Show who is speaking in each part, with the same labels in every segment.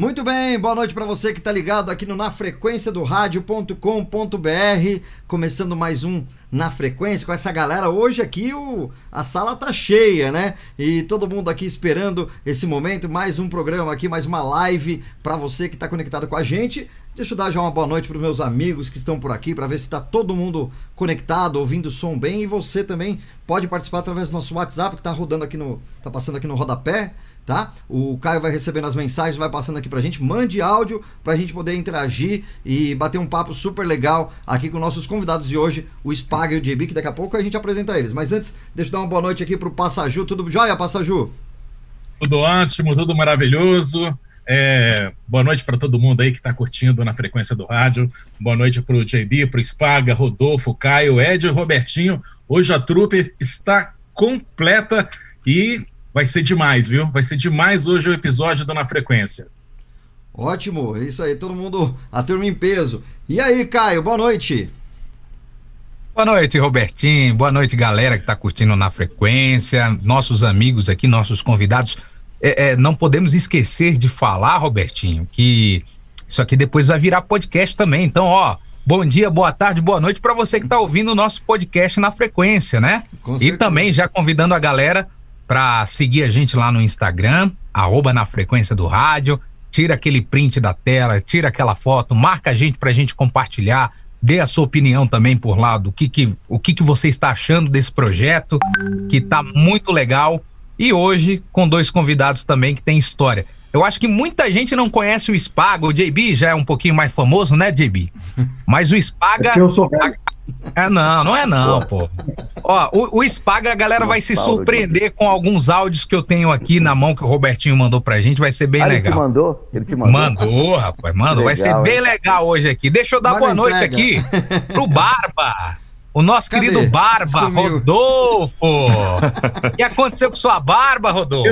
Speaker 1: Muito bem, boa noite para você que tá ligado aqui no na frequência do rádio.com.br, começando mais um na frequência com essa galera. Hoje aqui o a sala tá cheia, né? E todo mundo aqui esperando esse momento, mais um programa aqui, mais uma live para você que tá conectado com a gente. Deixa eu dar já uma boa noite para meus amigos que estão por aqui para ver se tá todo mundo conectado, ouvindo o som bem e você também pode participar através do nosso WhatsApp que tá rodando aqui no tá passando aqui no rodapé tá? O Caio vai recebendo as mensagens, vai passando aqui pra gente. Mande áudio pra gente poder interagir e bater um papo super legal aqui com nossos convidados de hoje, o Spag e o JB, que daqui a pouco a gente apresenta eles. Mas antes, deixa eu dar uma boa noite aqui pro Passaju. Tudo jóia, Passaju?
Speaker 2: Tudo ótimo, tudo maravilhoso. É, boa noite para todo mundo aí que está curtindo na frequência do rádio. Boa noite para o JB, para o Spaga, Rodolfo, Caio, Ed Robertinho. Hoje a trupe está completa e vai ser demais, viu? Vai ser demais hoje o episódio do Na Frequência.
Speaker 1: Ótimo, é isso aí, todo mundo, a turma em peso. E aí, Caio, boa noite.
Speaker 3: Boa noite, Robertinho. Boa noite, galera que está curtindo na frequência. Nossos amigos aqui, nossos convidados. É, é, não podemos esquecer de falar, Robertinho, que isso aqui depois vai virar podcast também. Então, ó, bom dia, boa tarde, boa noite para você que está ouvindo o nosso podcast na frequência, né?
Speaker 1: Com
Speaker 3: E também já convidando a galera para seguir a gente lá no Instagram, arroba na frequência do rádio, tira aquele print da tela, tira aquela foto, marca a gente pra gente compartilhar, dê a sua opinião também por lá do que, que o que, que você está achando desse projeto, que tá muito legal. E hoje com dois convidados também que tem história. Eu acho que muita gente não conhece o Spaga, o JB já é um pouquinho mais famoso, né, JB? Mas o Spaga.
Speaker 4: Porque eu sou velho.
Speaker 3: É, não, não é não, pô. Ó, o, o Spaga, a galera vai se surpreender com alguns áudios que eu tenho aqui na mão que o Robertinho mandou pra gente, vai ser bem
Speaker 4: Ah, ele te
Speaker 3: legal.
Speaker 4: mandou? Ele te mandou?
Speaker 3: Mandou, rapaz, mando. Vai ser
Speaker 4: Legal,
Speaker 3: bem legal hoje aqui. Deixa eu dar
Speaker 1: Vai
Speaker 3: boa noite
Speaker 1: entrega.
Speaker 3: aqui pro Barba. O nosso
Speaker 1: Cadê?
Speaker 3: querido Barba,
Speaker 1: Sumiu.
Speaker 3: Rodolfo. O que aconteceu com sua barba, Rodolfo?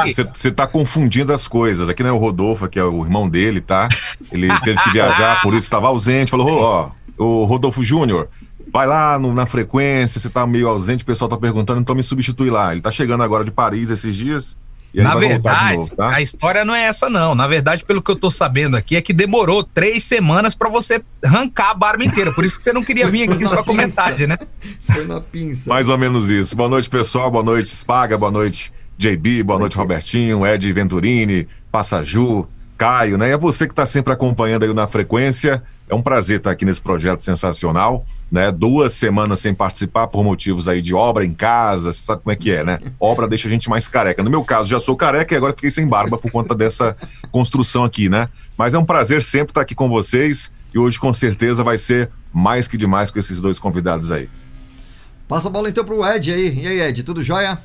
Speaker 3: Aí.
Speaker 5: Você tá confundindo as coisas. Aqui não é o Rodolfo, aqui é o irmão dele, tá? Ele teve que viajar, por isso estava ausente. Falou, ó, o Rodolfo Júnior, vai lá no- na frequência, você tá meio ausente, o pessoal tá perguntando, então me substitui lá. Ele tá chegando agora de Paris esses dias. E
Speaker 3: Na verdade,
Speaker 5: novo, tá?
Speaker 3: a história não é essa, não. Na verdade, pelo que eu tô sabendo aqui, é que demorou três semanas pra você arrancar a barba inteira. Por isso que você não queria vir aqui só com metade, né?
Speaker 1: Foi na pinça.
Speaker 5: Mais ou menos isso. Boa noite, pessoal. Boa noite, Spaga. Boa noite, JB. Boa noite, Robertinho, Ed Venturini, Passaju, Caio, né? E é você que está sempre acompanhando aí na frequência. É um prazer estar aqui nesse projeto sensacional, né? Duas semanas sem participar por motivos aí de obra em casa, você sabe como é que é, né? Obra deixa a gente mais careca. No meu caso, já sou careca e agora fiquei sem barba por conta dessa construção aqui, né? Mas é um prazer sempre estar aqui com vocês e hoje com certeza vai ser mais que demais com esses dois convidados aí.
Speaker 1: Passa a bola então pro Ed aí. E aí, Ed, tudo jóia?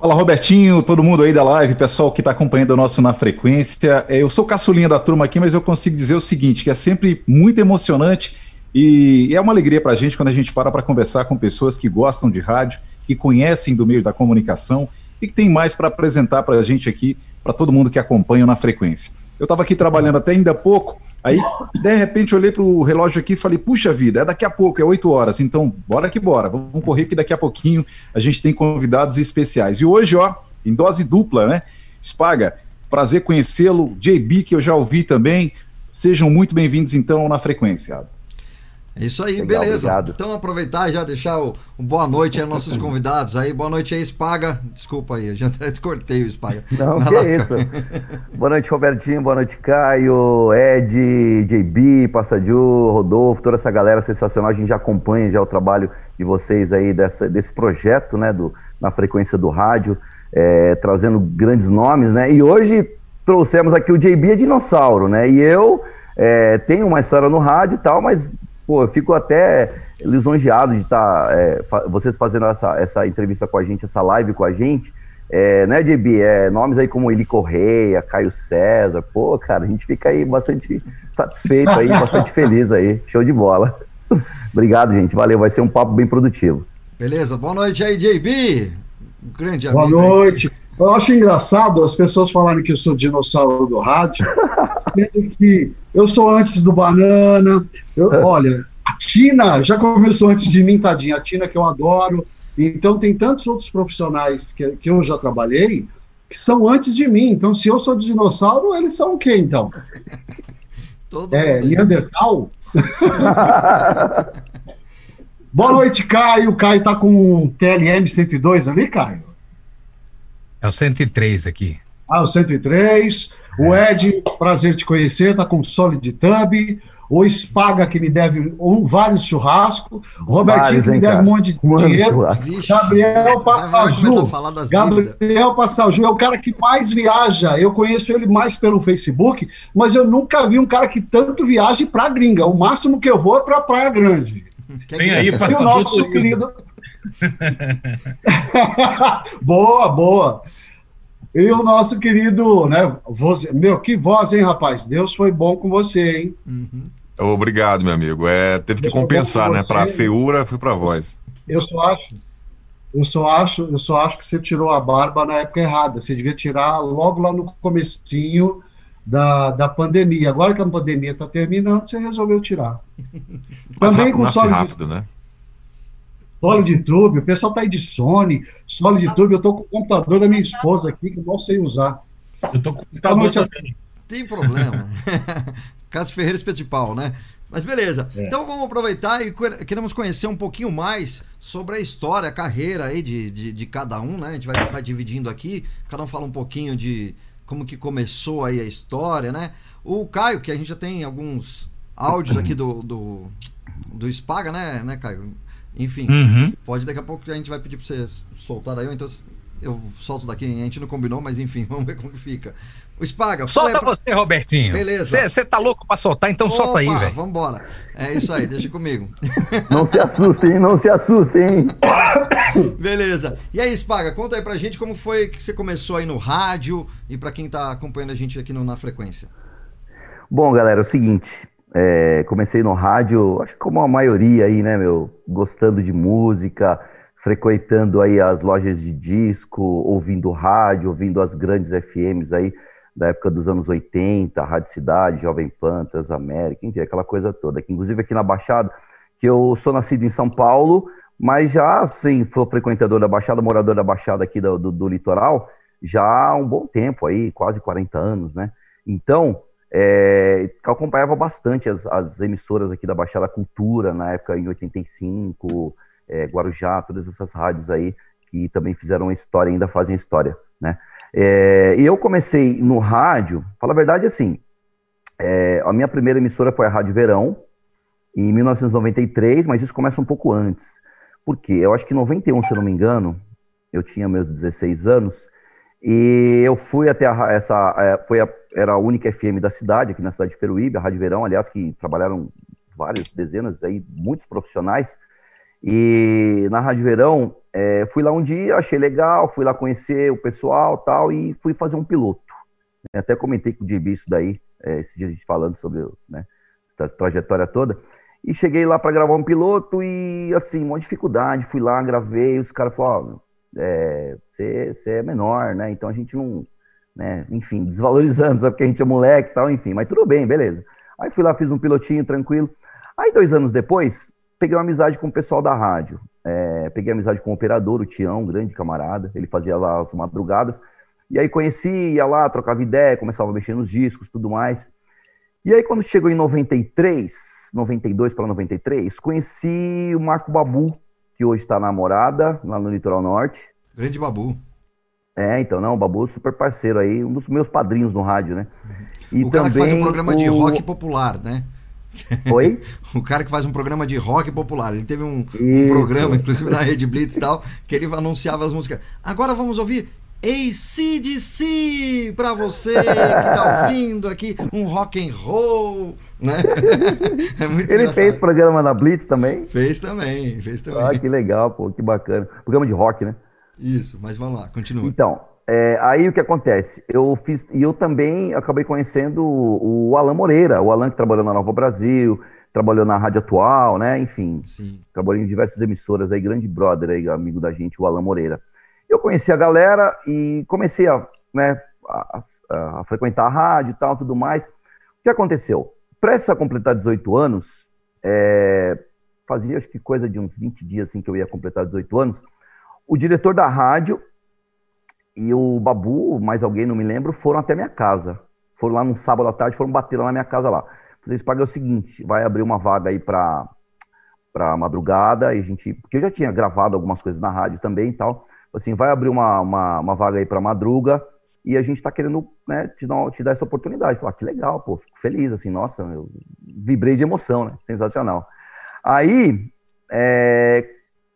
Speaker 4: Fala, Robertinho, todo mundo aí da live, pessoal que está acompanhando o nosso Na Frequência. É, Eu sou caçulinha da turma aqui, mas eu consigo dizer o seguinte, que é sempre muito emocionante e é uma alegria para a gente quando a gente para para conversar com pessoas que gostam de rádio, que conhecem do meio da comunicação e que tem mais para apresentar para a gente aqui, para todo mundo que acompanha Na Frequência. Eu estava aqui trabalhando até ainda há pouco, aí de repente olhei para o relógio aqui e falei, puxa vida, é daqui a pouco, é 8 horas, então bora que bora, vamos correr que daqui a pouquinho a gente tem convidados especiais. E hoje, ó, em dose dupla, né? Spaga, prazer conhecê-lo, JB, que eu já ouvi também, sejam muito bem-vindos então na frequência.
Speaker 1: É isso aí,
Speaker 4: Legal,
Speaker 1: beleza.
Speaker 4: obrigado.
Speaker 1: Então aproveitar e já deixar o, o boa noite aí aos nossos convidados aí. Boa noite aí, Spaga. Desculpa aí, eu já até cortei o Spaga.
Speaker 6: Não,
Speaker 1: Vai
Speaker 6: que
Speaker 1: lá.
Speaker 6: é isso. boa noite, Robertinho. Boa noite, Caio, Ed, JB, Passadiu, Rodolfo, toda essa galera sensacional. A gente já acompanha já o trabalho de vocês aí dessa, desse projeto, né, do, na frequência do rádio, é, trazendo grandes nomes, né? E hoje trouxemos aqui o JB é dinossauro, né? E eu é, tenho uma história no rádio e tal, mas pô, eu fico até lisonjeado de estar vocês fazendo essa, essa entrevista com a gente, essa live com a gente. É, né, JB? É, nomes aí como Eli Correia, Caio César. Pô, cara, a gente fica aí bastante satisfeito aí, bastante feliz aí. Show de bola. Obrigado, gente. Valeu, vai ser um papo bem produtivo.
Speaker 1: Beleza, boa noite aí, JB. Um grande
Speaker 7: Boa
Speaker 1: amigo. aí.
Speaker 7: Eu acho engraçado as pessoas falarem que eu sou dinossauro do rádio, sendo que eu sou antes do Banana. Eu, olha, a Tina já começou antes de mim, tadinha. A Tina que eu adoro. Então, tem tantos outros profissionais que, que eu já trabalhei que são antes de mim. Então, se eu sou dinossauro, eles são o quê, então?
Speaker 1: Todo
Speaker 7: É. Neandertal? Boa noite, Caio. O Caio tá com um TLM 102 ali, Caio?
Speaker 3: É o 103 aqui.
Speaker 7: Ah, o 103. O Ed, prazer te conhecer, tá com Solid Tub. O Spaga, que me deve um, vários churrascos. O Robertinho,
Speaker 6: Vários,
Speaker 7: que me deve
Speaker 6: cara?
Speaker 7: um monte de
Speaker 6: Mano,
Speaker 7: dinheiro.
Speaker 6: churrasco.
Speaker 1: Vixe,
Speaker 7: Gabriel Passaju. Gabriel Passaju é o cara que mais viaja. Eu conheço ele mais pelo Facebook, mas eu nunca vi um cara que tanto viaja pra gringa. O máximo que eu vou é pra Praia Grande.
Speaker 2: Vem aí,
Speaker 7: o
Speaker 2: Passaju
Speaker 7: nosso querido. boa, boa. E o nosso querido, né? Voz... Meu, que voz, hein, rapaz? Deus foi bom com você, hein?
Speaker 1: Uhum.
Speaker 5: Obrigado, meu amigo. É, teve que
Speaker 7: Eu sou
Speaker 5: compensar,
Speaker 7: com
Speaker 5: né?
Speaker 7: você.
Speaker 5: Pra feiura, fui pra voz.
Speaker 7: Eu só acho. Eu só acho, eu só acho que você tirou a barba na época errada. Você devia tirar logo lá no comecinho da, da pandemia. Agora que a pandemia está terminando, você resolveu tirar.
Speaker 5: Mas
Speaker 7: Também
Speaker 5: rápido,
Speaker 7: com
Speaker 5: nasce rápido, né?
Speaker 7: Solid Tube, o pessoal tá aí de Sony, Solid Tube, eu tô com o computador da minha esposa aqui que eu não sei usar.
Speaker 2: Eu tô com o computador também.
Speaker 1: Tem problema. Cássio Ferreira espeto de pau, né? Mas beleza.
Speaker 7: É.
Speaker 1: Então vamos aproveitar e que- queremos conhecer um pouquinho mais sobre a história, a carreira aí de, de, de cada um, né? A gente vai ficar dividindo aqui. Cada um fala um pouquinho de como que começou aí a história, né? O Caio, que a gente já tem alguns áudios aqui do, do, do Spaga, né, né, Caio? Enfim,
Speaker 3: Uhum.
Speaker 1: pode daqui a pouco a gente vai pedir pra você soltar aí, ou então eu solto daqui. A gente não combinou, mas enfim, vamos ver como que fica. O Spaga,
Speaker 3: Solta
Speaker 1: pra-
Speaker 3: você, Robertinho.
Speaker 1: Beleza.
Speaker 3: Você tá louco pra soltar, então solta aí,
Speaker 1: Opa,
Speaker 3: velho.
Speaker 1: Vambora. É isso aí, deixa comigo.
Speaker 6: Não se assustem, não se assustem.
Speaker 1: Beleza. E aí, Spaga, conta aí pra gente como foi que você começou aí no rádio e pra quem tá acompanhando a gente aqui no Na Frequência.
Speaker 6: Bom, galera, é o seguinte. É, comecei no rádio, acho que como a maioria aí, né, meu? Gostando de música, frequentando aí as lojas de disco, ouvindo rádio, ouvindo as grandes FMs aí da época dos anos 80, Rádio Cidade, Jovem Pan, Transamérica, enfim, aquela coisa toda. Que, inclusive aqui na Baixada, que eu sou nascido em São Paulo, mas já, assim, sou frequentador da Baixada, morador da Baixada aqui do, do, do litoral, já há um bom tempo aí, quase 40 anos, né? Então, é, acompanhava bastante as, as emissoras aqui da Baixada Cultura, na época em 85, é, Guarujá, todas essas rádios aí, que também fizeram história, ainda fazem história, né? É, e eu comecei no rádio, fala a verdade assim, é, a minha primeira emissora foi a Rádio Verão, em 1993, mas isso começa um pouco antes. Por quê? Eu acho que em 91, se eu não me engano, eu tinha meus 16 anos, e eu fui até a, essa, é, foi a, era a única FM da cidade, aqui na cidade de Peruíbe, a Rádio Verão, aliás, que trabalharam várias dezenas aí, muitos profissionais. E na Rádio Verão, é, fui lá um dia, achei legal, fui lá conhecer o pessoal tal, e fui fazer um piloto. Até comentei com o JB isso daí, é, esses dias a gente falando sobre né, essa trajetória toda. E cheguei lá para gravar um piloto e, assim, uma dificuldade. Fui lá, gravei, os caras falaram, é, você, você é menor, né? Então a gente não, né? Enfim, desvalorizando, só porque a gente é moleque e tal, enfim. Mas tudo bem, beleza. Aí fui lá, fiz um pilotinho tranquilo. Aí dois anos depois, peguei uma amizade com o pessoal da rádio. É, peguei amizade com o operador, o Tião, um grande camarada. Ele fazia lá as madrugadas. E aí conheci, ia lá, trocava ideia, começava a mexer nos discos, tudo mais. E aí quando chegou em 93, 92 para 93, conheci o Marco Babu, que hoje está namorada, lá no Litoral Norte.
Speaker 1: Grande Babu.
Speaker 6: É, então, não, o Babu é super parceiro aí, um dos meus padrinhos no rádio, né? E
Speaker 1: o cara que faz um programa de
Speaker 6: o-
Speaker 1: rock popular, né?
Speaker 6: Oi?
Speaker 1: O cara que faz um programa de rock popular. Ele teve um, um programa, inclusive na Rede Blitz e tal, que ele anunciava as músicas. Agora vamos ouvir ACDC pra você que tá ouvindo aqui um rock and roll, né? É muito
Speaker 6: Ele
Speaker 1: engraçado.
Speaker 6: fez programa na Blitz também?
Speaker 1: Fez também, fez também.
Speaker 6: Ah, que legal, pô, que bacana. Programa de rock, né?
Speaker 1: Isso, mas vamos lá, continua.
Speaker 6: Então, é, aí o que acontece? Eu fiz, e eu também acabei conhecendo o, o Alan Moreira, o Alan que trabalhou na Nova Brasil, trabalhou na Rádio Atual, né? Enfim,
Speaker 1: Sim.
Speaker 6: trabalhou em diversas emissoras aí, grande brother aí, amigo da gente, o Alan Moreira. Eu conheci a galera e comecei a, né, a, a, a frequentar a rádio e tal, tudo mais. O que aconteceu? Prestes a completar 18 anos, é, fazia acho que coisa de uns 20 dias assim que eu ia completar 18 anos, o diretor da rádio e o Babu, mais alguém, não me lembro, foram até minha casa. Foram lá num sábado à tarde, foram bater lá na minha casa lá. Vocês pagam o seguinte, vai abrir uma vaga aí para para madrugada e a gente, porque eu já tinha gravado algumas coisas na rádio também e tal, assim, vai abrir uma, uma, uma vaga aí para madruga e a gente está querendo né, te, dar, te dar essa oportunidade. Falar, que legal, pô, fico feliz, assim, nossa, eu vibrei de emoção, né? Sensacional. Aí, é,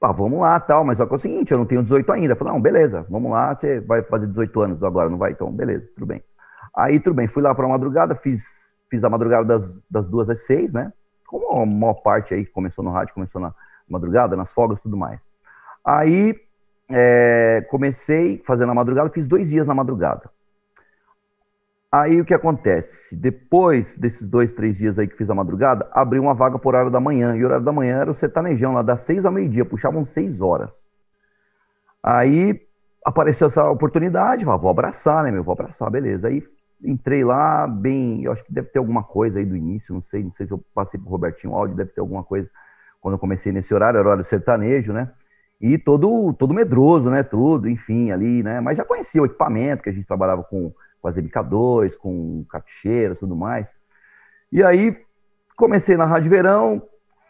Speaker 6: ah, vamos lá, tal, mas só que é o seguinte, eu não tenho 18 ainda. Eu falei, não, beleza, vamos lá, você vai fazer 18 anos agora, não vai? Então, beleza, tudo bem. Aí, tudo bem, fui lá para a madrugada, fiz, fiz a madrugada das, das duas às seis, né? Como a maior parte aí que começou no rádio, começou na madrugada, nas folgas e tudo mais. Aí, é, comecei fazendo a madrugada, fiz dois dias na madrugada. Aí o que acontece? Depois desses dois, três dias aí que fiz a madrugada, abri uma vaga por horário da manhã. E o horário da manhã era o sertanejão, lá das seis ao meio-dia, puxavam seis horas. Aí apareceu essa oportunidade, falei, vou abraçar, né, meu? Vou abraçar, beleza. Aí entrei lá, bem, eu acho que deve ter alguma coisa aí do início, não sei, não sei se eu passei pro Robertinho áudio, deve ter alguma coisa quando eu comecei nesse horário, era horário sertanejo, né? E todo, todo medroso, né? Tudo, enfim, ali, né? Mas já conhecia o equipamento, que a gente trabalhava com, com as MK2, com caixeira, tudo mais. E aí comecei na Rádio Verão,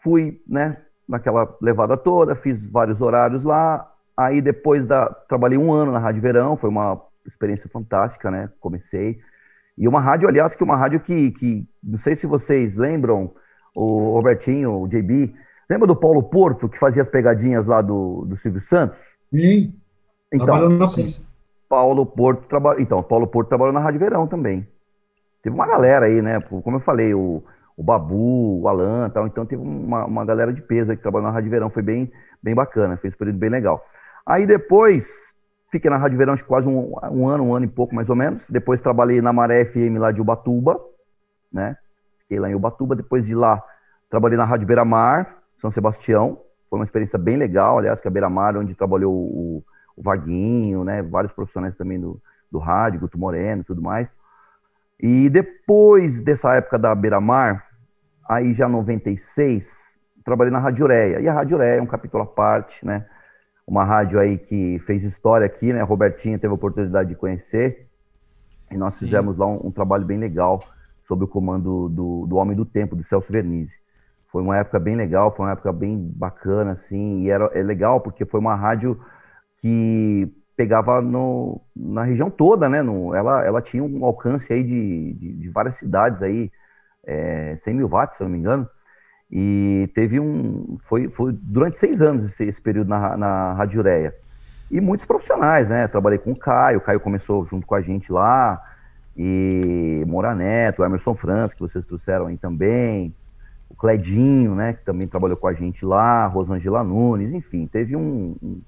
Speaker 6: fui, né? Naquela levada toda, fiz vários horários lá. Aí depois da. Trabalhei um ano na Rádio Verão, foi uma experiência fantástica, né? Comecei. E uma rádio, aliás, que uma rádio que, que não sei se vocês lembram, o Robertinho, o JB, lembra do Paulo Porto, que fazia as pegadinhas lá do, do Silvio Santos?
Speaker 7: Sim.
Speaker 6: Então, Paulo Porto trabalhou. Então, Paulo Porto trabalhou na Rádio Verão também. Teve uma galera aí, né? Como eu falei, o, o Babu, o Alan tal. Então teve uma, uma galera de peso aí que trabalhou na Rádio Verão. Foi bem, bem bacana, fez um período bem legal. Aí depois Fiquei na Rádio Verão quase um, um, ano, um ano e pouco mais ou menos. Depois trabalhei na Maré FM lá de Ubatuba, né? Fiquei lá em Ubatuba. Depois de lá, trabalhei na Rádio Beira Mar, São Sebastião. Foi uma experiência bem legal, aliás, que é a Beira Mar, onde trabalhou o, o Vaguinho, né? Vários profissionais também do, do rádio, Guto Moreno e tudo mais. E depois dessa época da Beira Mar, aí já 96, trabalhei na Rádio Ureia. E a Rádio Ureia é um capítulo à parte, né? uma rádio aí que fez história aqui, né? A Robertinha teve a oportunidade de conhecer. E nós Sim. fizemos lá um, um, trabalho bem legal sob o comando do, do Homem do Tempo, do Celso Vernizzi. Foi uma época bem legal, foi uma época bem bacana, assim, e era, é legal porque foi uma rádio que pegava no, na região toda, né? No, ela, ela tinha um alcance aí de, de, de várias cidades aí, é, 100 mil watts, se eu não me engano. E teve um. Foi, foi durante seis anos esse, esse período na, na Rádio Ureia. E muitos profissionais, né? Trabalhei com o Caio, o Caio começou junto com a gente lá, e Mora Neto, Emerson França, que vocês trouxeram aí também, Cledinho, né, que também trabalhou com a gente lá, Rosângela Nunes, enfim, teve um, um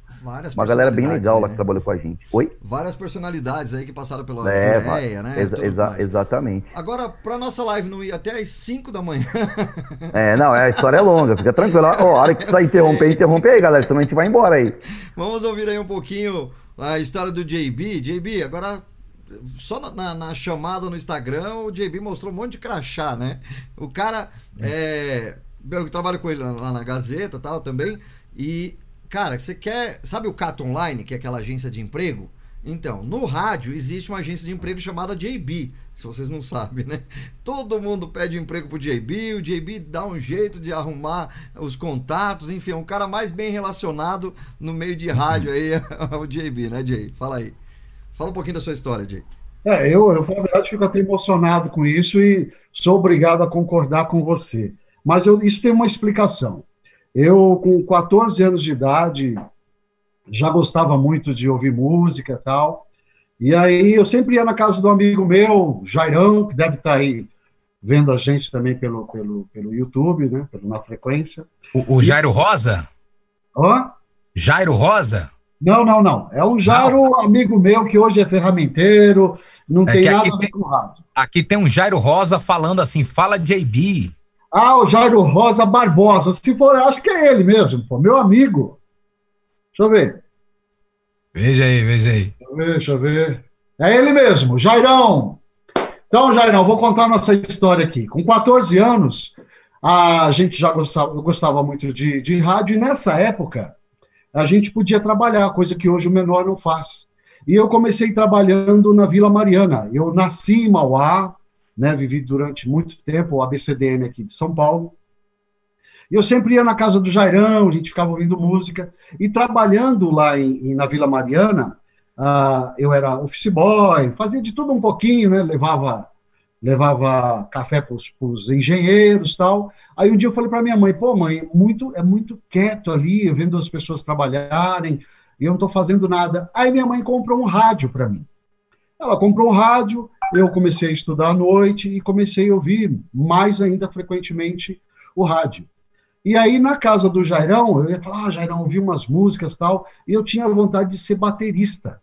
Speaker 6: uma galera bem legal aí, lá né? que trabalhou com a gente. Oi?
Speaker 1: Várias personalidades aí que passaram pela é, Jureia, né?
Speaker 6: Exa exa exatamente.
Speaker 1: Agora, pra nossa live não ir até às 5 da manhã.
Speaker 6: é, não, a história é longa, fica tranquilo. Ó, oh, a hora que precisar interromper, interrompe aí, galera, senão a gente vai embora aí.
Speaker 1: Vamos ouvir aí um pouquinho a história do JB. JB, agora só na, na, chamada no Instagram, o JB mostrou um monte de crachá, né? O cara, é, eu trabalho com ele lá na Gazeta tal também, e, cara, você quer, sabe o Cato Online, que é aquela agência de emprego? Então, no rádio existe uma agência de emprego chamada JB, se vocês não sabem, né? Todo mundo pede emprego pro JB, o JB dá um jeito de arrumar os contatos, enfim, é um cara mais bem relacionado no meio de rádio aí, o JB, né, Jay? Fala aí. Fala um pouquinho da sua história, Jay.
Speaker 7: É, eu, eu, na verdade, fico até emocionado com isso e sou obrigado a concordar com você. Mas eu, isso tem uma explicação. Eu, com 14 anos de idade, já gostava muito de ouvir música e tal. E aí eu sempre ia na casa do amigo meu, Jairão, que deve estar aí vendo a gente também pelo, pelo, pelo YouTube, né? Pelo, na frequência.
Speaker 3: O, o Jairo Rosa?
Speaker 7: Hã?
Speaker 3: Jairo Rosa?
Speaker 7: Não, não, não. É um Jairo não. amigo meu que hoje é ferramenteiro, não é tem nada a ver com rádio.
Speaker 3: Aqui tem um Jairo Rosa falando assim, fala JB.
Speaker 7: Ah, o Jairo Rosa Barbosa. Se for, acho que é ele mesmo, pô, meu amigo. Deixa eu ver.
Speaker 3: Veja aí, veja aí.
Speaker 7: Deixa eu ver. É ele mesmo, Jairão. Então, Jairão, vou contar nossa história aqui. Com 14 anos, a gente já gostava, eu gostava muito de, de rádio, e nessa época a gente podia trabalhar, coisa que hoje o menor não faz. E eu comecei trabalhando na Vila Mariana. Eu nasci em Mauá, né, vivi durante muito tempo o ABCDM aqui de São Paulo. E eu sempre ia na casa do Jairão, a gente ficava ouvindo música. E trabalhando lá em, na Vila Mariana, uh, eu era office boy, fazia de tudo um pouquinho, né? Levava, levava café para os engenheiros tal. Aí um dia eu falei para minha mãe, pô, mãe, é muito, é muito quieto ali, vendo as pessoas trabalharem, e eu não estou fazendo nada. Aí minha mãe comprou um rádio para mim. Ela comprou um rádio, eu comecei a estudar à noite e comecei a ouvir mais ainda frequentemente o rádio. E aí, na casa do Jairão, eu ia falar, ah, Jairão, ouvi umas músicas tal, e eu tinha vontade de ser baterista.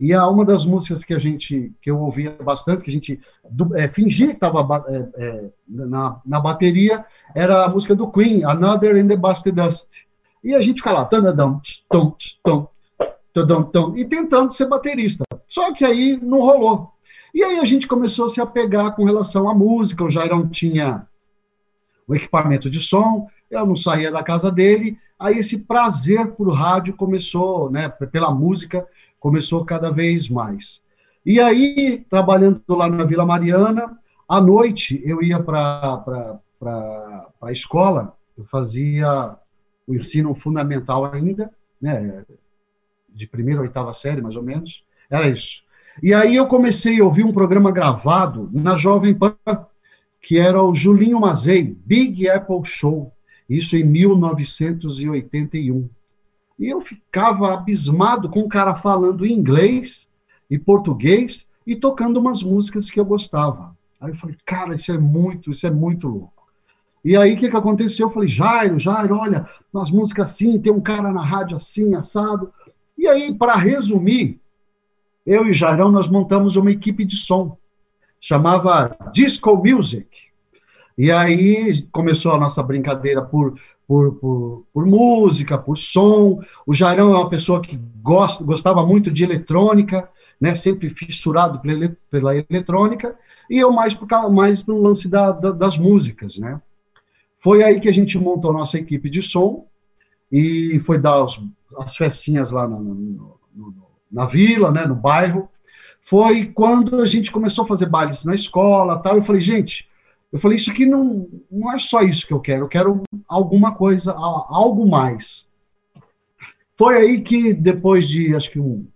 Speaker 7: E a, uma das músicas que a gente, que eu ouvia bastante, que a gente é, fingia que estava é, é, na, na bateria, era a música do Queen, Another in the Busted Dust. E a gente ficava lá, e tentando ser baterista. Só que aí não rolou. E aí a gente começou a se apegar com relação à música, o Jairão tinha o equipamento de som, eu não saía da casa dele, aí esse prazer por rádio começou, né, pela música, começou cada vez mais. E aí, trabalhando lá na Vila Mariana, à noite eu ia para a escola, eu fazia o ensino fundamental ainda, né, de primeira a oitava série, mais ou menos, era isso. E aí eu comecei a ouvir um programa gravado na Jovem Pan, que era o Julinho Mazei, Big Apple Show, isso em 1981. E eu ficava abismado com o cara falando inglês e português e tocando umas músicas que eu gostava. Aí eu falei, cara, isso é muito, isso é muito louco. E aí o que, que aconteceu? Eu falei, Jairo, Jairo, olha, umas músicas assim, tem um cara na rádio assim, assado. E aí, para resumir, eu e Jairão, nós montamos uma equipe de som, chamava Disco Music. E aí começou a nossa brincadeira por, por, por, por música, por som. O Jairão é uma pessoa que gosta, gostava muito de eletrônica, né, sempre fissurado pela, pela eletrônica, e eu mais por mais pelo lance da, da, das músicas, né? Foi aí que a gente montou a nossa equipe de som e foi dar os, as festinhas lá no, no, no, na vila, né, no bairro. Foi quando a gente começou a fazer bailes na escola, tal. Eu falei, gente, eu falei, isso aqui não, não é só isso que eu quero, eu quero alguma coisa, algo mais. Foi aí que depois de, acho que um,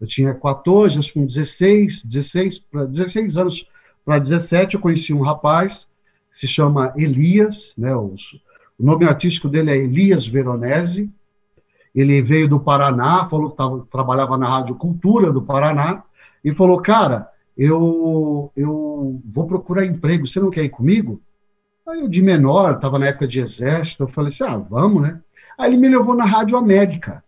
Speaker 7: eu tinha 14, acho que um 16, 16, para 16 anos para 17, eu conheci um rapaz que se chama Elias, né, o, o nome artístico dele é Elias Veronese, ele veio do Paraná, falou que tava, trabalhava na Rádio Cultura do Paraná, e falou, cara, eu, eu vou procurar emprego, você não quer ir comigo? Aí eu, de menor, estava na época de exército, eu falei assim, ah, vamos, né? Aí ele me levou na Rádio América,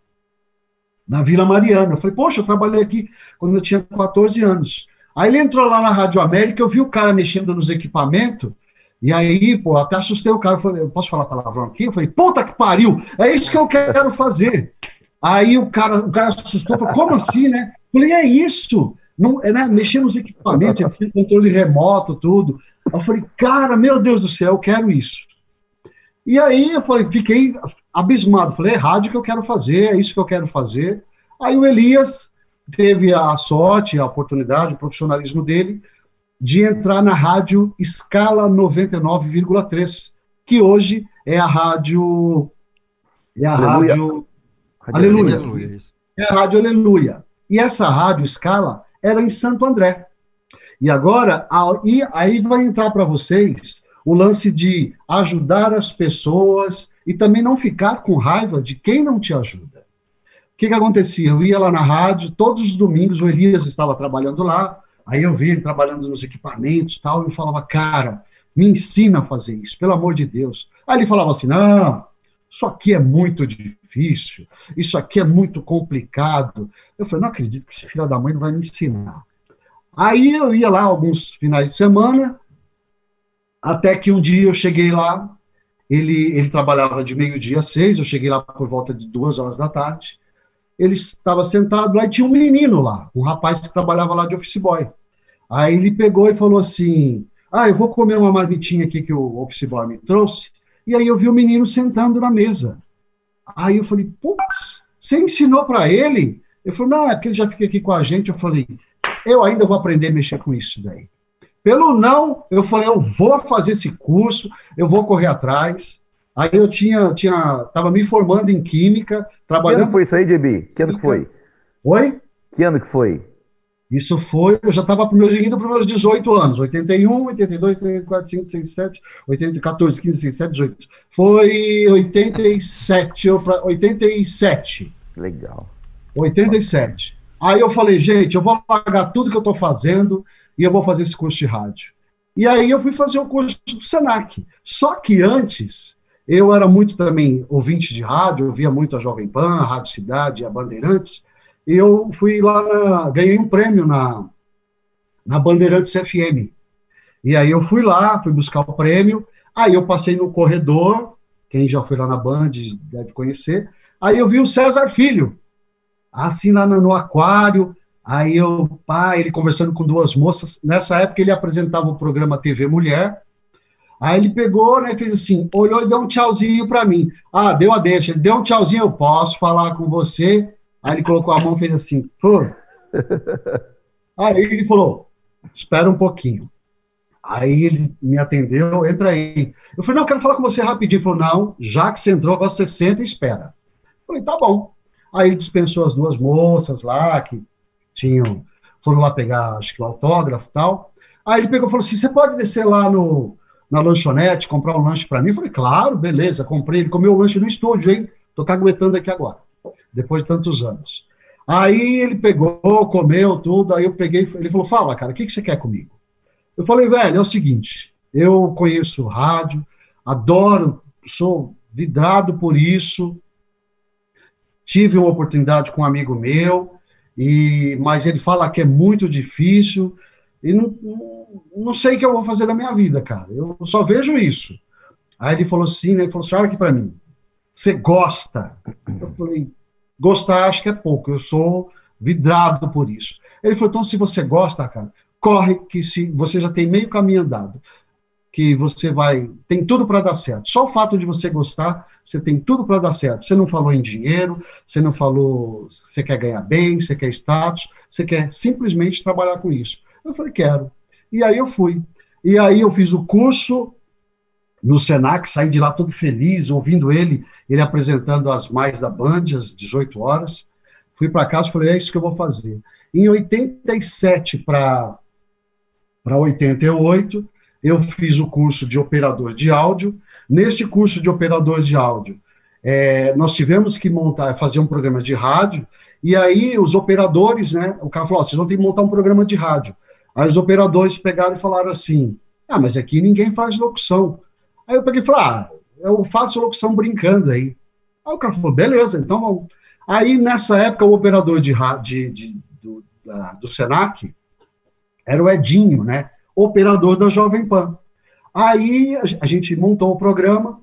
Speaker 7: na Vila Mariana. Eu falei, poxa, eu trabalhei aqui quando eu tinha 14 anos. Aí ele entrou lá na Rádio América, eu vi o cara mexendo nos equipamentos, e aí, pô, até assustei o cara. Eu falei, posso falar palavrão aqui? Eu falei, puta que pariu, é isso que eu quero fazer. Aí o cara, o cara assustou, falou, como assim, né? Eu falei, é isso não, é, né, mexer nos equipamentos, tinha controle remoto, tudo. Eu falei, cara, meu Deus do céu, eu quero isso. E aí eu falei, fiquei abismado. Falei, é rádio que eu quero fazer, é isso que eu quero fazer. Aí o Elias teve a sorte, a oportunidade, o profissionalismo dele de entrar na rádio Escala 99,3, que hoje é a rádio é a
Speaker 6: Aleluia.
Speaker 7: rádio Aleluia.
Speaker 1: Aleluia.
Speaker 7: É a rádio Aleluia. E essa rádio Escala era em Santo André. E agora, aí, vai entrar para vocês o lance de ajudar as pessoas e também não ficar com raiva de quem não te ajuda. O que, que acontecia? Eu ia lá na rádio, todos os domingos, o Elias estava trabalhando lá, aí eu via ele trabalhando nos equipamentos e tal, e eu falava, cara, me ensina a fazer isso, pelo amor de Deus. Aí ele falava assim, não, isso aqui é muito difícil, isso aqui é muito complicado. Eu falei, não acredito que esse filho da mãe não vai me ensinar. Aí eu ia lá alguns finais de semana, até que um dia eu cheguei lá, ele, ele trabalhava de meio-dia a seis, eu cheguei lá por volta de duas horas da tarde, ele estava sentado lá e tinha um menino lá, um rapaz que trabalhava lá de office boy. Aí ele pegou e falou assim: Ah, eu vou comer uma marmitinha aqui que o office boy me trouxe. E aí eu vi o menino sentando na mesa. Aí eu falei: Putz, você ensinou para ele? Ele falou: Não, é porque ele já fica aqui com a gente. Eu falei: Eu ainda vou aprender a mexer com isso daí. Pelo não, eu falei: Eu vou fazer esse curso, eu vou correr atrás. Aí eu tinha, tinha, tava me formando em química,
Speaker 6: Que
Speaker 7: trabalhando.
Speaker 6: ano que foi isso aí, JB? Que ano que foi?
Speaker 7: Oi?
Speaker 6: Que ano que foi?
Speaker 7: Isso foi, eu já estava indo para os meus 18 anos, 81, 82, 84, 85, 87, 80, 14, 15, 16, 17, 18. Foi 87, eu pra, 87,
Speaker 6: Legal.
Speaker 7: 87. Aí eu falei, gente, eu vou pagar tudo que eu estou fazendo e eu vou fazer esse curso de rádio. E aí eu fui fazer o curso do Senac. Só que antes, eu era muito também ouvinte de rádio, ouvia muito a Jovem Pan, a Rádio Cidade, a Bandeirantes, e eu fui lá, na, ganhei um prêmio na, na Bandeirantes FM. E aí eu fui lá, fui buscar o prêmio, aí eu passei no corredor, quem já foi lá na Band deve conhecer, aí eu vi o César Filho, assim lá no, aquário, aí eu, pá, ele conversando com duas moças, nessa época ele apresentava o programa TV Mulher, aí ele pegou, né, fez assim, olhou e deu um tchauzinho para mim, ah, deu a deixa, ele deu um tchauzinho, eu posso falar com você, aí ele colocou a mão e fez assim, pô, aí ele falou, espera um pouquinho, Aí ele me atendeu, entra aí. Eu falei, não, eu quero falar com você rapidinho. Ele falou, não, já que você entrou, agora você senta e espera. Eu falei, tá bom. Aí ele dispensou as duas moças lá, que tinham, foram lá pegar, acho que o autógrafo e tal. Aí ele pegou e falou assim, você pode descer lá no, na lanchonete, comprar um lanche para mim? Eu falei, claro, beleza, comprei. Ele comeu o lanche no estúdio, hein? Tô caguetando aqui agora, depois de tantos anos. Aí ele pegou, comeu tudo, aí eu peguei, ele falou, fala, cara, o que, que você quer comigo? Eu falei, velho, é o seguinte, eu conheço rádio, adoro, sou vidrado por isso, tive uma oportunidade com um amigo meu, e mas ele fala que é muito difícil, e não, não, sei o que eu vou fazer na minha vida, cara, eu só vejo isso. Aí ele falou assim, né, ele falou assim, olha aqui para mim, você gosta? Eu falei, gostar acho que é pouco, eu sou vidrado por isso. Ele falou, então se você gosta, cara, corre que se você já tem meio caminho andado, que você vai, tem tudo para dar certo. Só o fato de você gostar, você tem tudo para dar certo. Você não falou em dinheiro, você não falou, você quer ganhar bem, você quer status, você quer simplesmente trabalhar com isso. Eu falei, quero. E aí eu fui. E aí eu fiz o curso no Senac, saí de lá todo feliz, ouvindo ele, ele apresentando as mais da Band, às 18 horas. Fui para casa e falei, é isso que eu vou fazer. Em 87 para para 88, eu fiz o curso de operador de áudio. Neste curso de operador de áudio, é, nós tivemos que montar, fazer um programa de rádio, e aí os operadores, né, o cara falou, oh, vocês vão ter que montar um programa de rádio. Aí os operadores pegaram e falaram assim, ah, mas aqui ninguém faz locução. Aí eu peguei e falei, ah, eu faço locução brincando aí. Aí o cara falou, beleza, então vamos. Aí, nessa época, o operador de, de, de do, da, do Senac era o Edinho, né? Operador da Jovem Pan. Aí a gente montou o programa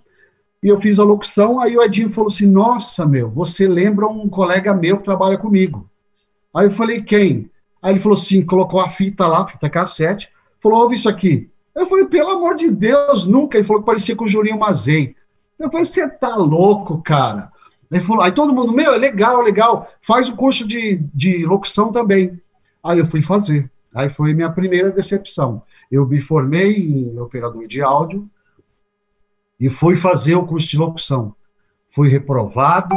Speaker 7: e eu fiz a locução. Aí o Edinho falou assim: Nossa, meu, você lembra um colega meu que trabalha comigo. Aí eu falei: Quem? Aí ele falou assim: colocou a fita lá, fita cassete, falou: Ouve isso aqui. Eu falei: Pelo amor de Deus, nunca. Ele falou que parecia com o Julinho Mazei. Eu falei: Você tá louco, cara? Ele falou, aí todo mundo, meu, é legal, legal, faz o curso de, de locução também. Aí eu fui fazer. Aí foi minha primeira decepção. Eu me formei em operador de áudio e fui fazer o curso de locução. Fui reprovado,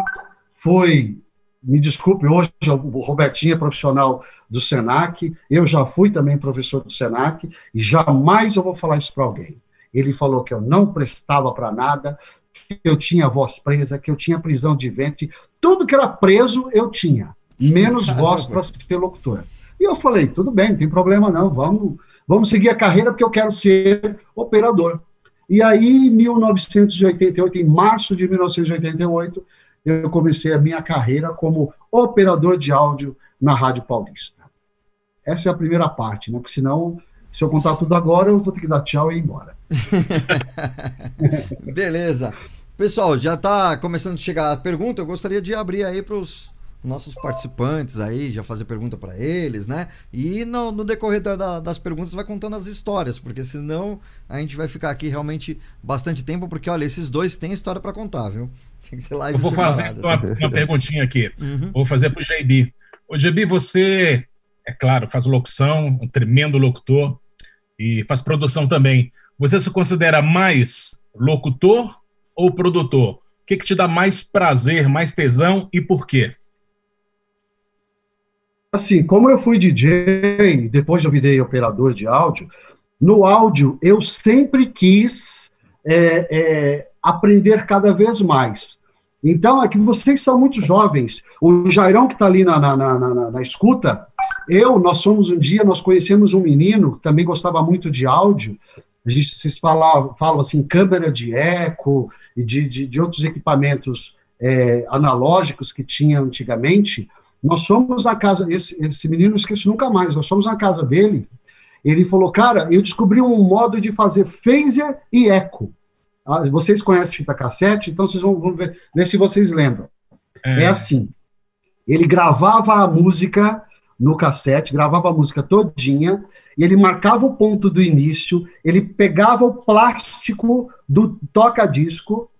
Speaker 7: fui, me desculpe, hoje o Robertinho é profissional do SENAC, eu já fui também professor do SENAC, e jamais eu vou falar isso para alguém. Ele falou que eu não prestava para nada, que eu tinha voz presa, que eu tinha prisão de ventre, tudo que era preso eu tinha, menos voz para ser locutor. E eu falei, tudo bem, não tem problema não, vamos, vamos seguir a carreira porque eu quero ser operador. E aí, em 1988, em março de 1988, eu comecei a minha carreira como operador de áudio na Rádio Paulista. Essa é a primeira parte, né? Porque senão, se eu contar tudo agora, eu vou ter que dar tchau e ir embora.
Speaker 1: Beleza. Pessoal, já está começando a chegar a pergunta. Eu gostaria de abrir aí para os nossos participantes aí, já fazer pergunta para eles, né? E no, no decorrer da- das perguntas vai contando as histórias, porque senão a gente vai ficar aqui realmente bastante tempo, porque olha, esses dois têm história para contar, viu? Tem que ser live
Speaker 2: Eu vou fazer
Speaker 1: separada.
Speaker 2: uma, uma perguntinha aqui.
Speaker 1: Uhum.
Speaker 2: Vou fazer pro JB. Ô, JB, você, é claro, faz locução, um tremendo locutor e faz produção também. Você se considera mais locutor ou produtor? O que, que te dá mais prazer, mais tesão e por quê?
Speaker 7: Assim, como eu fui DJ, depois eu virei operador de áudio, no áudio eu sempre quis é, é, aprender cada vez mais. Então, é que vocês são muito jovens. O Jairão, que está ali na, na, na, na- na escuta, eu, nós fomos um dia, nós conhecemos um menino que também gostava muito de áudio. A gente, vocês falam assim, câmera de eco e de, de, de outros equipamentos é, analógicos que tinha antigamente. Nós fomos na casa, esse, esse menino não esqueço nunca mais, nós fomos na casa dele, ele falou, cara, eu descobri um modo de fazer phaser e eco. Ah, vocês conhecem fita cassete, então vocês vão, vão ver, ver se vocês lembram. É. assim, ele gravava a música no cassete, gravava a música todinha, e ele marcava o ponto do início, ele pegava o plástico do toca-disco,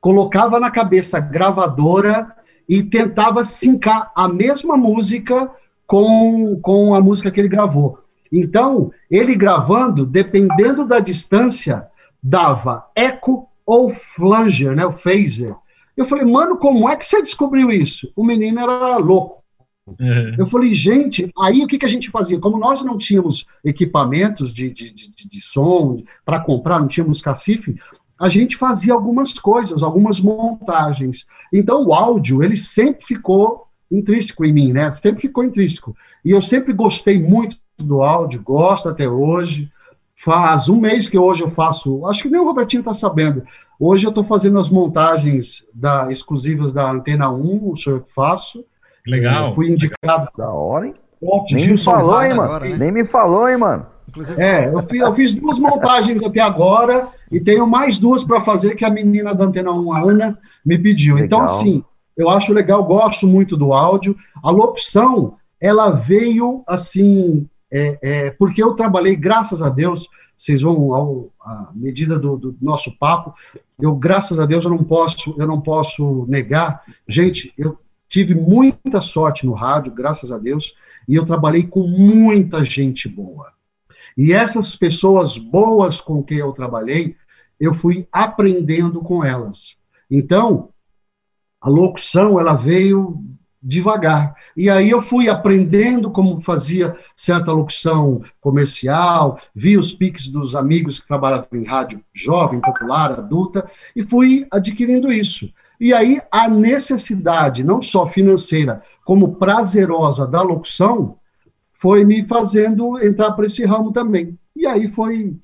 Speaker 7: colocava na cabeça gravadora e tentava sincar a mesma música com, com a música que ele gravou. Então, ele gravando, dependendo da distância, dava eco ou flanger, né, o phaser. Eu falei, mano, como é que você descobriu isso? O menino era louco.
Speaker 2: Uhum.
Speaker 7: Eu falei, gente, aí o que, que a gente fazia? Como nós não tínhamos equipamentos de, de, de, de som para comprar, não tínhamos cacife, a gente fazia algumas coisas, algumas montagens. Então o áudio, ele sempre ficou intrínseco em mim, né? Sempre ficou intrínseco. E eu sempre gostei muito do áudio, gosto até hoje. Faz um mês que hoje eu faço, acho que nem o Robertinho está sabendo. Hoje eu estou fazendo as montagens da, exclusivas da Antena 1, o senhor que faço.
Speaker 2: Legal.
Speaker 7: Eu fui indicado.
Speaker 6: Da hora, hein?
Speaker 7: Ótimo,
Speaker 6: Nem me falou, hein, mano?
Speaker 1: agora, né?
Speaker 6: Nem me falou, hein, mano?
Speaker 1: Inclusive,
Speaker 7: É, eu fiz, eu fiz duas montagens até agora e tenho mais duas para fazer que a menina da Antena 1, a Ana, me pediu. Então,
Speaker 6: Legal.
Speaker 7: assim, eu acho legal, gosto muito do áudio. A locução, ela veio assim, é, é, porque eu trabalhei, graças a Deus, vocês vão ao, à medida do, do nosso papo, eu, graças a Deus, eu não posso, eu não posso negar. Gente, eu tive muita sorte no rádio, graças a Deus, e eu trabalhei com muita gente boa. E essas pessoas boas com quem eu trabalhei, eu fui aprendendo com elas. Então, a locução, ela veio devagar. E aí eu fui aprendendo como fazia certa locução comercial, vi os piques dos amigos que trabalhavam em rádio jovem, popular, adulta, e fui adquirindo isso. E aí a necessidade, não só financeira, como prazerosa da locução, foi me fazendo entrar para esse ramo também. E aí foi.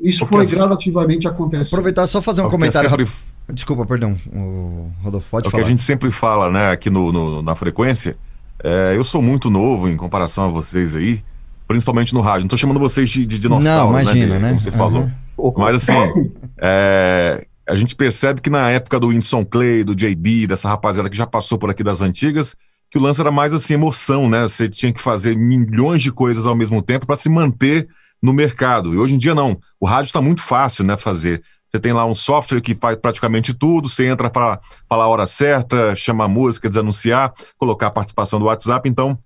Speaker 7: Isso
Speaker 5: Porque
Speaker 7: foi
Speaker 5: as-
Speaker 7: gradativamente acontecendo.
Speaker 1: aproveitar só fazer um
Speaker 5: É o que
Speaker 1: comentário.
Speaker 5: sempre-.
Speaker 1: Desculpa, perdão, o Rodolfo, pode
Speaker 5: É o que
Speaker 1: falar.
Speaker 5: a gente sempre fala, né, aqui no, no- na frequência. É, eu sou muito novo em comparação a vocês aí, principalmente no rádio. Não tô chamando vocês de, de dinossauros,
Speaker 1: Não, imagina,
Speaker 5: Bê,
Speaker 1: né?
Speaker 5: Como você
Speaker 1: Aham.
Speaker 5: falou. Mas assim, é, a gente percebe que na época do Whindersson Clay, do JB, dessa rapaziada que já passou por aqui das antigas, que o lance era mais assim, emoção, né? Você tinha que fazer milhões de coisas ao mesmo tempo para se manter no mercado. E hoje em dia não. O rádio está muito fácil, né, fazer. Você tem lá um software que faz praticamente tudo, você entra para falar a hora certa, chamar música, desanunciar, colocar a participação do WhatsApp, então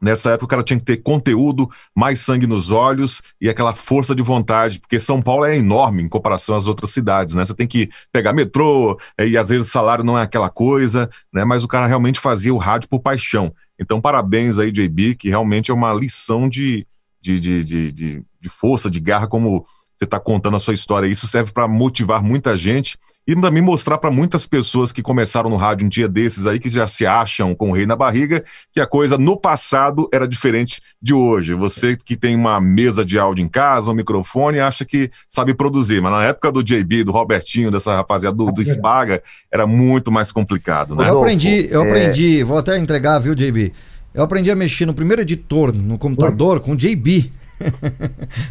Speaker 5: Nessa época o cara tinha que ter conteúdo, mais sangue nos olhos e aquela força de vontade, porque São Paulo é enorme em comparação às outras cidades, né? Você tem que pegar metrô e às vezes o salário não é aquela coisa, né? Mas o cara realmente fazia o rádio por paixão. Então parabéns aí, JB, que realmente é uma lição de, de, de, de, de, de força, de garra, como você está contando a sua história. Isso serve para motivar muita gente e também mostrar para muitas pessoas que começaram no rádio um dia desses aí, que já se acham com o rei na barriga, que a coisa no passado era diferente de hoje. Você que tem uma mesa de áudio em casa, um microfone, acha que sabe produzir, mas na época do JB, do Robertinho, dessa rapaziada do, do Spaga, era muito mais complicado, né?
Speaker 1: Eu aprendi, eu
Speaker 6: é-
Speaker 1: aprendi, vou até entregar, viu, JB? Eu aprendi a mexer no primeiro editor no computador com o JB.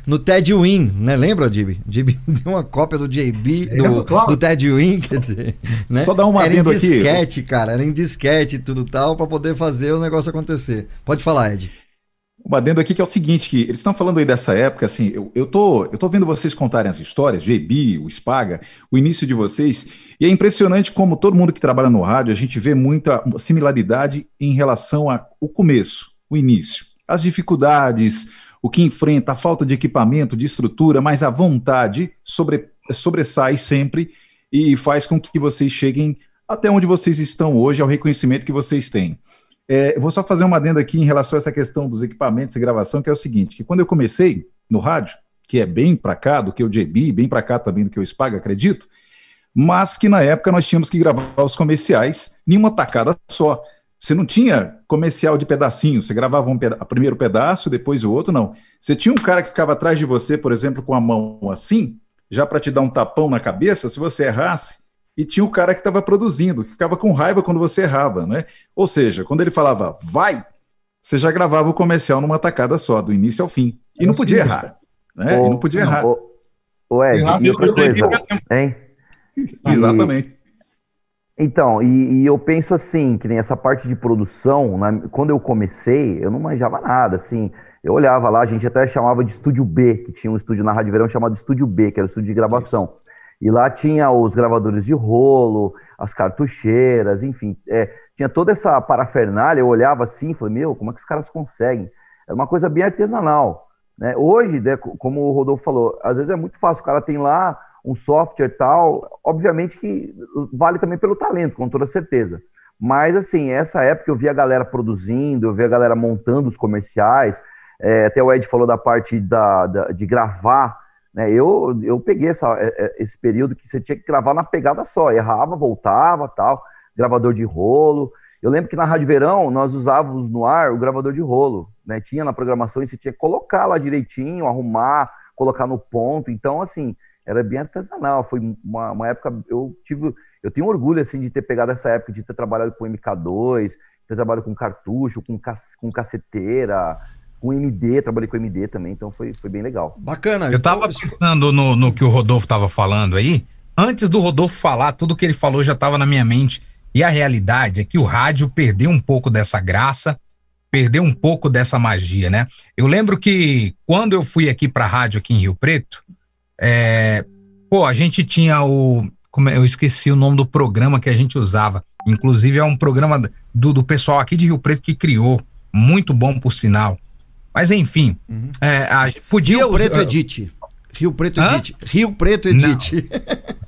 Speaker 1: No TED Win, né? Lembra, Dib? Dib deu uma cópia do JB, do,
Speaker 7: claro.
Speaker 1: do TED Win, quer dizer, né?
Speaker 4: Só dar um
Speaker 1: Era em
Speaker 4: adendo aqui.
Speaker 1: disquete, cara, era em disquete e tudo tal, pra poder fazer o negócio acontecer. Pode falar, Ed.
Speaker 4: Um adendo aqui que é o seguinte, que eles estão falando aí dessa época, assim, eu, eu, tô, eu tô vendo vocês contarem as histórias, JB, o Spaga, o início de vocês, e é impressionante como todo mundo que trabalha no rádio, a gente vê muita similaridade em relação ao começo, o início. As dificuldades, o que enfrenta, a falta de equipamento, de estrutura, mas a vontade sobre, sobressai sempre e faz com que vocês cheguem até onde vocês estão hoje, ao reconhecimento que vocês têm. É, vou só fazer uma adenda aqui em relação a essa questão dos equipamentos e gravação, que é o seguinte, que quando eu comecei no rádio, que é bem para cá do que o JB, bem para cá também do que o Spaga, acredito, mas que na época nós tínhamos que gravar os comerciais em uma tacada só. Você não tinha comercial de pedacinho, você gravava um peda primeiro pedaço, depois o outro, não. Você tinha um cara que ficava atrás de você, por exemplo, com a mão assim, já para te dar um tapão na cabeça, se você errasse, e tinha o cara que estava produzindo, que ficava com raiva quando você errava, né? Ou seja, quando ele falava vai, você já gravava o comercial numa tacada só, do início ao fim. E não podia errar. Né? E não podia errar.
Speaker 6: Ô, ô Ed, e outra coisa, hein?
Speaker 4: Exatamente.
Speaker 6: Então, e, e, eu penso assim, que nem essa parte de produção, na, quando eu comecei, eu não manjava nada, assim, eu olhava lá, a gente até chamava de Estúdio B, que tinha um estúdio na Rádio Verão chamado Estúdio B, que era o estúdio de gravação. Isso. E lá tinha os gravadores de rolo, as cartucheiras, enfim, é, tinha toda essa parafernália, eu olhava assim e falei, meu, como é que os caras conseguem? É uma coisa bem artesanal. Né? Hoje, né, como o Rodolfo falou, às vezes é muito fácil, o cara tem lá um software tal, obviamente que vale também pelo talento, com toda certeza. Mas, assim, essa época eu vi a galera produzindo, eu vi a galera montando os comerciais, é, até o Ed falou da parte da, da, de gravar, né? Eu, eu peguei essa, é, é, esse período que você tinha que gravar na pegada só, errava, voltava, tal, gravador de rolo. Eu lembro que na Rádio Verão nós usávamos no ar o gravador de rolo, né? Tinha na programação e você tinha que colocar lá direitinho, arrumar, colocar no ponto. Então, assim, era bem artesanal. Foi uma, uma época, eu tive, eu tenho orgulho assim de ter pegado essa época de ter trabalhado com MK2, ter trabalhado com cartucho, com, com caceteira, com MD, trabalhei com MD também, então foi, foi bem legal.
Speaker 1: Bacana.
Speaker 3: Eu tava pensando no, no que o Rodolfo tava falando aí. Antes do Rodolfo falar, tudo que ele falou já estava na minha mente. E a realidade é que o rádio perdeu um pouco dessa graça, perdeu um pouco dessa magia, né? Eu lembro que quando eu fui aqui pra rádio aqui em Rio Preto, é, pô, a gente tinha o. Como é, eu esqueci o nome do programa que a gente usava. Inclusive, é um programa do, do pessoal aqui de Rio Preto que criou. Muito bom, por sinal. Mas enfim, uhum. é, a, podia.
Speaker 1: Rio Preto Edite. Rio Preto Edite. Rio Preto Edite.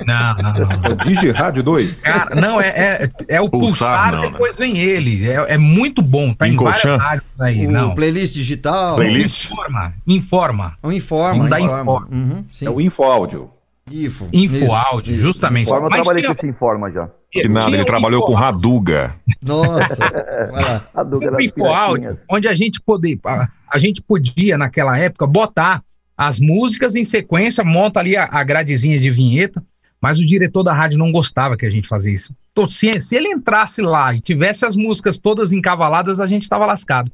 Speaker 3: Não, não, não. não.
Speaker 4: Digi Rádio 2?
Speaker 3: Cara, não, é, é, é o Pulsar, Pulsar não, depois né? vem ele. É, é, muito bom, tá em, em várias rádios aí.
Speaker 1: O
Speaker 3: não.
Speaker 1: playlist digital.
Speaker 3: Playlist? Informa. Informa.
Speaker 1: O Informa.
Speaker 3: Da Informa.
Speaker 4: Uhum, é o Info Áudio.
Speaker 3: Info. Info áudio, justamente.
Speaker 6: Informa, eu trabalhei tinha... com esse Informa já.
Speaker 5: Que nada, ele trabalhou com Raduga.
Speaker 1: Nossa.
Speaker 6: Raduga
Speaker 3: Info áudio, onde a gente poder, a, a, gente podia naquela época botar as músicas em sequência, monta ali a, a gradezinha de vinheta, mas o diretor da rádio não gostava que a gente fazia isso. Então, se, se ele entrasse lá e tivesse as músicas todas encavaladas, a gente estava lascado.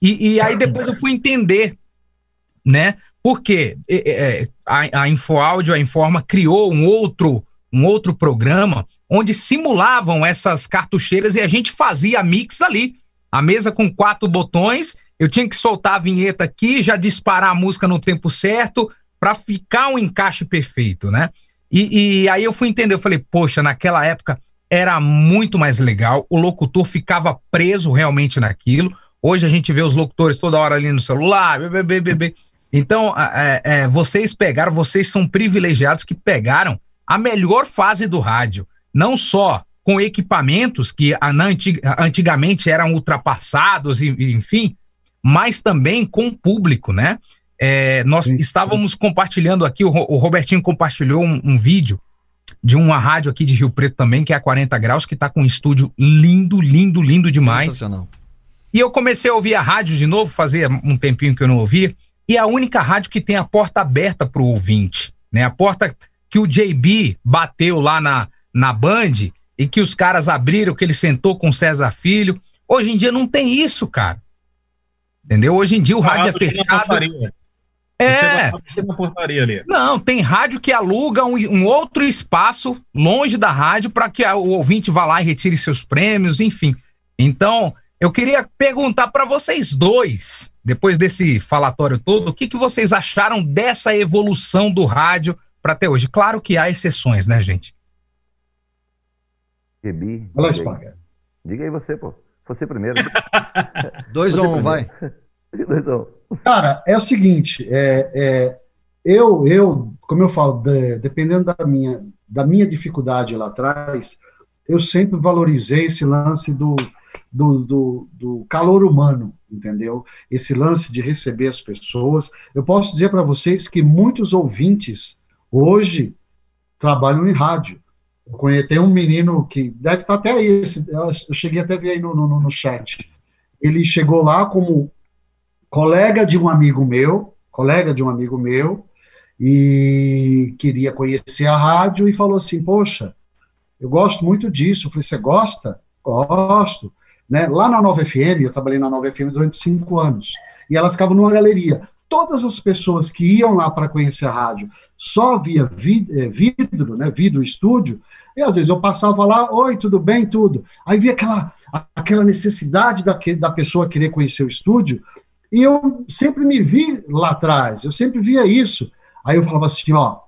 Speaker 3: E, e aí depois eu fui entender, né? Porque é, a, a InfoAudio, a Informa, criou um outro, um outro programa onde simulavam essas cartucheiras e a gente fazia mix ali. A mesa com quatro botões, eu tinha que soltar a vinheta aqui, já disparar a música no tempo certo, para ficar um encaixe perfeito, né? E, e, aí eu fui entender, eu falei, poxa, naquela época era muito mais legal, o locutor ficava preso realmente naquilo. Hoje a gente vê os locutores toda hora ali no celular, bebê, bebê. Então, é, é, vocês pegaram, vocês são privilegiados que pegaram a melhor fase do rádio. Não só com equipamentos que antigamente eram ultrapassados, enfim, mas também com o público, né? É, nós sim, estávamos compartilhando aqui, o, o Robertinho compartilhou um, um, vídeo de uma rádio aqui de Rio Preto também, que é a 40 Graus, que está com um estúdio lindo, lindo, lindo demais. Sensacional. E eu comecei a ouvir a rádio de novo, fazia um tempinho que eu não ouvia, e é a única rádio que tem a porta aberta para o ouvinte, né? A porta que o JB bateu lá na, na Band e que os caras abriram, que ele sentou com o César Filho. Hoje em dia não tem isso, cara. Entendeu? Hoje em dia o rádio é fechado. É.
Speaker 2: Você vai portaria ali.
Speaker 3: Não, tem rádio que aluga um, um outro espaço longe da rádio para que a- o ouvinte vá lá e retire seus prêmios, enfim. Então, eu queria perguntar para vocês dois, depois desse falatório todo, o que, que vocês acharam dessa evolução do rádio para até hoje? Claro que há exceções, né, gente?
Speaker 7: Espaga.
Speaker 6: Diga aí você, pô. Você primeiro.
Speaker 1: Dois
Speaker 6: Você
Speaker 1: ou um,
Speaker 6: primeiro.
Speaker 1: vai.
Speaker 6: Dois, um.
Speaker 7: Cara, é o seguinte, é, é, eu, eu, como eu falo, de- dependendo da minha, da minha dificuldade lá atrás, eu sempre valorizei esse lance do, do, do, do calor humano, entendeu? Esse lance de receber as pessoas. Eu posso dizer para vocês que muitos ouvintes hoje trabalham em rádio. Tem um menino que deve estar até aí, esse- eu cheguei até a ver aí no, no, no chat. Ele chegou lá como colega de um amigo meu, colega de um amigo meu, e queria conhecer a rádio e falou assim: Poxa, eu gosto muito disso. Eu falei: Você gosta? Gosto. Né? Lá na Nova FM, eu trabalhei na Nova FM durante cinco anos, e ela ficava numa galeria. Todas as pessoas que iam lá para conhecer a rádio só via vi- eh, vidro, né, vidro estúdio, e às vezes eu passava lá, oi, tudo bem, tudo. Aí via aquela, aquela necessidade daquele, da pessoa querer conhecer o estúdio, e eu sempre me vi lá atrás, eu sempre via isso. Aí eu falava assim, ó,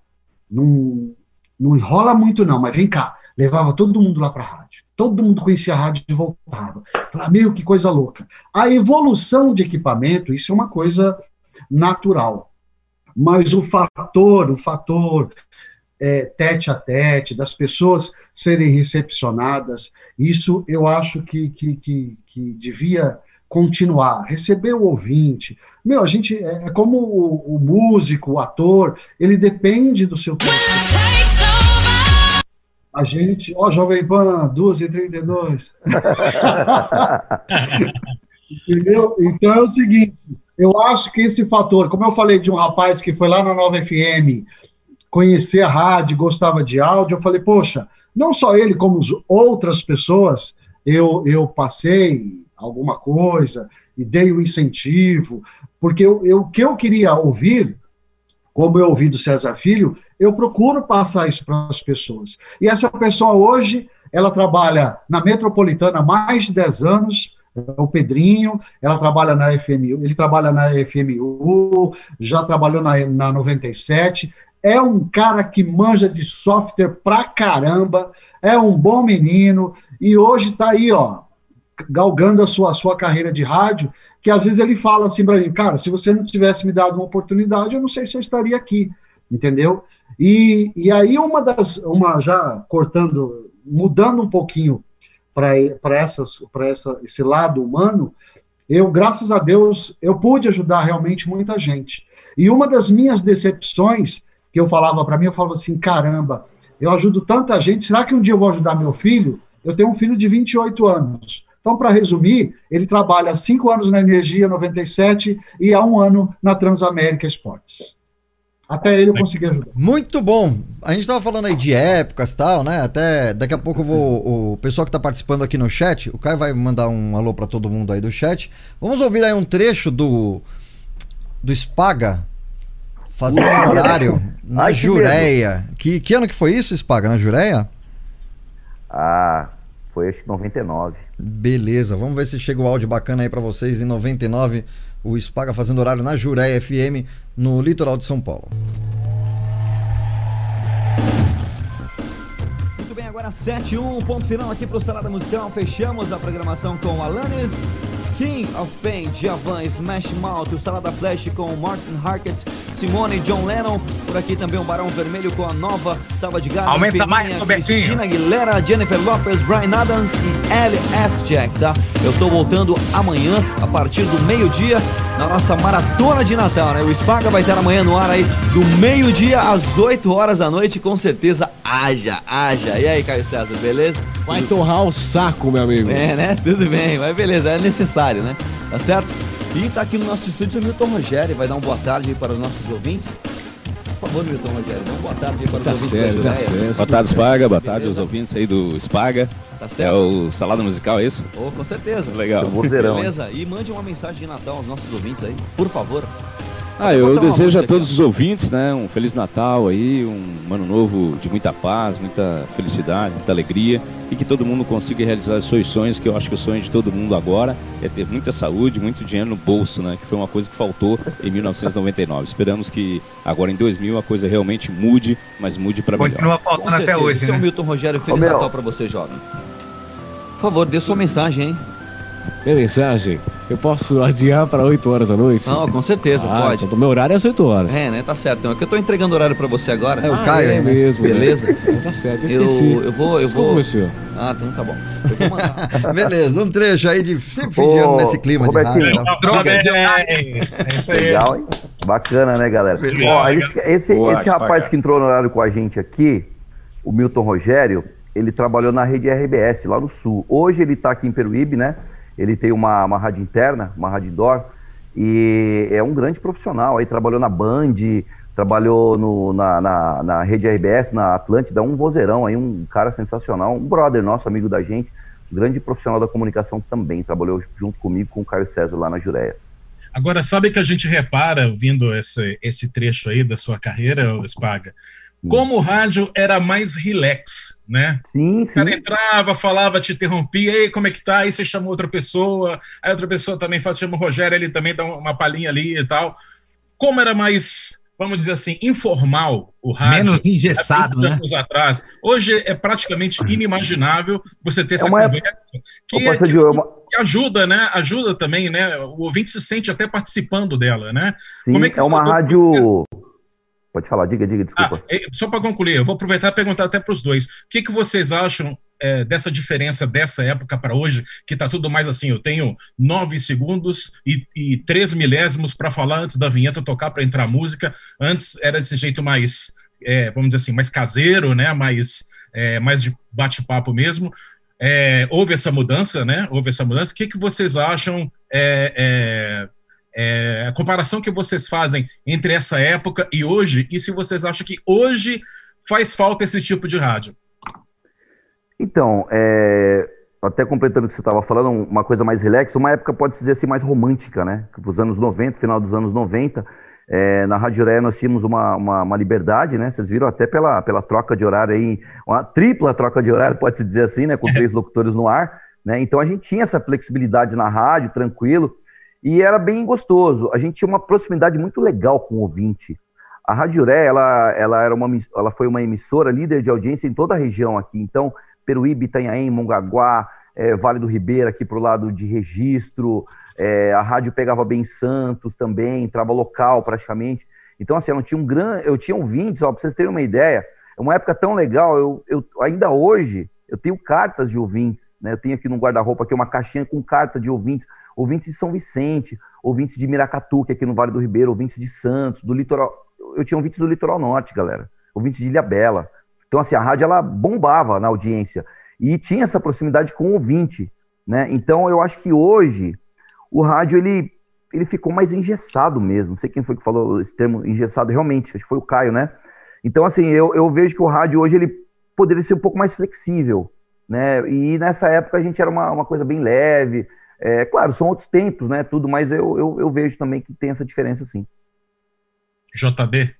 Speaker 7: não, não enrola muito não, mas vem cá. Levava todo mundo lá para a rádio. Todo mundo conhecia a rádio e voltava. Falava, meu, que coisa louca. A evolução de equipamento, isso é uma coisa natural. Mas o fator, o fator é, tete a tete, das pessoas serem recepcionadas, isso eu acho que, que, que, que devia continuar, receber o ouvinte. Meu, a gente é, é como o, o músico, o ator, ele depende do seu tempo. A gente, ó, Jovem Pan, 2h32. Entendeu? Então é o seguinte, eu acho que esse fator, como eu falei de um rapaz que foi lá na Nova FM, conhecer a rádio, gostava de áudio, eu falei, poxa, não só ele, como as outras pessoas, eu, eu passei alguma coisa e dei o incentivo, porque eu, eu- o que eu queria ouvir, como eu ouvi do César Filho, eu procuro passar isso para as pessoas. E essa pessoa hoje, ela trabalha na Metropolitana há mais de 10 anos, é o Pedrinho, ela trabalha na FMU, ele trabalha na FMU, já trabalhou na, na 97, é um cara que manja de software pra caramba, é um bom menino, e hoje está aí, ó, galgando a sua, a sua carreira de rádio, que às vezes ele fala assim para mim, cara, se você não tivesse me dado uma oportunidade, eu não sei se eu estaria aqui, entendeu? E, e aí uma das, uma já cortando, mudando um pouquinho para essa, esse lado humano, eu, graças a Deus, eu pude ajudar realmente muita gente. E uma das minhas decepções, que eu falava para mim, eu falava assim, caramba, eu ajudo tanta gente, será que um dia eu vou ajudar meu filho? Eu tenho um filho de 28 anos. Então, para resumir, ele trabalha cinco anos na Energia 97 e há um ano na Transamérica Esportes. Até ele eu consegui ajudar.
Speaker 1: Muito bom. A gente tava falando aí de épocas e tal, né? Até daqui a pouco eu vou. O pessoal que tá participando aqui no chat, o Caio vai mandar um alô pra todo mundo aí do chat. Vamos ouvir aí um trecho do. Do Spaga fazendo um horário na
Speaker 6: Ai, que
Speaker 1: Jureia. Que, que ano que foi isso, Spaga? Na Jureia?
Speaker 6: Ah, foi acho que 99.
Speaker 1: Beleza, vamos ver se chega o áudio bacana aí pra vocês. Em 99, o Spaga fazendo horário na Jureia FM, no litoral de São Paulo.
Speaker 8: Muito bem, agora 7 1, ponto final aqui pro Salada Musical. Fechamos a programação com Alanis, King of Pain, Djavan, Smash Mouth, o Salada Flash com Martin Harkett, Simone e John Lennon. Por aqui também o Barão Vermelho com a nova Salva de Gado.
Speaker 3: Aumenta mais, Robertinho.
Speaker 8: Cristina Aguilera, Jennifer Lopez, Brian Adams e L.S. Jack, tá? Eu tô voltando amanhã, a partir do meio-dia, na nossa maratona de Natal, né? O Spaga vai estar amanhã no ar aí, do meio-dia às 8 horas da noite, com certeza haja, haja. E aí, Caio César, beleza?
Speaker 9: Vai torrar o saco, meu amigo.
Speaker 8: É, né? Tudo bem, mas beleza, é necessário, né? Tá certo? E tá aqui no nosso estúdio o Milton Rogério, vai dar uma boa tarde aí para os nossos ouvintes. Por favor, Milton Rogério, dá uma boa tarde aí para os
Speaker 9: Tá
Speaker 8: ouvintes
Speaker 9: certo,
Speaker 8: da
Speaker 9: tá certo.
Speaker 10: Boa tarde, Spaga. Boa tarde
Speaker 8: Beleza?
Speaker 10: aos ouvintes aí do Spaga.
Speaker 8: Tá
Speaker 10: É
Speaker 8: certo?
Speaker 10: o Salada Musical, é isso?
Speaker 8: Oh, com certeza.
Speaker 10: Legal.
Speaker 6: Hein?
Speaker 8: Beleza? E mande uma mensagem de Natal aos nossos ouvintes aí, por favor.
Speaker 10: Ah, eu desejo a todos os ouvintes, né, um feliz Natal aí, um ano novo de muita paz, muita felicidade, muita alegria e que todo mundo consiga realizar os seus sonhos, que eu acho que o sonho de todo mundo agora é ter muita saúde, muito dinheiro no bolso, né, que foi uma coisa que faltou em 1999. Esperamos que agora em 2000 a coisa realmente mude, mas mude para melhor.
Speaker 3: Continua faltando até hoje,
Speaker 8: Seu
Speaker 3: né?
Speaker 8: Milton Rogério, Feliz
Speaker 6: Ô.
Speaker 8: Natal pra você, jovem. Por favor, dê sua mensagem, hein?
Speaker 9: Minha mensagem, eu posso adiar para 8 horas da noite?
Speaker 8: Não, com certeza,
Speaker 9: ah,
Speaker 8: pode.
Speaker 9: Então, meu horário é às 8 horas.
Speaker 8: É, né? Tá certo. Então, é que eu tô entregando horário pra você agora.
Speaker 1: É o
Speaker 9: Ah,
Speaker 1: Caio
Speaker 9: é
Speaker 1: né?
Speaker 9: mesmo. né?
Speaker 8: Beleza?
Speaker 9: É, tá certo, eu
Speaker 8: Eu,
Speaker 9: esqueci.
Speaker 8: eu vou, eu
Speaker 9: Desculpa,
Speaker 8: vou.
Speaker 9: senhor.
Speaker 8: Ah, então tá bom. Eu mandar.
Speaker 1: Beleza, um trecho aí de sempre fim de
Speaker 6: Ô,
Speaker 1: ano nesse clima de
Speaker 6: Robertinho.
Speaker 1: rádio. tá?
Speaker 2: Droga, é isso aí.
Speaker 6: Legal, hein? Bacana, né, galera?
Speaker 2: Legal,
Speaker 6: Ó,
Speaker 2: legal.
Speaker 6: esse, esse,
Speaker 5: Boa,
Speaker 6: esse rapaz que entrou no horário com a gente aqui, o Milton Rogério, ele trabalhou na rede RBS, lá no Sul. Hoje ele tá aqui em Peruíbe, né? Ele tem uma, uma rádio interna, uma rádio indoor, e é um grande profissional. Aí trabalhou na Band, trabalhou no- na, na, na rede RBS, na Atlântida, um vozeirão aí, um cara sensacional, um brother nosso, amigo da gente, grande profissional da comunicação também. Trabalhou junto comigo com o Caio César lá na Jureia.
Speaker 2: Agora, sabe que a gente repara, ouvindo esse, esse trecho aí da sua carreira, Spaga, como o rádio era mais relax, né?
Speaker 6: Sim,
Speaker 2: O cara entrava, falava, te interrompia, aí como é que tá? Aí você chamou outra pessoa, aí outra pessoa também faz, chama o Rogério, ele também dá uma palhinha ali e tal. Como era mais, vamos dizer assim, informal o rádio.
Speaker 3: Menos engessado,
Speaker 2: há 20
Speaker 3: né?
Speaker 2: anos atrás. Hoje é praticamente inimaginável você ter essa
Speaker 6: uma
Speaker 2: conversa que,
Speaker 6: pastor
Speaker 2: que-
Speaker 6: é uma-
Speaker 2: que ajuda, né? Ajuda também, né? O ouvinte se sente até participando dela, né?
Speaker 6: Sim,
Speaker 2: Como
Speaker 6: é,
Speaker 2: é que-
Speaker 6: uma rádio. Pode falar, diga, diga, desculpa.
Speaker 2: Ah, só para concluir, eu vou aproveitar e perguntar até para os dois. O que, que vocês acham eh, dessa diferença dessa época para hoje, que está tudo mais assim? Eu tenho nove segundos e, e três milésimos para falar antes da vinheta tocar para entrar a música. Antes era desse jeito mais, eh, vamos dizer assim, mais caseiro, né? Mais, eh, mais de bate-papo mesmo. Eh, houve essa mudança, né? Houve essa mudança. O que, que vocês acham? É, a comparação que vocês fazem entre essa época e hoje, e se vocês acham que hoje faz falta esse tipo de rádio.
Speaker 6: Então, é, até completando o que você estava falando, uma coisa mais relax, uma época pode se dizer assim mais romântica, né? Os anos 90, final dos anos 90, é, na Rádio Ré nós tínhamos uma, uma, uma liberdade, né? Vocês viram até pela, pela troca de horário aí, uma tripla troca de horário, pode-se dizer assim, né? Com três locutores no ar, né? Então a gente tinha essa flexibilidade na rádio, tranquilo, e era bem gostoso. A gente tinha uma proximidade muito legal com o ouvinte. A Rádio Ré, ela, ela, era uma, ela foi uma emissora líder de audiência em toda a região aqui. Então, Peruíbe, Itanhaém, Mongaguá, eh, Vale do Ribeira, aqui pro lado de registro. eh, a rádio pegava bem em Santos também, entrava local praticamente. Então, assim, eu tinha um grande. Eu tinha ouvintes, ó, pra vocês terem uma ideia, é uma época tão legal. Eu, eu ainda hoje eu tenho cartas de ouvintes, né? Eu tenho aqui no guarda-roupa uma caixinha com carta de ouvintes, ouvintes de São Vicente, ouvintes de Miracatu, que é aqui no Vale do Ribeiro, ouvintes de Santos, do litoral. Eu tinha ouvintes do litoral norte, galera. Ouvintes de Ilha Bela. Então, assim, a rádio ela bombava na audiência e tinha essa proximidade com o ouvinte, né? Então, eu acho que hoje o rádio ele ele ficou mais engessado mesmo. Não sei quem foi que falou esse termo engessado realmente, acho que foi o Caio, né? Então, assim, eu, eu vejo que o rádio hoje ele poderia ser um pouco mais flexível, né? E nessa época a gente era uma, uma coisa bem leve. É, claro, são outros tempos, né? Tudo, mas eu, eu, eu vejo também que tem essa diferença, sim.
Speaker 2: JB?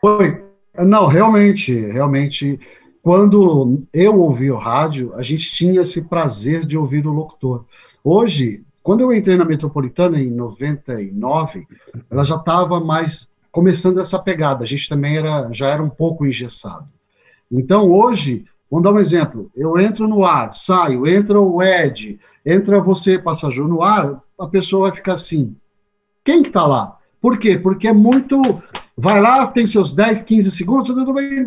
Speaker 7: Foi. Não, realmente, realmente, quando eu ouvi o rádio, a gente tinha esse prazer de ouvir o locutor. Hoje, quando eu entrei na Metropolitana em 99, ela já estava mais começando essa pegada. A gente também era, já era um pouco engessado. Então, hoje, vamos dar um exemplo. Eu entro no ar, saio, entra o Ed, entra você, passageiro, no ar, a pessoa vai ficar assim, quem que tá lá? Por quê? Porque é muito. Vai lá, tem seus 10, 15 segundos, tudo bem,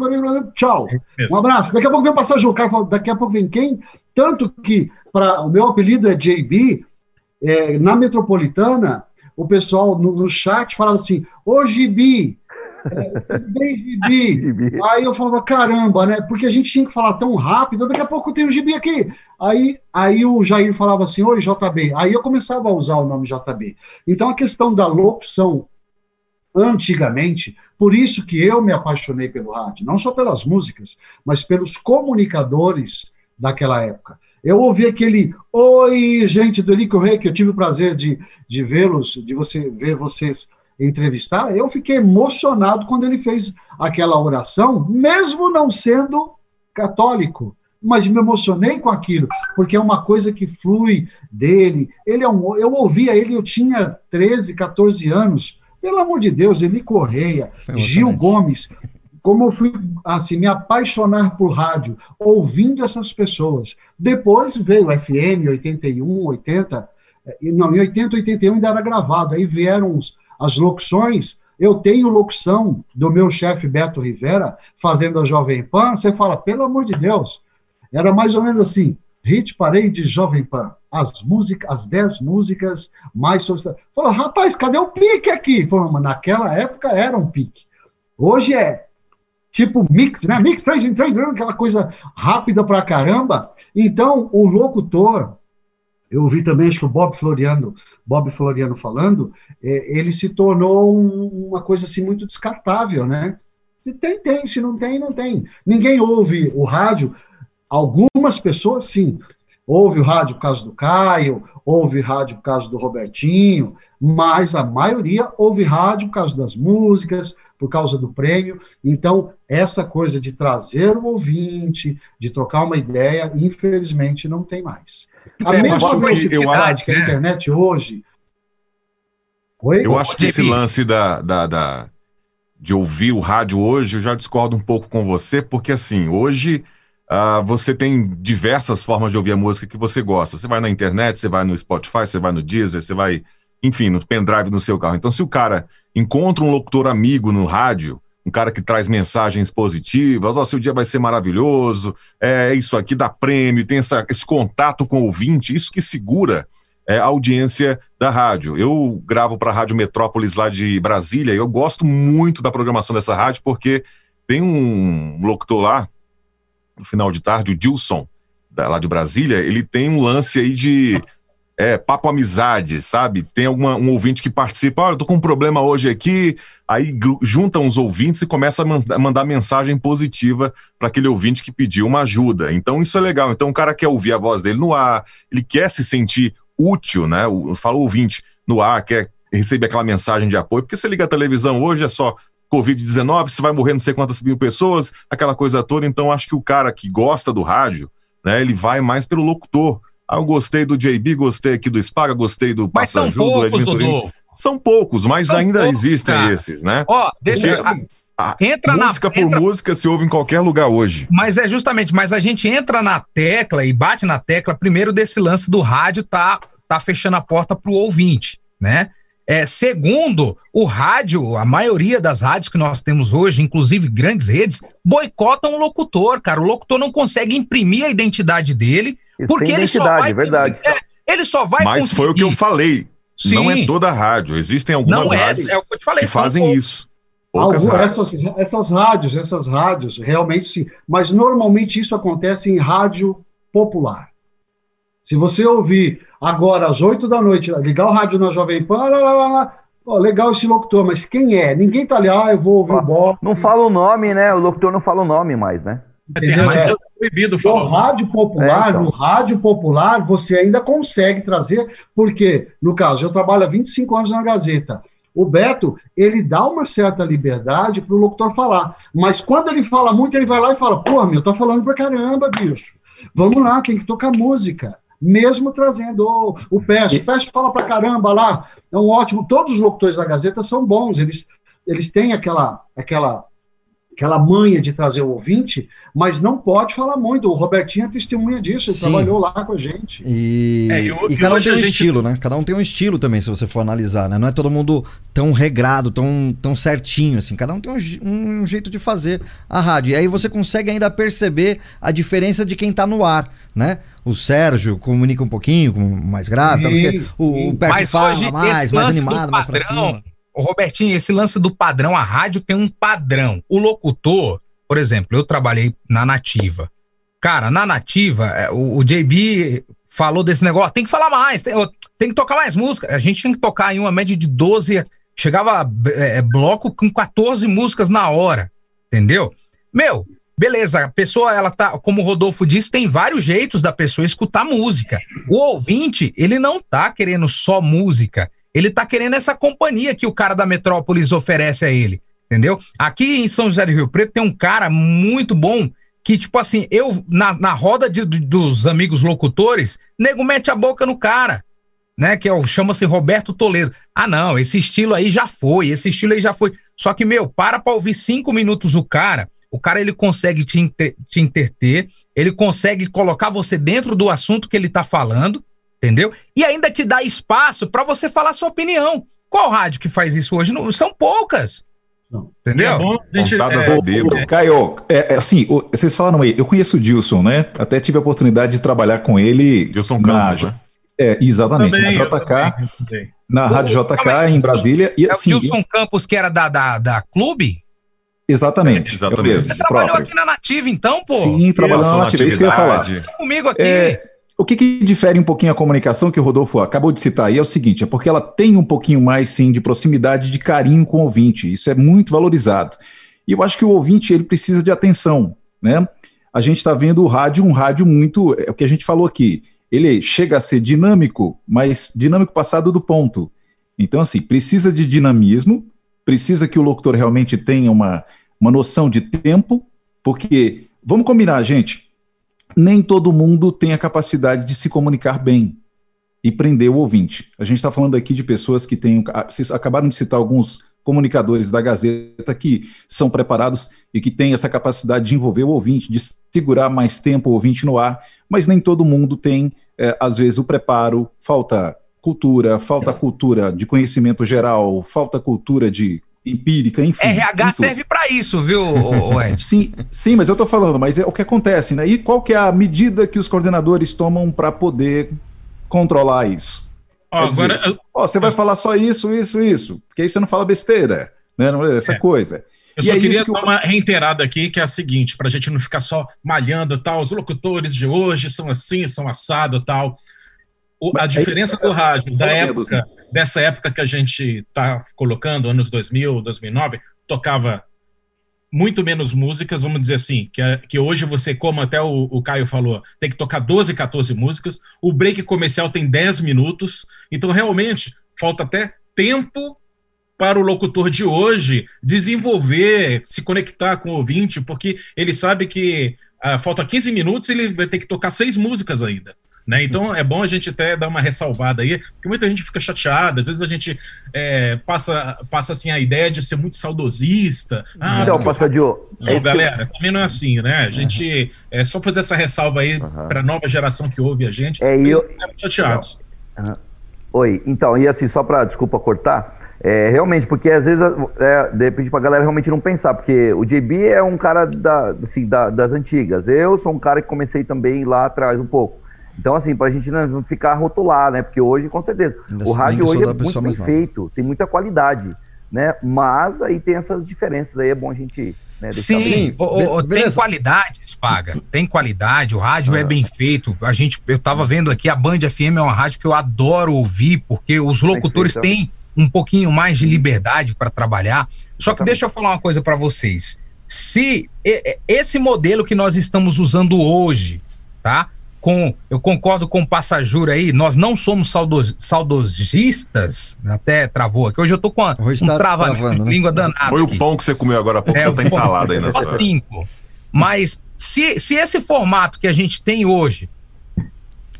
Speaker 7: tchau. Um abraço. Daqui a pouco vem o passageiro. O cara fala, daqui a pouco vem quem? Tanto que para o meu apelido é JB, é, na metropolitana, o pessoal no, no chat falava assim: Ô Gibi, é, bem, Gibi? Aí eu falava, caramba, né? Porque a gente tinha que falar tão rápido, daqui a pouco tem o Gibi aqui. Aí, aí o Jair falava assim, oi, JB. Aí eu começava a usar o nome JB. Então a questão da locução, antigamente, por isso que eu me apaixonei pelo rádio, não só pelas músicas, mas pelos comunicadores daquela época. Eu ouvi aquele Oi, gente do Elico Rei, que eu tive o prazer de, de vê-los, de você ver vocês entrevistar, eu fiquei emocionado quando ele fez aquela oração, mesmo não sendo católico. Mas me emocionei com aquilo, porque é uma coisa que flui dele. Ele é um, eu ouvia ele, eu tinha 13, 14 anos. Pelo amor de Deus, Eli Correia, Gil Gomes, como eu fui assim me apaixonar por rádio, ouvindo essas pessoas. Depois veio o FM 81, 80, não, em 80, 81 ainda era gravado. Aí vieram os, as locuções. Eu tenho locução do meu chefe Beto Rivera fazendo a Jovem Pan. Você fala, pelo amor de Deus, era mais ou menos assim: hit parade Jovem Pan. As músicas, as 10 músicas mais Falou, rapaz, cadê o pique aqui? Falou, naquela época era um pique. Hoje é tipo mix, né? Mix 3 em 3, aquela coisa rápida pra caramba. Então, o locutor, eu ouvi também, acho que o Bob Floriano, Bob Floriano falando, é, ele se tornou um, uma coisa assim muito descartável, né? Se tem, tem, se não tem, não tem. Ninguém ouve o rádio, algumas pessoas sim. Ouve o rádio por causa do Caio, ouve rádio por causa do Robertinho, mas a maioria ouve rádio por causa das músicas, por causa do prêmio. Então, essa coisa de trazer o ouvinte, de trocar uma ideia, infelizmente não tem mais. A
Speaker 5: É,
Speaker 7: mesma velocidade que a
Speaker 5: acho-
Speaker 7: internet hoje. Oi?
Speaker 5: Eu acho que esse lance da, da, da- de ouvir o rádio hoje, eu já discordo um pouco com você, porque assim, hoje ah, você tem diversas formas de ouvir a música que você gosta. Você vai na internet, você vai no Spotify, você vai no Deezer, você vai, enfim, no pendrive no seu carro. Então, se o cara encontra um locutor amigo no rádio, um cara que traz mensagens positivas, ó, seu dia vai ser maravilhoso, é isso aqui dá prêmio, tem essa- esse contato com o ouvinte, isso que segura é, a audiência da rádio. Eu gravo para a Rádio Metrópolis lá de Brasília e eu gosto muito da programação dessa rádio porque tem um locutor lá, no final de tarde, o Dilson, da- lá de Brasília, ele tem um lance aí de é, papo amizade, sabe? Tem alguma, um ouvinte que participa, olha, eu tô com um problema hoje aqui, aí gru- junta uns ouvintes e começa a manda- mandar mensagem positiva para aquele ouvinte que pediu uma ajuda. Então isso é legal. Então o cara quer ouvir a voz dele no ar, ele quer se sentir útil, né? O, fala o ouvinte no ar, quer receber aquela mensagem de apoio, porque você liga a televisão hoje é só Covid-19, você vai morrer não sei quantas mil pessoas, aquela coisa toda. Então acho que o cara que gosta do rádio, né, ele vai mais pelo locutor. Ah, eu gostei do JB, gostei aqui do Spaga, gostei do Passajudo, do
Speaker 3: poucos,
Speaker 5: Venturini.
Speaker 3: Dodô.
Speaker 5: São poucos, mas
Speaker 3: São
Speaker 5: ainda
Speaker 3: poucos,
Speaker 5: existem
Speaker 3: cara.
Speaker 5: esses, né?
Speaker 3: Ó, deixa
Speaker 5: Porque
Speaker 3: a- entra na-
Speaker 5: música por
Speaker 3: entra-
Speaker 5: música se ouve em qualquer lugar hoje.
Speaker 3: Mas é justamente, mas a gente entra na tecla e bate na tecla primeiro desse lance do rádio tá tá fechando a porta pro ouvinte, né? É, segundo, o rádio, a maioria das rádios que nós temos hoje, inclusive grandes redes, boicotam o locutor, cara. O locutor não consegue imprimir a identidade dele, Porque ele só vai
Speaker 6: é verdade.
Speaker 3: conseguir- é, ele só vai
Speaker 5: Mas foi o que eu
Speaker 3: conseguir-
Speaker 5: falei. Não é
Speaker 3: Sim.
Speaker 5: toda rádio. Existem algumas
Speaker 3: Não é,
Speaker 5: rádios
Speaker 3: é o que eu te falei,
Speaker 5: que fazem
Speaker 3: poucos.
Speaker 5: isso. Poucas
Speaker 7: Algum-
Speaker 5: rádios.
Speaker 7: essas, essas rádios, essas rádios, realmente sim. Mas normalmente isso acontece em rádio popular. Se você ouvir agora às 8 da noite, ligar o rádio na Jovem Pan, lá, lá, lá, lá, ó, legal esse locutor, mas quem é? Ninguém tá ali, ah, eu vou ouvir o Bob.
Speaker 6: Não fala o nome, né? O locutor não fala o nome mais, né?
Speaker 7: Entendeu?
Speaker 2: Mas
Speaker 7: É.
Speaker 2: proibido
Speaker 7: No
Speaker 2: falar.
Speaker 7: rádio popular,
Speaker 6: É, então.
Speaker 7: no rádio popular, você ainda consegue trazer, porque, no caso, eu trabalho há 25 anos na Gazeta. O Beto, ele dá uma certa liberdade para o locutor falar. Mas quando ele fala muito, ele vai lá e fala: pô, meu, tá falando pra caramba, bicho. Vamos lá, tem que tocar música. Mesmo trazendo o, o Peste. O Peste fala pra caramba lá. É um ótimo. Todos os locutores da Gazeta são bons. Eles, eles têm aquela, aquela aquela manha de trazer o ouvinte, mas não pode falar muito. O Robertinho é testemunha disso, ele
Speaker 1: Sim.
Speaker 7: trabalhou lá com a gente.
Speaker 1: E,
Speaker 2: É, e
Speaker 1: e, cada um tem um
Speaker 2: gente-
Speaker 1: estilo, né? Cada um tem um estilo também, se você for analisar, né? Não é todo mundo tão regrado, tão, tão certinho, assim. Cada um tem um, um jeito de fazer a rádio. E aí você consegue ainda perceber a diferença de quem tá no ar, né? O Sérgio comunica um pouquinho, com mais grave, sei o o, o Percy
Speaker 3: Mas
Speaker 1: fala mais, mais
Speaker 3: lance
Speaker 1: animado,
Speaker 3: do
Speaker 1: mais pra cima.
Speaker 3: Robertinho, esse lance do padrão, a rádio tem um padrão. O locutor, por exemplo, eu trabalhei na Nativa. Cara, na Nativa, é, o, o JB falou desse negócio, tem que falar mais, tem, tem que tocar mais música. A gente tinha que tocar em uma média de 12, chegava é, bloco com 14 músicas na hora, entendeu? Meu, beleza, a pessoa, ela tá, como o Rodolfo disse, tem vários jeitos da pessoa escutar música. O ouvinte, ele não tá querendo só música, Ele tá querendo essa companhia que o cara da Metrópolis oferece a ele, entendeu? Aqui em São José do Rio Preto tem um cara muito bom que, tipo assim, eu, na, na roda de- dos amigos locutores, nego mete a boca no cara, né? Que é chama-se Roberto Toledo. Ah, não, esse estilo aí já foi, esse estilo aí já foi. Só que, meu, para pra ouvir cinco minutos o cara, o cara ele consegue te, te interter, ele consegue colocar você dentro do assunto que ele tá falando, entendeu? E ainda te dá espaço pra você falar sua opinião. Qual rádio que faz isso hoje? Não, são poucas. Entendeu?
Speaker 2: É bom gente,
Speaker 5: Contadas
Speaker 2: é,
Speaker 5: a dedo.
Speaker 4: Ô, Caio, é, é assim, o- vocês falaram aí, eu conheço o Dilson, né? Até tive a oportunidade de trabalhar com ele.
Speaker 5: Dilson
Speaker 4: na,
Speaker 5: Campos, né?
Speaker 4: É, exatamente,
Speaker 2: também,
Speaker 4: na JK,
Speaker 2: também,
Speaker 4: na Rádio JK em Brasília. E
Speaker 3: É o
Speaker 4: assim,
Speaker 3: Dilson Campos, que era da, da, da Clube?
Speaker 4: exatamente,
Speaker 5: É, exatamente.
Speaker 4: é o mesmo,
Speaker 3: Você trabalhou
Speaker 4: próprio.
Speaker 3: aqui na Nativa, então, pô?
Speaker 4: Sim, trabalhando
Speaker 5: Passou
Speaker 4: na
Speaker 5: na
Speaker 4: Nativa, é isso que eu ia falar.
Speaker 3: comigo aqui.
Speaker 4: O que, que difere um pouquinho a comunicação que o Rodolfo acabou de citar aí é o seguinte: é porque ela tem um pouquinho mais, sim, de proximidade, de carinho com o ouvinte. Isso é muito valorizado. E eu acho que o ouvinte ele precisa de atenção, né? A gente está vendo o rádio, um rádio muito, é o que a gente falou aqui. Ele chega a ser dinâmico, mas dinâmico passado do ponto. Então, assim, precisa de dinamismo, precisa que o locutor realmente tenha uma, uma noção de tempo, porque, vamos combinar, gente, nem todo mundo tem a capacidade de se comunicar bem e prender o ouvinte. A gente está falando aqui de pessoas que têm. ah, Vocês acabaram de citar alguns comunicadores da Gazeta que são preparados e que têm essa capacidade de envolver o ouvinte, de segurar mais tempo o ouvinte no ar, mas nem todo mundo tem, eh, às vezes, o preparo, falta cultura, falta cultura de conhecimento geral, falta cultura de empírica, enfim.
Speaker 3: RH serve pra isso, viu, Ed?
Speaker 4: Sim, sim, mas eu tô falando, mas é o que acontece, né? E qual que é a medida que os coordenadores tomam para poder controlar isso?
Speaker 2: Ó,
Speaker 4: Quer dizer,
Speaker 2: agora, eu-
Speaker 4: Ó, você vai falar só isso, isso, isso, porque aí você não fala besteira, né? Não é essa
Speaker 2: É.
Speaker 4: coisa.
Speaker 2: Eu
Speaker 4: E
Speaker 2: só
Speaker 4: é
Speaker 2: queria
Speaker 4: que eu-
Speaker 2: dar uma reiterada aqui, que é a seguinte, para a gente não ficar só malhando tal, os locutores de hoje são assim, são assado tal. O- a diferença do rádio da
Speaker 4: menos,
Speaker 2: época, dessa época que a gente está colocando, anos 2000, 2009, tocava muito menos músicas, vamos dizer assim, que, é- que hoje você, como até o, o Caio falou, tem que tocar 12, 14 músicas, o break comercial tem 10 minutos, então realmente falta até tempo para o locutor de hoje desenvolver, se conectar com o ouvinte, porque ele sabe que ah, falta 15 minutos e ele vai ter que tocar seis músicas ainda. Né? Então é bom a gente até dar uma ressalvada aí, porque muita gente fica chateada, às vezes a gente é, passa, passa assim a ideia de ser muito saudosista. Ah,
Speaker 6: Então,
Speaker 2: porque
Speaker 6: Passadio,
Speaker 2: não,
Speaker 6: é que-
Speaker 2: galera, também não é assim, né? A gente é só fazer essa ressalva aí
Speaker 6: Aham.
Speaker 2: para a nova geração que ouve a gente.
Speaker 6: É, eu-
Speaker 2: chateados.
Speaker 6: Oi, então, e assim, só para desculpa cortar, é, realmente, porque às vezes, é, de repente, pra galera realmente não pensar, porque o JB é um cara da, assim, da- das antigas, eu sou um cara que comecei também lá atrás um pouco. Então, assim, pra gente não ficar rotular, né? Porque hoje, com certeza,
Speaker 1: Ainda
Speaker 6: o rádio hoje é muito bem feito, tem muita qualidade, né? Mas aí tem essas diferenças aí, é bom a gente né,
Speaker 3: Sim, ô, ô, tem qualidade, Spaga. Tem qualidade, o rádio é bem feito. A gente, eu tava vendo aqui, a Band FM é uma rádio que eu adoro ouvir, porque os locutores
Speaker 6: Perfeito.
Speaker 3: têm um pouquinho mais de liberdade para trabalhar. Só que deixa eu falar uma coisa para vocês. Se esse modelo que nós estamos usando hoje, tá? Com, eu concordo com o Passajura aí, nós não somos saudos, saudosistas, até travou aqui. Hoje eu tô com uma,
Speaker 1: Hoje
Speaker 3: um
Speaker 1: tá
Speaker 3: trava
Speaker 1: travando, né?
Speaker 3: língua danada.
Speaker 5: Foi o
Speaker 3: aqui.
Speaker 5: pão que você comeu agora há pouco,
Speaker 3: É,
Speaker 5: tá entalado aí na sua.
Speaker 3: cinco. Mas se, se esse formato que a gente tem hoje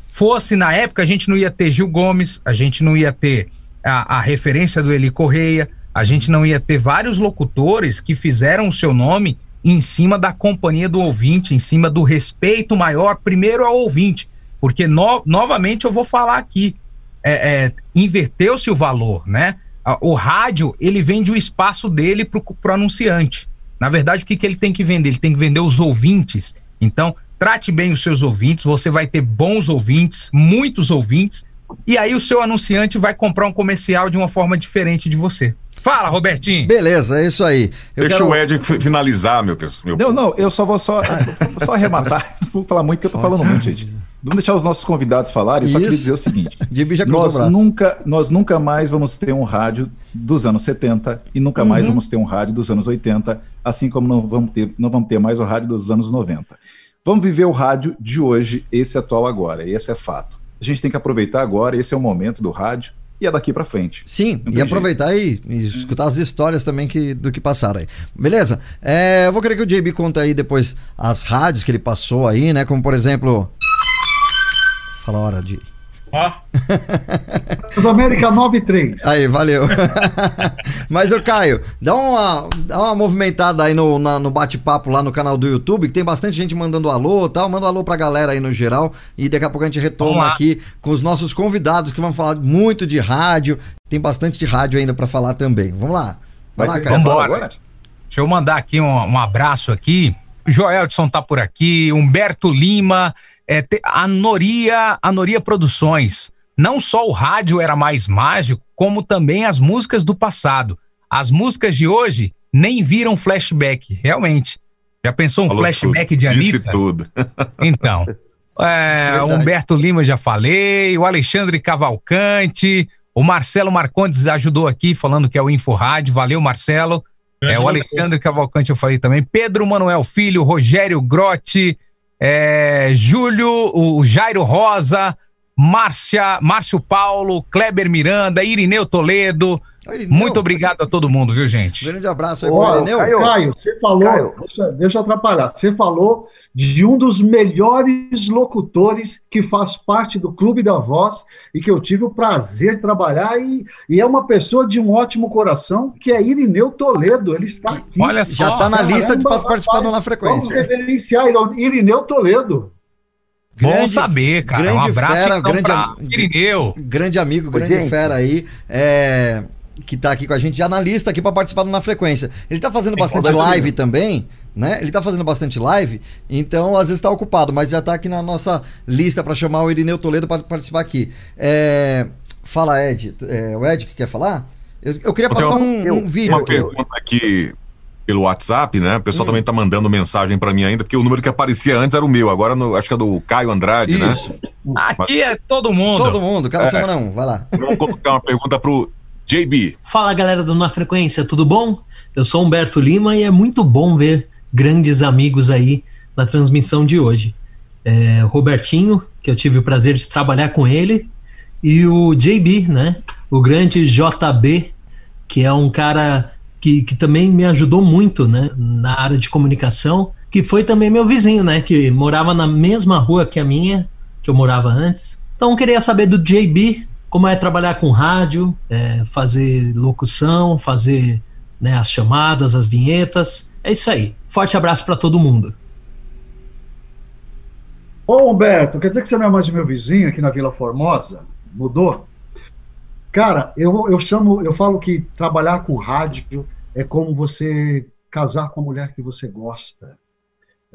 Speaker 3: fosse na época, a gente não ia ter Gil Gomes, a gente não ia ter a, a referência do Eli Correia, a gente não ia ter vários locutores que fizeram o seu nome em cima da companhia do ouvinte, em cima do respeito maior, primeiro ao ouvinte. Porque, no- novamente, eu vou falar aqui, é, é, inverteu-se o valor, né? O rádio, ele vende o espaço dele pro, pro anunciante. Na verdade, o que, que ele tem que vender? Ele tem que vender os ouvintes. Então, trate bem os seus ouvintes, você vai ter bons ouvintes, muitos ouvintes, e aí o seu anunciante vai comprar um comercial de uma forma diferente de você. Fala, Robertinho!
Speaker 1: Beleza, é isso aí. Eu
Speaker 5: Deixa
Speaker 1: quero-
Speaker 5: o Ed fi- finalizar, meu pessoal.
Speaker 4: Não, não, eu só vou só, vou só arrematar. Não vou falar muito, porque eu tô falando muito, gente. Vamos deixar os nossos convidados falarem. Eu só queria
Speaker 1: Isso.
Speaker 4: dizer o seguinte:
Speaker 1: o
Speaker 4: nós nunca, nós nunca mais vamos ter um rádio dos anos 70 e nunca
Speaker 1: Uhum.
Speaker 4: mais vamos ter um rádio dos anos 80, assim como não vamos ter, não vamos ter mais o rádio dos anos 90. Vamos viver o rádio de hoje, esse atual agora, esse é fato. A gente tem que aproveitar agora, esse é o momento do rádio, e é daqui para frente.
Speaker 1: Sim, e aproveitar e, e escutar as histórias também que, do que passaram aí. Beleza? É, eu vou querer que o JB conta aí depois as rádios que ele passou aí, né? Como por exemplo. Fala a hora de.
Speaker 2: Ó,
Speaker 7: Transamérica 93.
Speaker 1: Aí, valeu. Mas, ô Caio, dá uma, dá uma movimentada aí no, na- no bate-papo lá no canal do YouTube, que tem bastante gente mandando alô e tal. Manda um alô pra galera aí no geral. E daqui a pouco a gente retoma aqui com os nossos convidados que vão falar muito de rádio. Tem bastante de rádio ainda pra falar também. Vamos lá. Vai, lá, Caio.
Speaker 3: Vambora. Deixa eu mandar aqui um, um abraço aqui. Joelson tá por aqui, Humberto Lima, é, te- a Noria, a Noria Produções. Não só o rádio era mais mágico, como também as músicas do passado. As músicas de hoje nem viram flashback, realmente. Já pensou um
Speaker 5: Falou
Speaker 3: flashback
Speaker 5: tudo,
Speaker 3: de
Speaker 5: Disse
Speaker 3: Anitta?
Speaker 5: tudo.
Speaker 3: Então, é. Humberto Lima já falei, o Alexandre Cavalcante, o Marcelo Marcondes ajudou aqui falando que é o Info Rádio. Valeu, Marcelo. É, o Alexandre Cavalcante eu falei também. Pedro Manuel Filho, Rogério Grotti, é, Júlio, o Jairo Rosa, Márcia, Márcio Paulo, Kleber Miranda, Irineu Toledo.
Speaker 1: Irineu.
Speaker 3: Muito obrigado a todo mundo, viu, gente?
Speaker 1: Grande abraço aí pro
Speaker 7: Ó,
Speaker 1: Irineu.
Speaker 6: Caio.
Speaker 7: Caio, você falou,
Speaker 6: Caio.
Speaker 7: Deixa, deixa eu atrapalhar, você falou de um dos melhores locutores que faz parte do Clube da Voz e que eu tive o prazer de trabalhar e, e é uma pessoa de um ótimo coração, que é Irineu Toledo, ele está aqui.
Speaker 3: Olha só.
Speaker 1: Já tá na lista de participar do Na
Speaker 7: Vamos
Speaker 1: Frequência.
Speaker 7: reverenciar Irineu Toledo.
Speaker 3: Bom
Speaker 1: Grande-
Speaker 3: saber, cara. Um
Speaker 1: grande
Speaker 3: abraço
Speaker 1: fera,
Speaker 3: então
Speaker 1: grande
Speaker 3: Irineu.
Speaker 1: grande amigo, grande
Speaker 6: gente.
Speaker 1: fera aí, é, que tá aqui com a gente, já na lista aqui pra participar Na Frequência. Ele tá fazendo bastante live também, né? Ele tá fazendo bastante live, então às vezes tá ocupado, mas já tá aqui na nossa lista pra chamar o Irineu Toledo pra participar aqui. É, fala, Ed. É, o Ed que quer falar? Eu, eu queria passar
Speaker 5: uma-
Speaker 1: um,
Speaker 6: eu-
Speaker 1: um vídeo
Speaker 5: Uma
Speaker 1: aqui.
Speaker 5: pergunta aqui pelo WhatsApp, né? O
Speaker 1: Hum.
Speaker 5: pessoal também tá mandando mensagem pra mim ainda, porque o número que aparecia antes era o meu, agora no- acho que é do Caio Andrade, né?
Speaker 1: Isso,
Speaker 3: Aqui é todo mundo.
Speaker 1: todo mundo, cada
Speaker 5: É.
Speaker 1: semana um, vai lá.
Speaker 5: Vamos colocar uma pergunta pro JB.
Speaker 11: Fala galera do Na Frequência, tudo bom? Eu sou Humberto Lima e é muito bom ver grandes amigos aí na transmissão de hoje. É, Robertinho, que eu tive o prazer de trabalhar com ele, e o JB, né? O grande JB, que é um cara que, que também me ajudou muito né, na área de comunicação, que foi também meu vizinho, né? Que morava na mesma rua que a minha, que eu morava antes. Então queria saber do JB, como é trabalhar com rádio, é, fazer locução, fazer né, as chamadas, as vinhetas. É isso aí. Forte abraço para todo mundo.
Speaker 7: Ô Humberto, quer dizer que você não é mais meu vizinho aqui na Vila Formosa? Mudou? Cara, eu, eu chamo, eu falo que trabalhar com rádio é como você casar com a mulher que você gosta.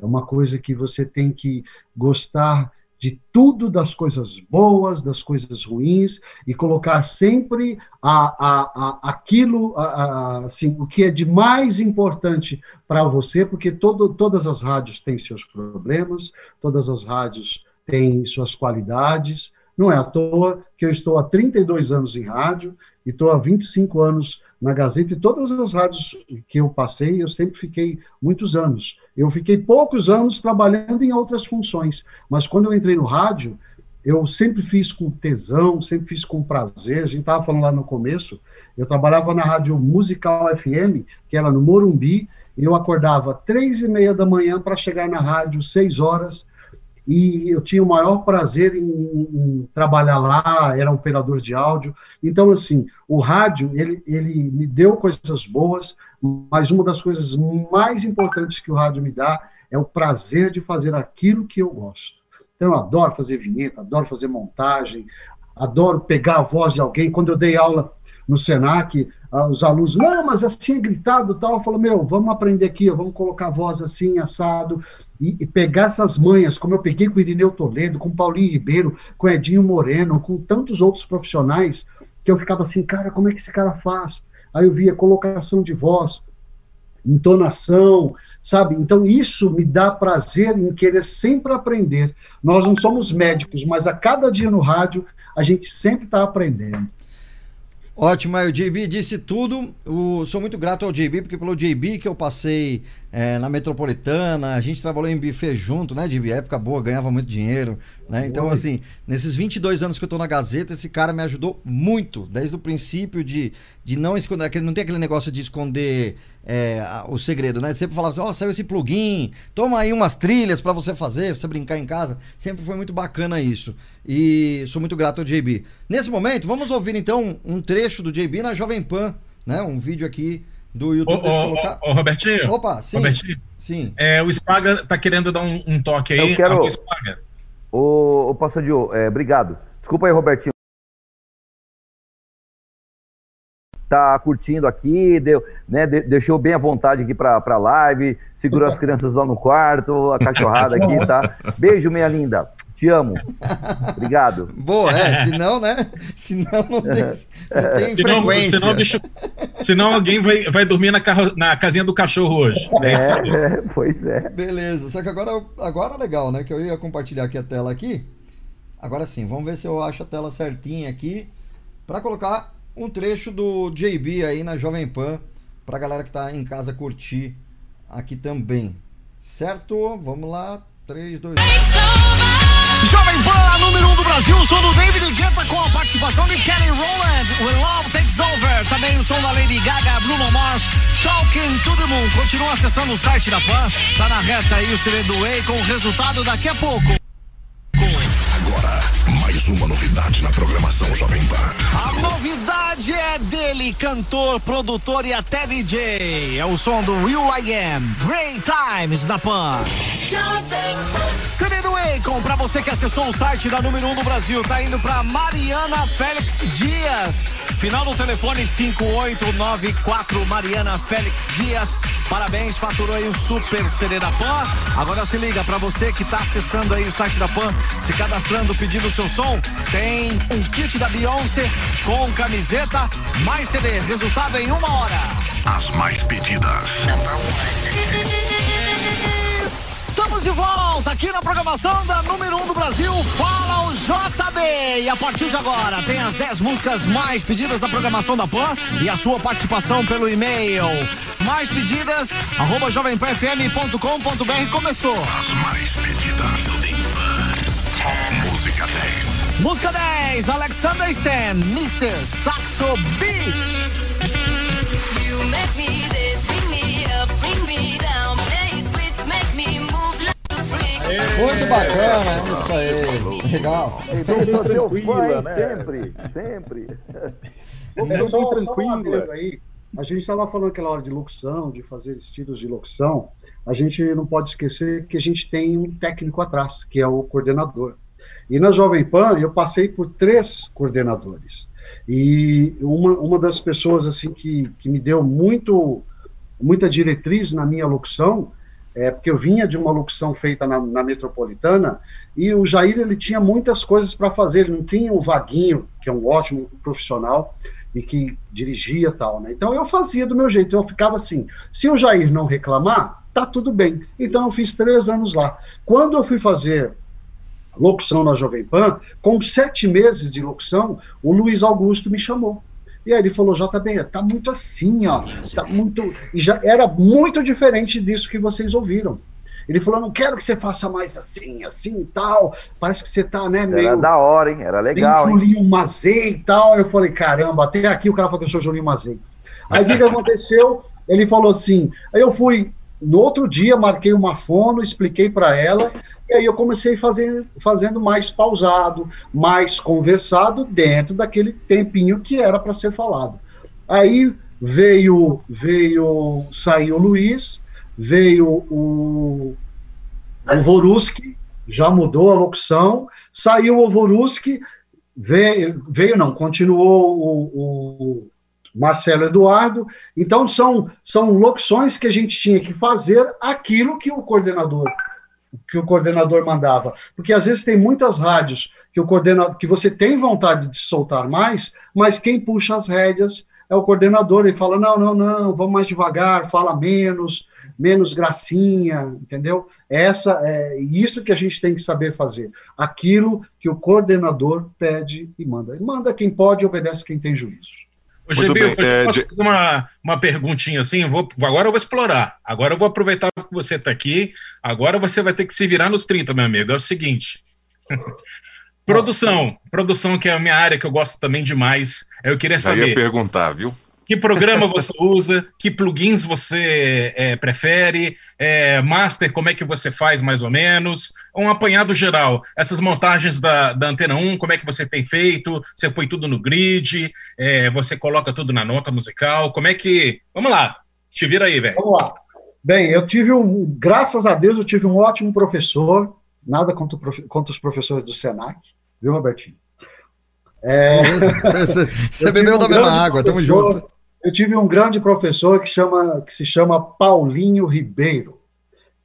Speaker 7: É uma coisa que você tem que gostar de tudo, das coisas boas, das coisas ruins, e colocar sempre a, a, a, aquilo, a, assim, o que é de mais importante para você, porque todo, todas as rádios têm seus problemas, todas as rádios têm suas qualidades. Não é à toa que eu estou há 32 anos em rádio e estou há 25 anos na Gazeta, e todas as rádios que eu passei, eu sempre fiquei muitos anos. Eu fiquei poucos anos trabalhando em outras funções, mas quando eu entrei no rádio, eu sempre fiz com tesão, sempre fiz com prazer. A gente estava falando lá no começo, eu trabalhava na rádio Musical FM, que era no Morumbi, eu acordava três e meia da manhã para chegar na rádio seis horas, e eu tinha o maior prazer em, em, trabalhar lá, era operador de áudio. Então, assim, o rádio, ele, ele me deu coisas boas, mas uma das coisas mais importantes que o rádio me dá é o prazer de fazer aquilo que eu gosto. Então, eu adoro fazer vinheta, adoro fazer montagem, adoro pegar a voz de alguém. Quando eu dei aula no Senac, os alunos, não, mas assim é gritado tal. Eu falo, meu, vamos aprender aqui, vamos colocar a voz assim, assado, e, e, pegar essas manhas, como eu peguei com o Irineu Toledo, com Paulinho Ribeiro, com Edinho Moreno, com tantos outros profissionais, que eu ficava assim, cara, como é que esse cara faz? Aí eu via colocação de voz, entonação, sabe? Então isso me dá prazer em querer sempre aprender. Nós não somos médicos, mas a cada dia no rádio a gente sempre está aprendendo.
Speaker 1: Ótimo, aí o JB disse tudo. O, sou muito grato ao JB, porque pelo JB que eu passei é, na Metropolitana, a gente trabalhou em buffet junto, né, de época boa, ganhava muito dinheiro, né? Então,
Speaker 7: Oi.
Speaker 1: assim, nesses 22 anos que eu tô na Gazeta, esse cara me ajudou muito, desde o princípio de, de não esconder, aquele- não tem aquele negócio de esconder é, o segredo, né? Sempre falava assim, ó, saiu esse plugin, toma aí umas trilhas pra você fazer, pra você brincar em casa. Sempre foi muito bacana isso. E sou muito grato ao JB. Nesse momento, vamos ouvir então um trecho do JB na Jovem Pan, né? Um vídeo aqui do YouTube.
Speaker 2: Ô,
Speaker 1: colocar.
Speaker 2: ô, ô, Robertinho.
Speaker 1: Opa, sim.
Speaker 2: Robertinho.
Speaker 1: Sim.
Speaker 2: É, o Spaga tá querendo dar um, um toque aí.
Speaker 6: Eu quero-
Speaker 2: Alô, Spaga.
Speaker 6: Ô, ô Passadio, é, obrigado. Desculpa aí, Robertinho. Tá curtindo aqui, deu, né, de- deixou bem à vontade aqui pra, pra live, segurou as crianças lá no quarto, a cachorrada aqui, tá? Beijo, minha linda. Te amo. Obrigado.
Speaker 1: Boa, é, senão, né? Senão não tem, não tem
Speaker 2: Senão,
Speaker 1: frequência.
Speaker 2: senão, bicho- senão alguém vai, vai dormir na, carro- na casinha do cachorro hoje. É isso aí.
Speaker 6: É, pois é.
Speaker 1: Beleza, só que agora, agora é legal, né? Que eu ia compartilhar aqui a tela aqui. Agora sim, vamos ver se eu acho a tela certinha aqui para colocar um trecho do JB aí na Jovem Pan pra galera que tá em casa curtir aqui também. Certo? Vamos lá. 3, 2, 1.
Speaker 12: Jovem Pan, número 1 um do Brasil, o som do David Guetta com a participação de Kelly Rowland, When Love Takes Over. Também o som da Lady Gaga, Bruno Mars, Talking to the Moon. Continua acessando o site da Pan, tá na reta aí o CD do Way com o resultado daqui a pouco.
Speaker 13: Mais uma novidade na programação Jovem Pan.
Speaker 12: A novidade é dele, cantor, produtor e até DJ. É o som do Will I Am, Great Times na Pan. CD do Akon, pra você que acessou o site da número 1 um do Brasil, tá indo pra Mariana Félix Dias. Final do telefone 5894, Mariana Félix Dias. Parabéns, faturou aí um super CD da Pan. Agora se liga, pra você que tá acessando aí o site da Pan, se cadastrando, pedindo o seu som, tem um kit da Beyoncé com camiseta, mais CD. Resultado em uma hora.
Speaker 13: As mais pedidas.
Speaker 12: Estamos de volta aqui na programação da número 1 um do Brasil, Fala o JB. E a partir de agora tem as 10 músicas mais pedidas da programação da PAN e a sua participação pelo e-mail. Mais pedidas, arroba jovempanfm.com.br começou.
Speaker 13: As mais pedidas. Pan. Música 10.
Speaker 12: Música 10, Alexander Stan, Mr. Saxo Beach.
Speaker 14: You make me this, bring me up, bring me down, play switch, make me move like a freak.
Speaker 1: Muito bacana, é isso aí. Legal.
Speaker 6: Eu sou seu
Speaker 4: tranquila,
Speaker 6: fã, hein?
Speaker 4: né?
Speaker 6: Sempre, sempre.
Speaker 7: Ô,
Speaker 4: Não,
Speaker 7: só-
Speaker 4: tranquila.
Speaker 7: adendo aí. A gente estava falando aquela hora de locução, de fazer estilos de locução. A gente não pode esquecer que a gente tem um técnico atrás, que é o coordenador. E na Jovem Pan, eu passei por três coordenadores. E uma, uma das pessoas assim que, que me deu muito, muita diretriz na minha locução, é porque eu vinha de uma locução feita na, na Metropolitana, e o Jair ele tinha muitas coisas para fazer, ele não tinha o Vaguinho, que é um ótimo profissional, e que dirigia tal, né? Então eu fazia do meu jeito, eu ficava assim, se o Jair não reclamar, tá tudo bem. Então eu fiz três anos lá. Quando eu fui fazer locução na Jovem Pan, com sete meses de locução, o Luiz Augusto me chamou. E aí ele falou, JB, tá muito assim, ó, tá muito... E já era muito diferente disso que vocês ouviram. Ele falou, não quero que você faça mais assim, assim e tal, parece que você tá, né, meio...
Speaker 6: Era da hora, hein? Era legal, hein?
Speaker 7: Julinho Mazei e tal. Eu falei, caramba, até aqui o cara falou que eu sou Julinho Mazei. Aí o que, que aconteceu? Ele falou assim. Aí eu fui, no outro dia, marquei uma fono, expliquei para ela, e aí eu comecei fazer, fazendo mais pausado, mais conversado, dentro daquele tempinho que era para ser falado. Aí veio, veio, saiu o Luiz, veio o, o Voruski, já mudou a locução, saiu o Voruski, veio, veio não, continuou o, o Marcelo Eduardo. Então são, são locuções que a gente tinha que fazer aquilo que o coordenador que o coordenador mandava, porque às vezes tem muitas rádios que o coordenador que você tem vontade de soltar mais, mas quem puxa as rédeas é o coordenador, ele fala não, não, não, vamos mais devagar, fala menos, menos gracinha, entendeu? Essa é isso que a gente tem que saber fazer. Aquilo que o coordenador pede e manda. Manda quem pode, obedece quem tem juízo.
Speaker 2: Ô, GB,
Speaker 5: bem,
Speaker 2: eu
Speaker 5: é,
Speaker 2: posso fazer uma, uma perguntinha assim? Eu vou, agora eu vou explorar. Agora eu vou aproveitar que você está aqui. Agora você vai ter que se virar nos 30, meu amigo. É o seguinte. produção. Produção, que é a minha área que eu gosto também demais. Eu queria
Speaker 5: Já ia
Speaker 2: saber
Speaker 5: perguntar, viu?
Speaker 2: Que programa você usa, que plugins você é, prefere, é, master, como é que você faz mais ou menos, um apanhado geral. Essas montagens da, da Antena 1, como é que você tem feito? Você põe tudo no grid, é, você coloca tudo na nota musical, como é que... Vamos lá, te vira aí, velho.
Speaker 7: Vamos lá. Bem, eu tive um, graças a Deus, eu tive um ótimo professor, nada contra, o profe- contra os professores do Senac, viu, Robertinho? É?
Speaker 1: Você- Você
Speaker 7: eu
Speaker 1: bebeu
Speaker 7: tive
Speaker 1: da
Speaker 7: um
Speaker 1: mesma água, tamo junto.
Speaker 7: Eu tive um grande professor que, chama, que se chama Paulinho Ribeiro,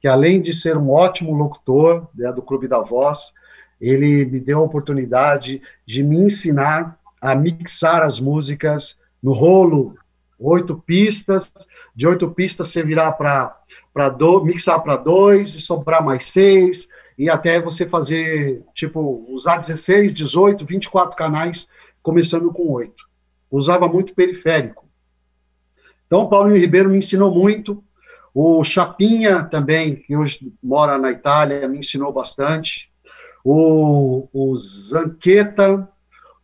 Speaker 7: que além de ser um ótimo locutor né, do Clube da Voz, ele me deu a oportunidade de me ensinar a mixar as músicas no rolo, oito pistas, de oito pistas você virar para mixar para dois e sobrar mais seis, e até você fazer, tipo, usar 16, 18, 24 canais, começando com oito. Usava muito periférico. Então, Paulinho Ribeiro me ensinou muito. O Chapinha também, que hoje mora na Itália, me ensinou bastante. O, o Zanqueta,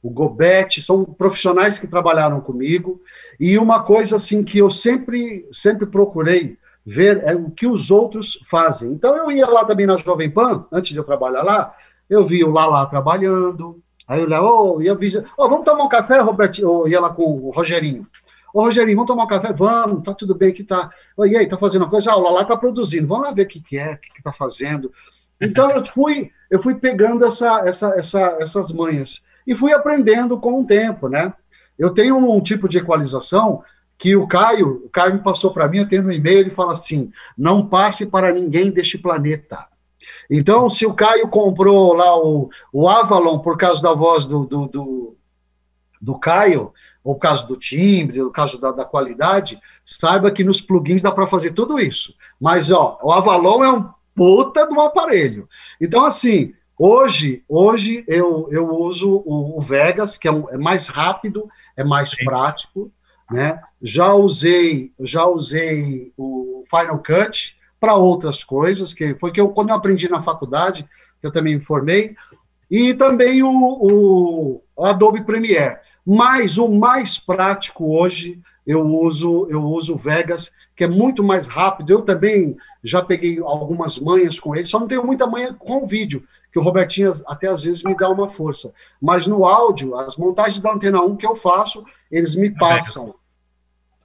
Speaker 7: o Gobete, são profissionais que trabalharam comigo. E uma coisa assim que eu sempre, sempre procurei ver é o que os outros fazem. Então, eu ia lá também na Jovem Pan, antes de eu trabalhar lá, eu via o Lala trabalhando, aí eu lá, oh, ia oh, vamos tomar um café, Robertinho? Eu ia lá com o Rogerinho. Ô, Rogerinho, vamos tomar um café? Vamos, tá tudo bem que tá. E aí, tá fazendo uma coisa? Ah, o Lala tá produzindo, vamos lá ver o que, que é, o que, que tá fazendo. Então eu fui, eu fui pegando essa, essa, essa, essas manhas e fui aprendendo com o tempo, né? Eu tenho um tipo de equalização que o Caio, o Caio me passou para mim, eu tenho no e-mail, ele fala assim: não passe para ninguém deste planeta. Então, se o Caio comprou lá o, o Avalon por causa da voz do, do, do, do Caio, ou por causa do timbre, por causa da, da qualidade, saiba que nos plugins dá para fazer tudo isso. Mas, ó, o Avalon é um puta de um aparelho. Então, assim, hoje, hoje eu, eu uso o, o Vegas, que é, um- é mais rápido, é mais prático, né? Já usei, já usei o Final Cut para outras coisas, que foi que eu, quando eu aprendi na faculdade, que eu também me formei, e também o, o Adobe Premiere. Mas o mais prático hoje eu uso eu uso o Vegas, que é muito mais rápido. Eu também já peguei algumas manhas com ele, só não tenho muita manha com o vídeo, que o Robertinho até às vezes me dá uma força. Mas no áudio, as montagens da Antena 1 que eu faço, eles me passam.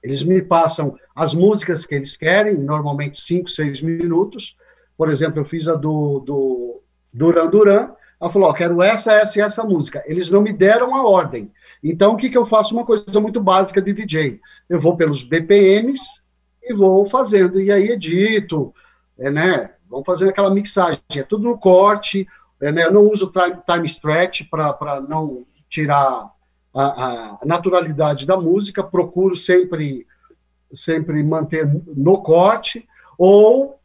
Speaker 7: Eles me passam as músicas que eles querem, normalmente 5, 6 minutos. Por exemplo, eu fiz a do, do Duran Duran. Ela falou: ó, quero essa, essa e essa música. Eles não me deram a ordem. Então, o que, que eu faço? Uma coisa muito básica de DJ. Eu vou pelos BPMs e vou fazendo. E aí edito, é, né? Vamos fazendo aquela mixagem. É tudo no corte. é, né? Eu não uso time, time stretch para não tirar a, a naturalidade da música. Procuro sempre, sempre manter no corte. Ou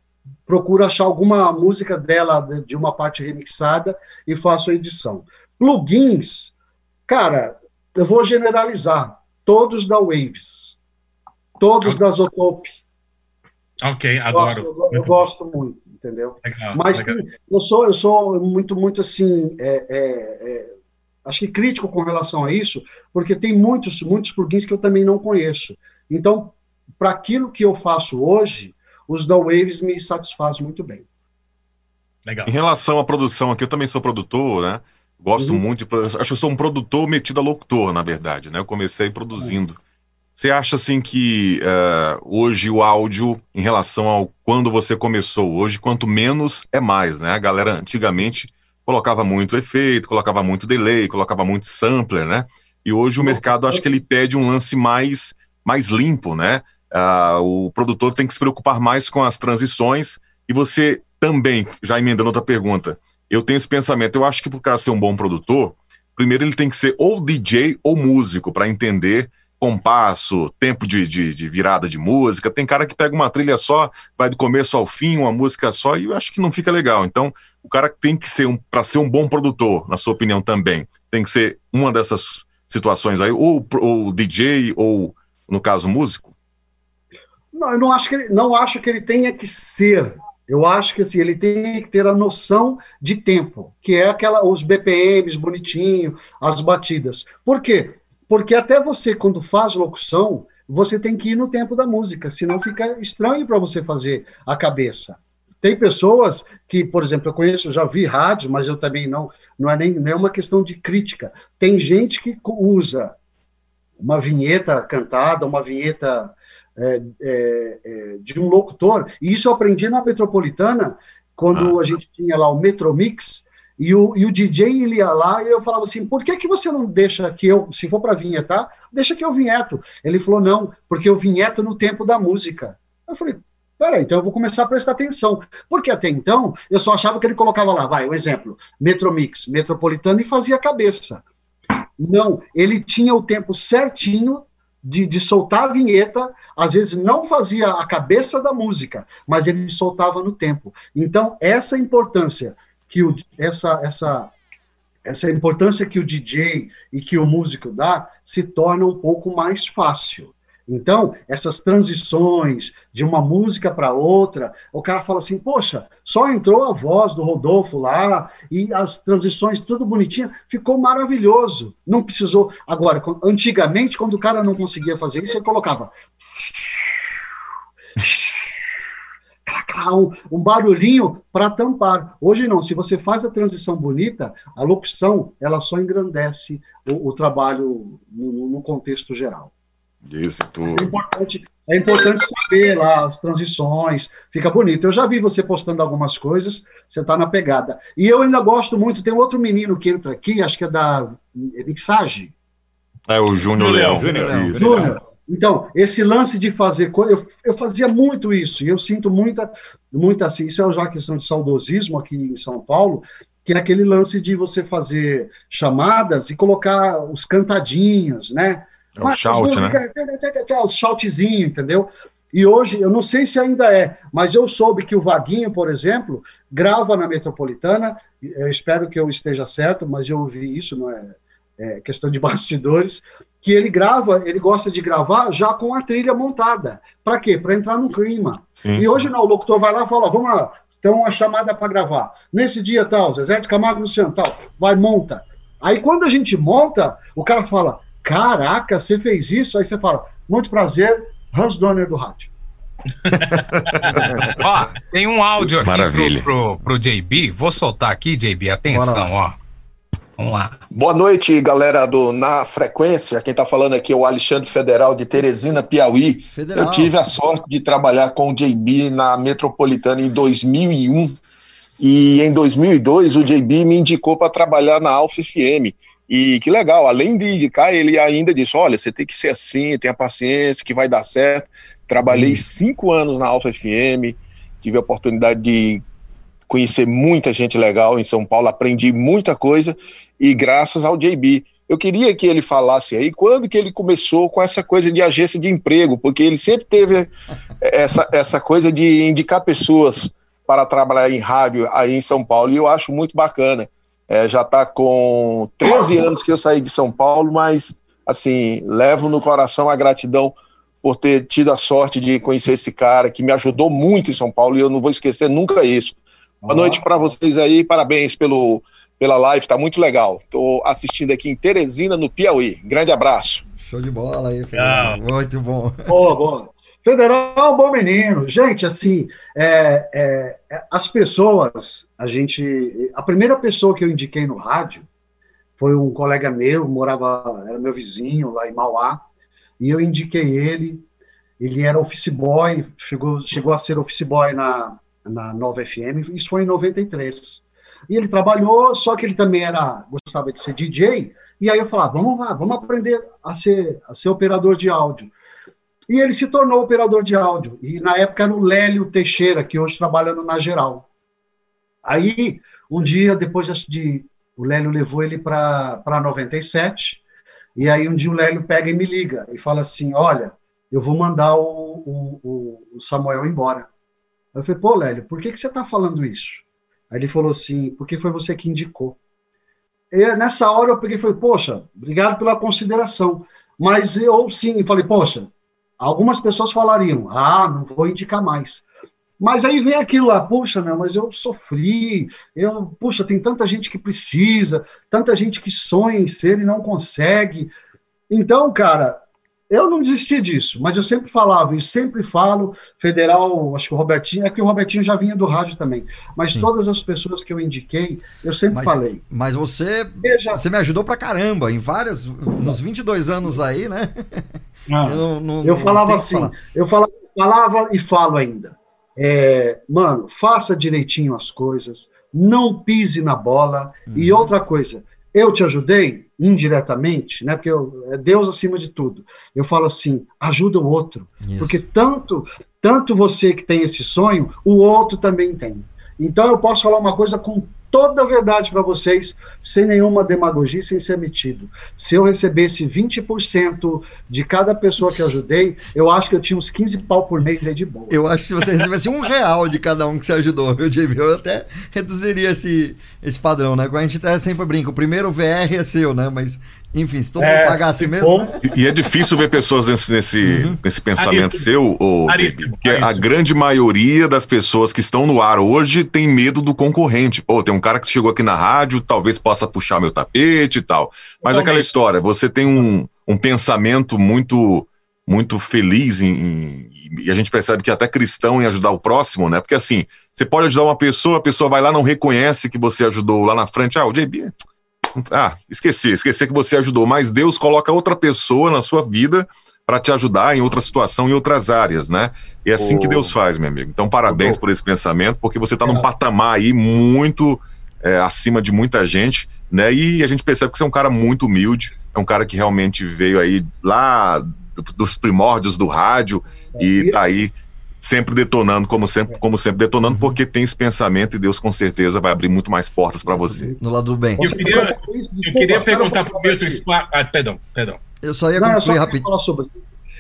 Speaker 7: procuro achar alguma música dela de uma parte remixada e faço a edição. Plugins, cara, eu vou generalizar. Todos da Waves. Todos da Zotope.
Speaker 2: Ok,
Speaker 7: Gosto,
Speaker 2: adoro.
Speaker 7: eu, eu gosto muito, entendeu?
Speaker 2: Legal,
Speaker 7: Mas
Speaker 2: legal.
Speaker 7: eu sou, eu sou muito, muito assim, é, é, é, acho que crítico com relação a isso, porque tem muitos, muitos plugins que eu também não conheço. Então, para aquilo que eu faço hoje, os da Waves me satisfazem muito bem.
Speaker 2: Legal.
Speaker 5: Em relação à produção aqui, eu também sou produtor, né? Gosto
Speaker 7: Uhum.
Speaker 5: muito de. Acho que eu sou um produtor metido a locutor, na verdade, né? Eu comecei produzindo. Você acha assim que eh, hoje o áudio, em relação ao quando você começou, hoje, quanto menos é mais, né? A galera antigamente colocava muito efeito, colocava muito delay, colocava muito sampler, né? E hoje o mercado acho que ele pede um lance mais, mais limpo, né? Ah, o produtor tem que se preocupar mais com as transições e você também, já emendando outra pergunta, eu tenho esse pensamento, eu acho que para o cara ser um bom produtor, primeiro ele tem que ser ou DJ ou músico para entender compasso, tempo de, de, de virada de música. Tem cara que pega uma trilha só, vai do começo ao fim, uma música só, e eu acho que não fica legal. Então, o cara tem que ser um, para ser um bom produtor, na sua opinião também, tem que ser uma dessas situações aí, ou o DJ, ou, no caso, músico?
Speaker 7: Não, eu não acho que ele, não acho que ele tenha que ser. Eu acho que assim, ele tem que ter a noção de tempo, que é aquela os BPMs bonitinho, as batidas. Por quê? Porque até você quando faz locução, você tem que ir no tempo da música, senão fica estranho para você fazer a cabeça. Tem pessoas que, por exemplo, eu conheço, já vi rádio, mas eu também não, não é nem não é uma questão de crítica. Tem gente que usa uma vinheta cantada, uma vinheta é, é, é, de um locutor, e isso eu aprendi na Metropolitana, quando ah. a gente tinha lá o Metromix, e o, e o DJ ele ia lá e eu falava assim: por que, que você não deixa que eu, se for para vinhetar, deixa que eu vinheto? Ele falou: não, porque eu vinheto no tempo da música. Eu falei: peraí, então eu vou começar a prestar atenção. Porque até então eu só achava que ele colocava lá, vai, um exemplo: Metromix, Metropolitano e fazia cabeça. Não, ele tinha o tempo certinho de, de, soltar a vinheta, às vezes não fazia a cabeça da música, mas ele soltava no tempo. Então, essa importância que o, essa, essa, essa importância que o DJ e que o músico dá se torna um pouco mais fácil. Então, essas transições de uma música para outra, o cara fala assim: Poxa, só entrou a voz do Rodolfo lá e as transições tudo bonitinho, ficou maravilhoso. Não precisou. Agora, antigamente, quando o cara não conseguia fazer isso, ele colocava um, barulhinho para tampar. Hoje não, se você faz a transição bonita, a locução ela só engrandece o, o trabalho no, no, contexto geral.
Speaker 5: Isso tudo.
Speaker 7: É importante, é importante saber lá as transições, fica bonito. Eu já vi você postando algumas coisas, você está na pegada. E eu ainda gosto muito, tem outro menino que entra aqui, acho que é da mixagem.
Speaker 5: É o Júnior Leão. Júnior
Speaker 7: Leão. Júnior. Então, esse lance de fazer coisa, eu, eu, fazia muito isso, e eu sinto muita, muita assim, isso é já questão de saudosismo aqui em São Paulo, que é aquele lance de você fazer chamadas e colocar os cantadinhos, né?
Speaker 5: É o shout, né?
Speaker 7: Os shoutzinhos, entendeu? E hoje, eu não sei se ainda é, mas eu soube que o Vaguinho, por exemplo, grava na Metropolitana, eu espero que eu esteja certo, mas eu ouvi isso, não é, é questão de bastidores, que ele grava, ele gosta de gravar já com a trilha montada. Para quê? Para entrar no clima. Sim, e sim. hoje não, o locutor vai lá e fala: vamos lá, tem uma chamada para gravar. Nesse dia tal, Zezé de Camargo Luciano tal, vai, monta. Aí quando a gente monta, o cara fala: caraca, você fez isso? Aí você fala: muito prazer, Hans Donner do rádio.
Speaker 3: ó, tem um áudio aqui Maravilha. Pro, pro, pro JB, vou soltar aqui, JB, atenção, ó. Vamos lá.
Speaker 15: Boa noite, galera do Na Frequência. Quem está falando aqui é o Alexandre Federal de Teresina, Piauí. Federal. Eu tive a sorte de trabalhar com o JB na Metropolitana em 2001 e em 2002 o JB me indicou para trabalhar na Alfa FM. E que legal, além de indicar, ele ainda disse: olha, você tem que ser assim, tenha paciência, que vai dar certo. Trabalhei hum. cinco anos na Alfa FM, tive a oportunidade de conhecer muita gente legal em São Paulo, aprendi muita coisa e graças ao JB. Eu queria que ele falasse aí quando que ele começou com essa coisa de agência de emprego, porque ele sempre teve essa, essa coisa de indicar pessoas para trabalhar em rádio aí em São Paulo, e eu acho muito bacana. É, já está com 13 anos que eu saí de São Paulo, mas assim, levo no coração a gratidão por ter tido a sorte de conhecer esse cara que me ajudou muito em São Paulo e eu não vou esquecer nunca isso. Boa noite para vocês aí, parabéns pelo pela live, tá muito legal. Tô assistindo aqui em Teresina, no Piauí. Grande abraço.
Speaker 1: Show de bola aí, Federal. Muito bom.
Speaker 7: Boa, boa. Federal é um bom menino. Gente, assim, é, é, é, as pessoas, a gente. A primeira pessoa que eu indiquei no rádio foi um colega meu, morava, era meu vizinho lá em Mauá, e eu indiquei ele. Ele era office boy, chegou, chegou a ser office boy na, na Nova FM, isso foi em 93. E ele trabalhou, só que ele também era gostava de ser DJ. E aí eu falava, vamos lá, vamos aprender a ser, a ser operador de áudio. E ele se tornou operador de áudio. E na época era o Lélio Teixeira, que hoje trabalha Na Geral. Aí, um dia, depois de. O Lélio levou ele para 97. E aí, um dia, o Lélio pega e me liga e fala assim: Olha, eu vou mandar o, o, o Samuel embora. Eu falei: Pô, Lélio, por que, que você está falando isso? Aí ele falou assim, porque foi você que indicou. e nessa hora eu peguei e falei, poxa, obrigado pela consideração. Mas eu sim, falei, poxa, algumas pessoas falariam, ah, não vou indicar mais. Mas aí vem aquilo lá, puxa, meu, mas eu sofri, eu, puxa, tem tanta gente que precisa, tanta gente que sonha em ser e não consegue. Então, cara, eu não desisti disso, mas eu sempre falava e sempre falo, federal, acho que o Robertinho, é que o Robertinho já vinha do rádio também, mas Sim. todas as pessoas que eu indiquei, eu sempre
Speaker 1: mas,
Speaker 7: falei.
Speaker 1: Mas você, Veja, você me ajudou pra caramba, em vários, nos 22 anos aí, né?
Speaker 7: Ah, eu, não, não, eu falava assim, eu falava, falava e falo ainda. É, mano, faça direitinho as coisas, não pise na bola. Uhum. E outra coisa, eu te ajudei indiretamente, né? Porque eu, é Deus acima de tudo. Eu falo assim, ajuda o outro, Isso. porque tanto tanto você que tem esse sonho, o outro também tem. Então eu posso falar uma coisa com toda a verdade para vocês, sem nenhuma demagogia, sem ser metido. Se eu recebesse 20% de cada pessoa que eu ajudei, eu acho que eu tinha uns 15 pau por mês aí de boa.
Speaker 1: Eu acho que se você recebesse um real de cada um que você ajudou, meu JB, eu até reduziria esse, esse padrão, né? A gente até sempre brinca, o primeiro VR é seu, né? Mas enfim, se todo mundo é, pagasse mesmo. Né?
Speaker 5: E, é difícil ver pessoas nesse, nesse, uhum. nesse pensamento seu, ou, porque a grande maioria das pessoas que estão no ar hoje tem medo do concorrente. Pô, tem um cara que chegou aqui na rádio, talvez possa puxar meu tapete e tal. Mas aquela história, você tem um, um pensamento muito muito feliz em, em, e a gente percebe que é até cristão em ajudar o próximo, né? Porque assim, você pode ajudar uma pessoa, a pessoa vai lá não reconhece que você ajudou lá na frente. Ah, o JB ah, esqueci, esqueci que você ajudou, mas Deus coloca outra pessoa na sua vida para te ajudar em outra situação, em outras áreas, né? E é assim oh. que Deus faz, meu amigo. Então, parabéns oh. por esse pensamento, porque você está num patamar aí muito é, acima de muita gente, né? E a gente percebe que você é um cara muito humilde, é um cara que realmente veio aí lá dos primórdios do rádio e tá aí sempre detonando, como sempre, como sempre detonando, porque tem esse pensamento e Deus com certeza vai abrir muito mais portas para você.
Speaker 1: No lado do bem.
Speaker 2: Eu queria, eu queria perguntar para o Milton Spa. Ah, perdão, perdão.
Speaker 1: Eu só ia Não, concluir rapidinho. Falar sobre...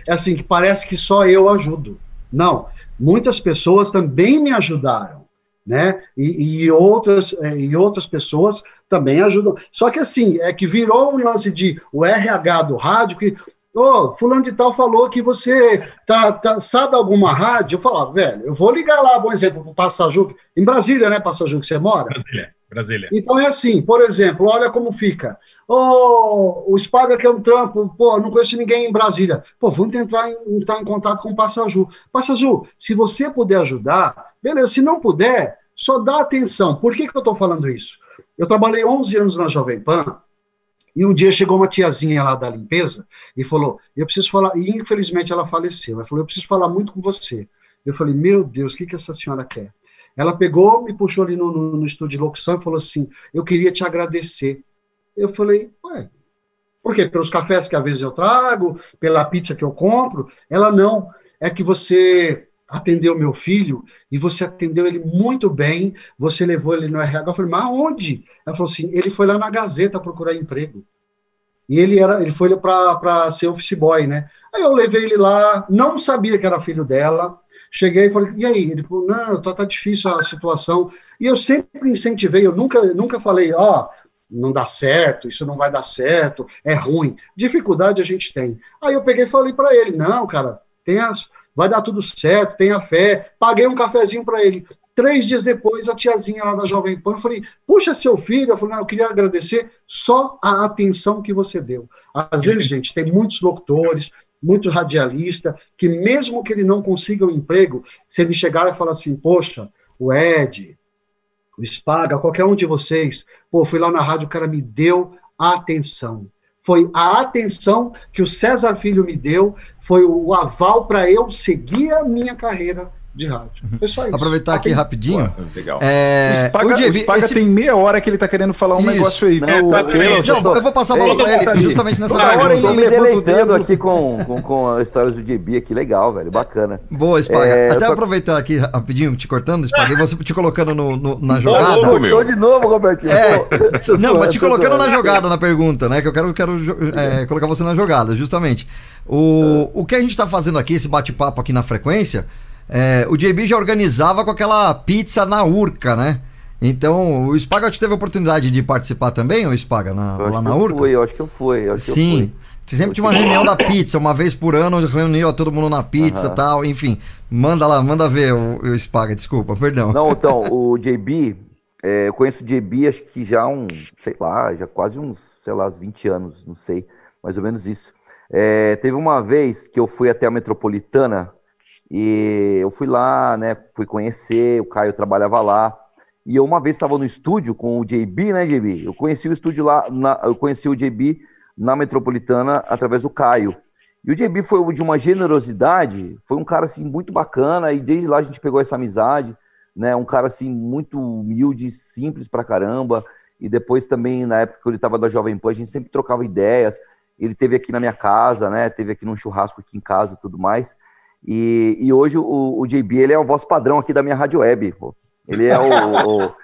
Speaker 7: É assim, que parece que só eu ajudo. Não, muitas pessoas também me ajudaram, né? E, e, outras, é, e outras pessoas também ajudam. Só que assim, é que virou um lance de o RH do rádio, que Ô, oh, fulano de tal falou que você tá, tá, sabe alguma rádio? Eu falava, velho, eu vou ligar lá, bom exemplo, para Passaju, em Brasília, né, Passaju, que você mora?
Speaker 2: Brasília, Brasília.
Speaker 7: Então é assim, por exemplo, olha como fica. Ô, oh, o Spaga que é um trampo, pô, não conheço ninguém em Brasília. Pô, vamos tentar entrar em contato com o Passaju. Passaju, se você puder ajudar, beleza, se não puder, só dá atenção. Por que, que eu estou falando isso? Eu trabalhei 11 anos na Jovem Pan, e um dia chegou uma tiazinha lá da limpeza e falou: Eu preciso falar. E infelizmente ela faleceu. Ela falou: Eu preciso falar muito com você. Eu falei: Meu Deus, o que, que essa senhora quer? Ela pegou, me puxou ali no, no, no estúdio de locução e falou assim: Eu queria te agradecer. Eu falei: Ué, por quê? Pelos cafés que às vezes eu trago, pela pizza que eu compro? Ela não. É que você atendeu meu filho e você atendeu ele muito bem, você levou ele no RH. Eu falei, mas aonde? Ela falou assim, ele foi lá na Gazeta procurar emprego. E ele era, ele foi para ser office boy, né? Aí eu levei ele lá, não sabia que era filho dela. Cheguei e falei, e aí? Ele falou, não, tá, tá difícil a situação. E eu sempre incentivei, eu nunca, nunca falei, ó, oh, não dá certo, isso não vai dar certo, é ruim. Dificuldade a gente tem. Aí eu peguei e falei para ele, não, cara, tem as, vai dar tudo certo, tenha fé. Paguei um cafezinho para ele. Três dias depois, a tiazinha lá da Jovem Pan, eu falei, puxa seu filho, eu falei, não, eu queria agradecer só a atenção que você deu. Às vezes, gente, tem muitos locutores, muitos radialistas, que mesmo que ele não consiga um emprego, se ele chegar e falar assim, poxa, o Ed, o Spaga, qualquer um de vocês, pô, fui lá na rádio, o cara me deu atenção foi a atenção que o César Filho me deu, foi o aval para eu seguir a minha carreira de rádio.
Speaker 1: Uhum. Foi só isso. Aproveitar aqui rapidinho. Pô,
Speaker 4: legal. É... O Spaga, o JB, o Spaga esse... tem meia hora que ele tá querendo falar um isso. negócio aí.
Speaker 1: Não, não, eu vou passar a bola pra ele justamente nessa
Speaker 6: hora. Eu tô me deleitando aqui com, com, com a história do JB aqui. Legal, velho. Bacana.
Speaker 1: Boa, Spaga. É, Até só... aproveitando aqui rapidinho, te cortando, Spaga, e você te colocando no, no na jogada.
Speaker 6: Tô de novo, Robertinho.
Speaker 1: É. Não, mas te colocando na jogada na pergunta, né? Que eu quero, quero é, colocar você na jogada, justamente. O, o que a gente tá fazendo aqui, esse bate-papo aqui na frequência... É, o JB já organizava com aquela pizza na urca, né? Então, o Spaga teve a oportunidade de participar também, o Spaga, na,
Speaker 6: Eu
Speaker 1: lá na
Speaker 6: eu
Speaker 1: Urca?
Speaker 6: fui, eu acho que eu fui. eu acho que eu
Speaker 1: Sim.
Speaker 6: fui.
Speaker 1: Você sempre tinha uma reunião da pizza, uma vez por ano, reuniu todo mundo na pizza e
Speaker 6: Aham.
Speaker 1: tal, enfim. Manda lá, manda ver o, o Spaga, desculpa, perdão.
Speaker 6: Não, então, o JB, é, eu conheço o JB acho que já há um, sei lá, já quase uns, sei lá, uns 20 anos, não sei, mais ou menos isso. É, teve uma vez que eu fui até a Metropolitana e eu fui lá, né, fui conhecer, o Caio trabalhava lá, e eu uma vez estava no estúdio com o JB, né, JB? Eu conheci o estúdio lá, na- eu conheci o JB na Metropolitana através do Caio. E o JB foi de uma generosidade, foi um cara assim muito bacana, e desde lá a gente pegou essa amizade, né? Um cara assim muito humilde, simples pra caramba. E depois também, na época que ele estava da Jovem Pan, a gente sempre trocava ideias. Ele teve aqui na minha casa, né? Teve aqui num churrasco aqui em casa e tudo mais. E, e hoje o, o JB, ele é o voz padrão aqui da minha rádio web, pô. Ele é o, o-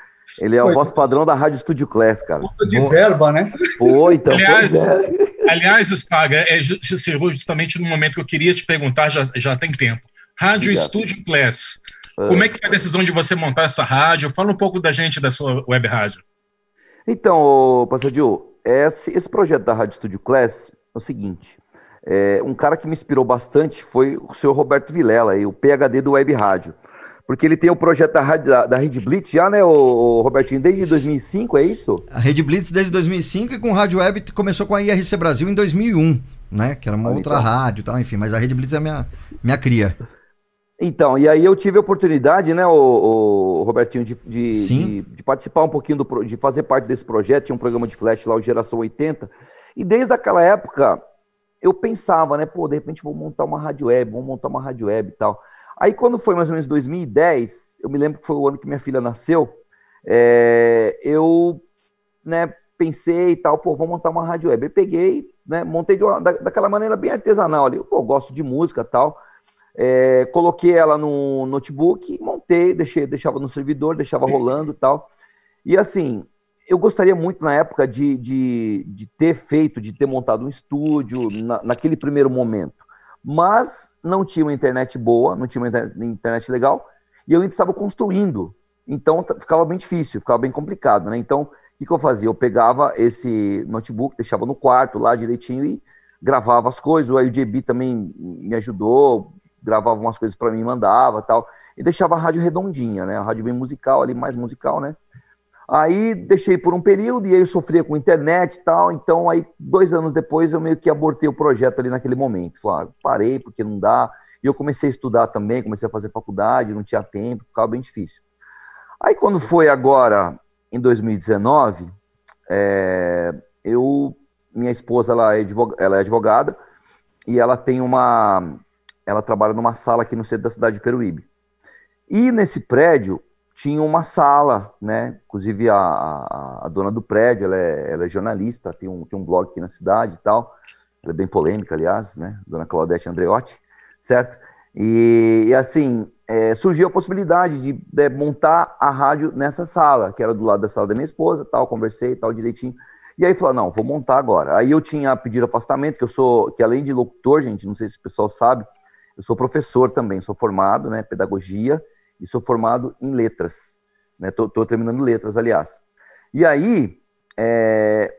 Speaker 6: ele é o voz padrão da Rádio Studio Class, cara.
Speaker 7: De verba, né?
Speaker 6: Pô, então,
Speaker 2: aliás,
Speaker 6: é.
Speaker 2: aliás, Spaga, é chegou justamente no momento que eu queria te perguntar, já, já tem tempo. Rádio
Speaker 6: Obrigado.
Speaker 2: Studio Class. Como é que foi a decisão de você montar essa rádio? Fala um pouco da gente da sua web rádio.
Speaker 6: Então, Pastor Gil, esse, esse projeto da Rádio Studio Class é o seguinte: é, um cara que me inspirou bastante foi o senhor Roberto Vilela, o PHD do Web Rádio. Porque ele tem o projeto da, da, da Rede Blitz já, né, ô, Robertinho, desde 2005, é isso?
Speaker 1: A Rede Blitz desde 2005 e com Rádio Web começou com a IRC Brasil em 2001, né? Que era uma
Speaker 6: Ah,
Speaker 1: outra
Speaker 6: então.
Speaker 1: rádio e tal, enfim. Mas a Rede Blitz é minha, minha cria.
Speaker 6: Então, e aí eu tive a oportunidade, né, o, o Robertinho, de, de, de- de participar um pouquinho, do, de fazer parte desse projeto. Tinha um programa de flash lá, o Geração 80. E desde aquela época, eu pensava, né, pô, de repente vou montar uma rádio web, vou montar uma rádio web e tal. Aí quando foi mais ou menos 2010, eu me lembro que foi o ano que minha filha nasceu, é, eu, né, pensei e tal, pô, vou montar uma rádio web. Eu peguei, né, montei uma- da, daquela maneira bem artesanal ali. Pô, gosto de música e tal. É, coloquei ela no notebook, montei, deixei, deixava no servidor, deixava rolando e tal. E assim, eu gostaria muito na época de, de, de ter feito, de ter montado um estúdio na- naquele primeiro momento. Mas não tinha uma internet boa, não tinha uma inter- internet legal, e eu ainda estava construindo. Então ficava bem difícil, ficava bem complicado, né? Então, o que, que eu fazia? Eu pegava esse notebook, deixava no quarto lá direitinho e gravava as coisas. O JB também me ajudou, gravava umas coisas para mim, mandava tal. E deixava a rádio redondinha, né? A rádio bem musical ali, mais musical, né? Aí deixei por um período e aí eu sofria com internet e tal. Então, aí, dois anos depois, eu meio que abortei o projeto ali naquele momento. Falei, ah, parei porque não dá. E eu comecei a estudar também, comecei a fazer faculdade, não tinha tempo, ficava bem difícil. Aí, quando foi agora, em 2019, é, eu, minha esposa, ela é, advog- ela é advogada e ela tem uma, ela trabalha numa sala aqui no centro da cidade de Peruíbe. E nesse prédio tinha uma sala, né? Inclusive a, a, dona do prédio, ela é, ela é jornalista, tem um, tem um blog aqui na cidade e tal. Ela é bem polêmica, aliás, né? Dona Claudete Andreotti, certo? E, e, assim, é, surgiu a possibilidade de, de montar a rádio nessa sala, que era do lado da sala da minha esposa, tal, conversei tal direitinho. E aí falou, não, vou montar agora. Aí eu tinha pedido afastamento, que eu sou, que além de locutor, gente, não sei se o pessoal sabe, eu sou professor também, sou formado, né, pedagogia, e sou formado em letras, né, tô, tô terminando letras, aliás. E aí, é,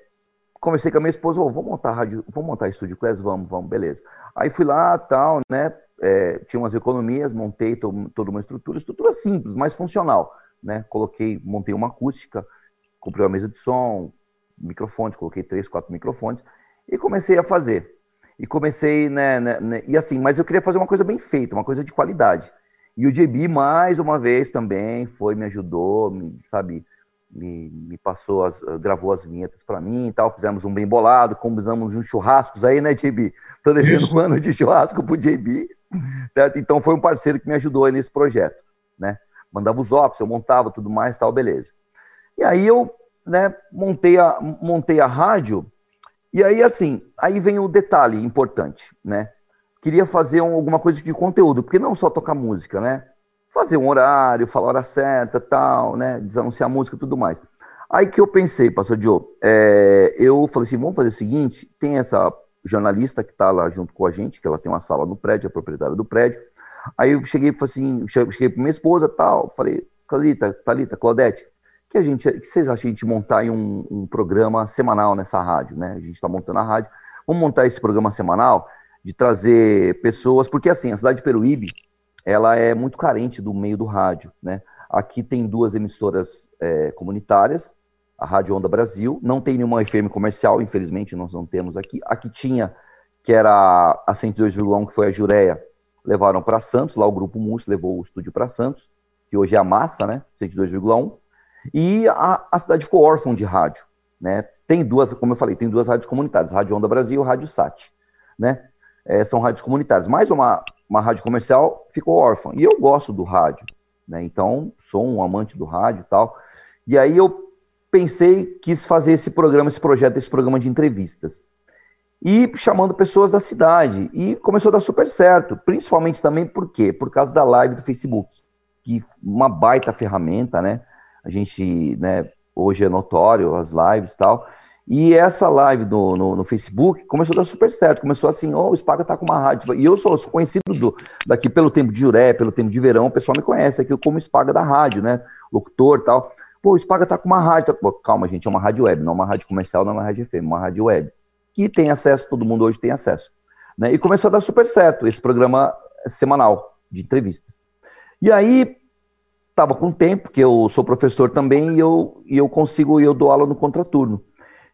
Speaker 6: conversei com a minha esposa, "Ô, vamos montar rádio, vamos montar estúdio class, vamos, vamos, beleza. Aí fui lá, tal, né, é, tinha umas economias, montei to, toda uma estrutura, estrutura simples, mas funcional, né, coloquei, montei uma acústica, comprei uma mesa de som, microfones, coloquei três, quatro microfones, e comecei a fazer. E comecei, né, né, né, e assim, mas eu queria fazer uma coisa bem feita, uma coisa de qualidade. E o JB, mais uma vez, também foi, me ajudou, me, sabe, me, me passou, as, gravou as vinhetas para mim e tal, fizemos um bem bolado, combinamos uns churrascos aí, né, JB? Tô devendo
Speaker 2: Isso.
Speaker 6: um ano de churrasco pro JB, certo? Então foi um parceiro que me ajudou aí nesse projeto, né? Mandava os óculos, eu montava tudo mais, tal, beleza. E aí eu, né, montei a, montei a rádio, e aí assim, aí vem o detalhe importante, né? Queria fazer um- alguma coisa de conteúdo, porque não só tocar música, né? Fazer um horário, falar a hora certa, tal, né? Desanunciar música e tudo mais. Aí que eu pensei, pastor Diogo, é, eu falei assim, vamos fazer o seguinte, tem essa jornalista que está lá junto com a gente, que ela tem uma sala no prédio, a proprietária do prédio. Aí eu cheguei falei assim, che- cheguei para minha esposa, tal, falei, Thalita, Thalita, Claudete, que a gente, que vocês acham de gente montar um, um programa semanal nessa rádio, né? A gente está montando a rádio. Vamos montar esse programa semanal de trazer pessoas, porque assim, a cidade de Peruíbe, ela é muito carente do meio do rádio, né? Aqui tem duas emissoras é, comunitárias, a Rádio Onda Brasil, não tem nenhuma FM comercial, infelizmente nós não temos aqui. Aqui tinha, que era a 102,1, que foi a Jureia, levaram para Santos, lá o Grupo Mus levou o estúdio para Santos, que hoje é a Massa, né, 102,1, e a, a cidade ficou órfã de rádio, né, tem duas, como eu falei, tem duas rádios comunitárias, Rádio Onda Brasil e Rádio Sat, né, é, são rádios comunitárias, mais uma, uma rádio comercial ficou órfã, e eu gosto do rádio, né, então sou um amante do rádio e tal, e aí eu pensei, quis fazer esse programa, esse projeto, esse programa de entrevistas, e chamando pessoas da cidade. E começou a dar super certo, principalmente também por quê? Por causa da live do Facebook, que uma baita ferramenta, né? A gente, né, hoje é notório as lives e tal. E essa live do, no, no, Facebook começou a dar super certo. Começou assim, oh, o Spaga tá com uma rádio. E eu sou, sou conhecido do, daqui pelo tempo de Juré, pelo tempo de verão, o pessoal me conhece aqui como Spaga da rádio, né? Locutor e tal. Pô, o Spaga tá com uma rádio. Pô, calma, gente, é uma rádio web, não é uma rádio comercial, não é uma rádio FM, é uma rádio web que tem acesso, todo mundo hoje tem acesso. Né? E começou a dar super certo esse programa semanal de entrevistas. E aí, estava com tempo, que eu sou professor também, e eu, e eu consigo, eu dou aula no contraturno.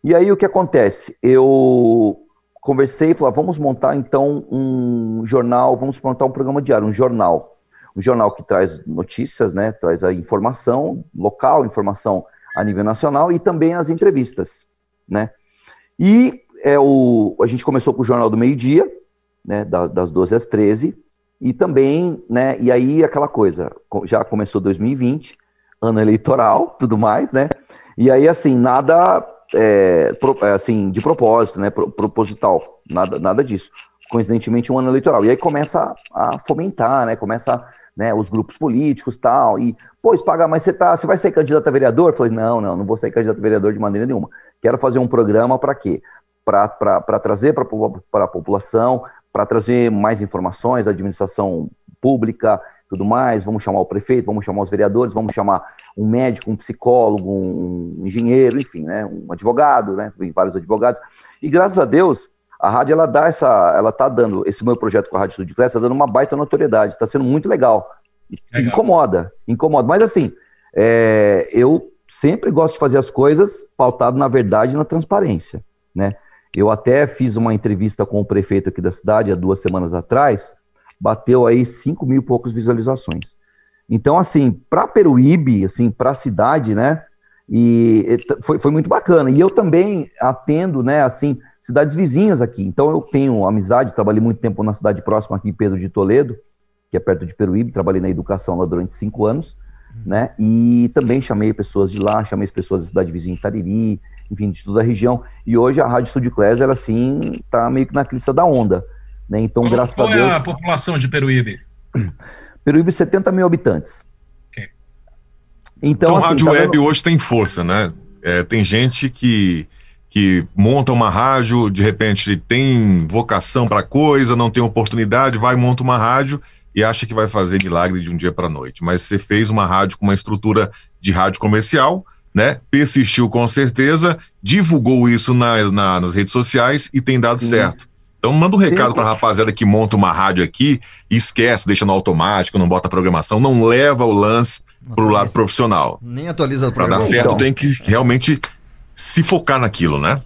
Speaker 6: E aí, o que acontece? Eu conversei e falei, ah, vamos montar então um jornal, vamos montar um programa diário, um jornal. Um jornal que traz notícias, né, traz a informação local, informação a nível nacional e também as entrevistas, né? E é o, a gente começou com o Jornal do Meio Dia, né, das 12 às 13, e também, né, e aí aquela coisa, já começou 2020, ano eleitoral, tudo mais, né, e aí assim, nada, é, pro, é, assim, de propósito, né, proposital, nada, nada disso, coincidentemente um ano eleitoral, e aí começa a, a fomentar, né, começa né, os grupos políticos tal, e, pô, paga, mas você tá, você vai ser candidato a vereador? Eu falei, não, não, não vou ser candidato a vereador de maneira nenhuma. Quero fazer um programa para quê? para trazer para a população, para trazer mais informações, administração pública, tudo mais. Vamos chamar o prefeito, vamos chamar os vereadores, vamos chamar um médico, um psicólogo, um engenheiro, enfim, né, um advogado, né, vários advogados. E graças a Deus, a rádio ela dá essa, ela tá dando esse meu projeto com a Rádio Estúdio Class, está dando uma baita notoriedade, está sendo muito legal. legal. Incomoda, incomoda. Mas assim, é, eu sempre gosto de fazer as coisas pautado na verdade e na transparência, né? Eu até fiz uma entrevista com o prefeito aqui da cidade há duas semanas atrás, bateu aí 5 mil e poucas visualizações. Então, assim, para Peruíbe, assim, para a cidade, né, e foi, foi muito bacana. E eu também atendo, né, assim, cidades vizinhas aqui. Então, eu tenho amizade, trabalhei muito tempo na cidade próxima aqui, Pedro de Toledo, que é perto de Peruíbe, trabalhei na educação lá durante cinco anos, né, e também chamei pessoas de lá, chamei pessoas da cidade vizinha Tariri, enfim, de toda a região. E hoje a Rádio Estúdio Class, ela assim, tá meio que na crista da onda. Né? Então,
Speaker 2: qual,
Speaker 6: graças
Speaker 2: qual
Speaker 6: a Deus.
Speaker 2: Qual é a população de Peruíbe?
Speaker 6: Peruíbe, 70 mil habitantes.
Speaker 5: Okay. Então, então assim, rádio tá web dando... hoje tem força, né? É, tem gente que, que monta uma rádio, de repente tem vocação para coisa, não tem oportunidade, vai monta uma rádio e acha que vai fazer milagre de um dia para noite. Mas você fez uma rádio com uma estrutura de rádio comercial, né? Persistiu com certeza, divulgou isso na, na, nas redes sociais e tem dado Sim. certo. Então manda um recado para a rapaziada que monta uma rádio aqui e esquece, deixa no automático, não bota programação, não leva o lance para o lado profissional.
Speaker 1: Nem atualiza o
Speaker 5: programa. Para dar certo então. tem que realmente se focar naquilo, né?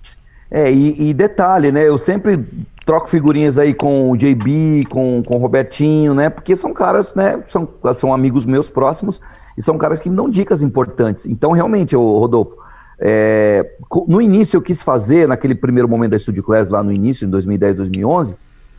Speaker 6: É, e, e, detalhe, né? Eu sempre troco figurinhas aí com o JB, com, com o Robertinho, né? Porque são caras, né? São, são amigos meus próximos e são caras que me dão dicas importantes. Então, realmente, Rodolfo, é, no início eu quis fazer, naquele primeiro momento da Studio Class, lá no início, em 2010, 2011,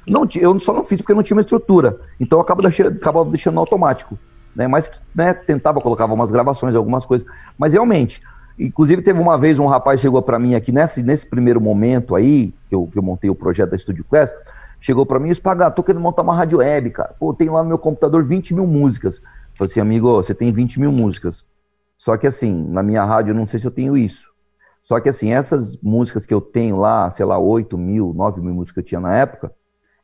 Speaker 6: não, eu só não fiz porque não tinha uma estrutura. Então eu acabo deixando, acabava deixando automático. Né? Mas né, tentava, colocava umas gravações, algumas coisas. Mas realmente, inclusive teve uma vez um rapaz chegou para mim aqui nesse, nesse primeiro momento aí, que eu, que eu montei o projeto da Studio Class, chegou para mim e disse, Paga, tô querendo montar uma rádio web, cara. Pô, tem lá no meu computador 20 mil músicas. Falei assim, amigo, você tem 20 mil músicas. Só que assim, na minha rádio eu não sei se eu tenho isso. Só que assim, essas músicas que eu tenho lá, sei lá, 8 mil, 9 mil músicas que eu tinha na época,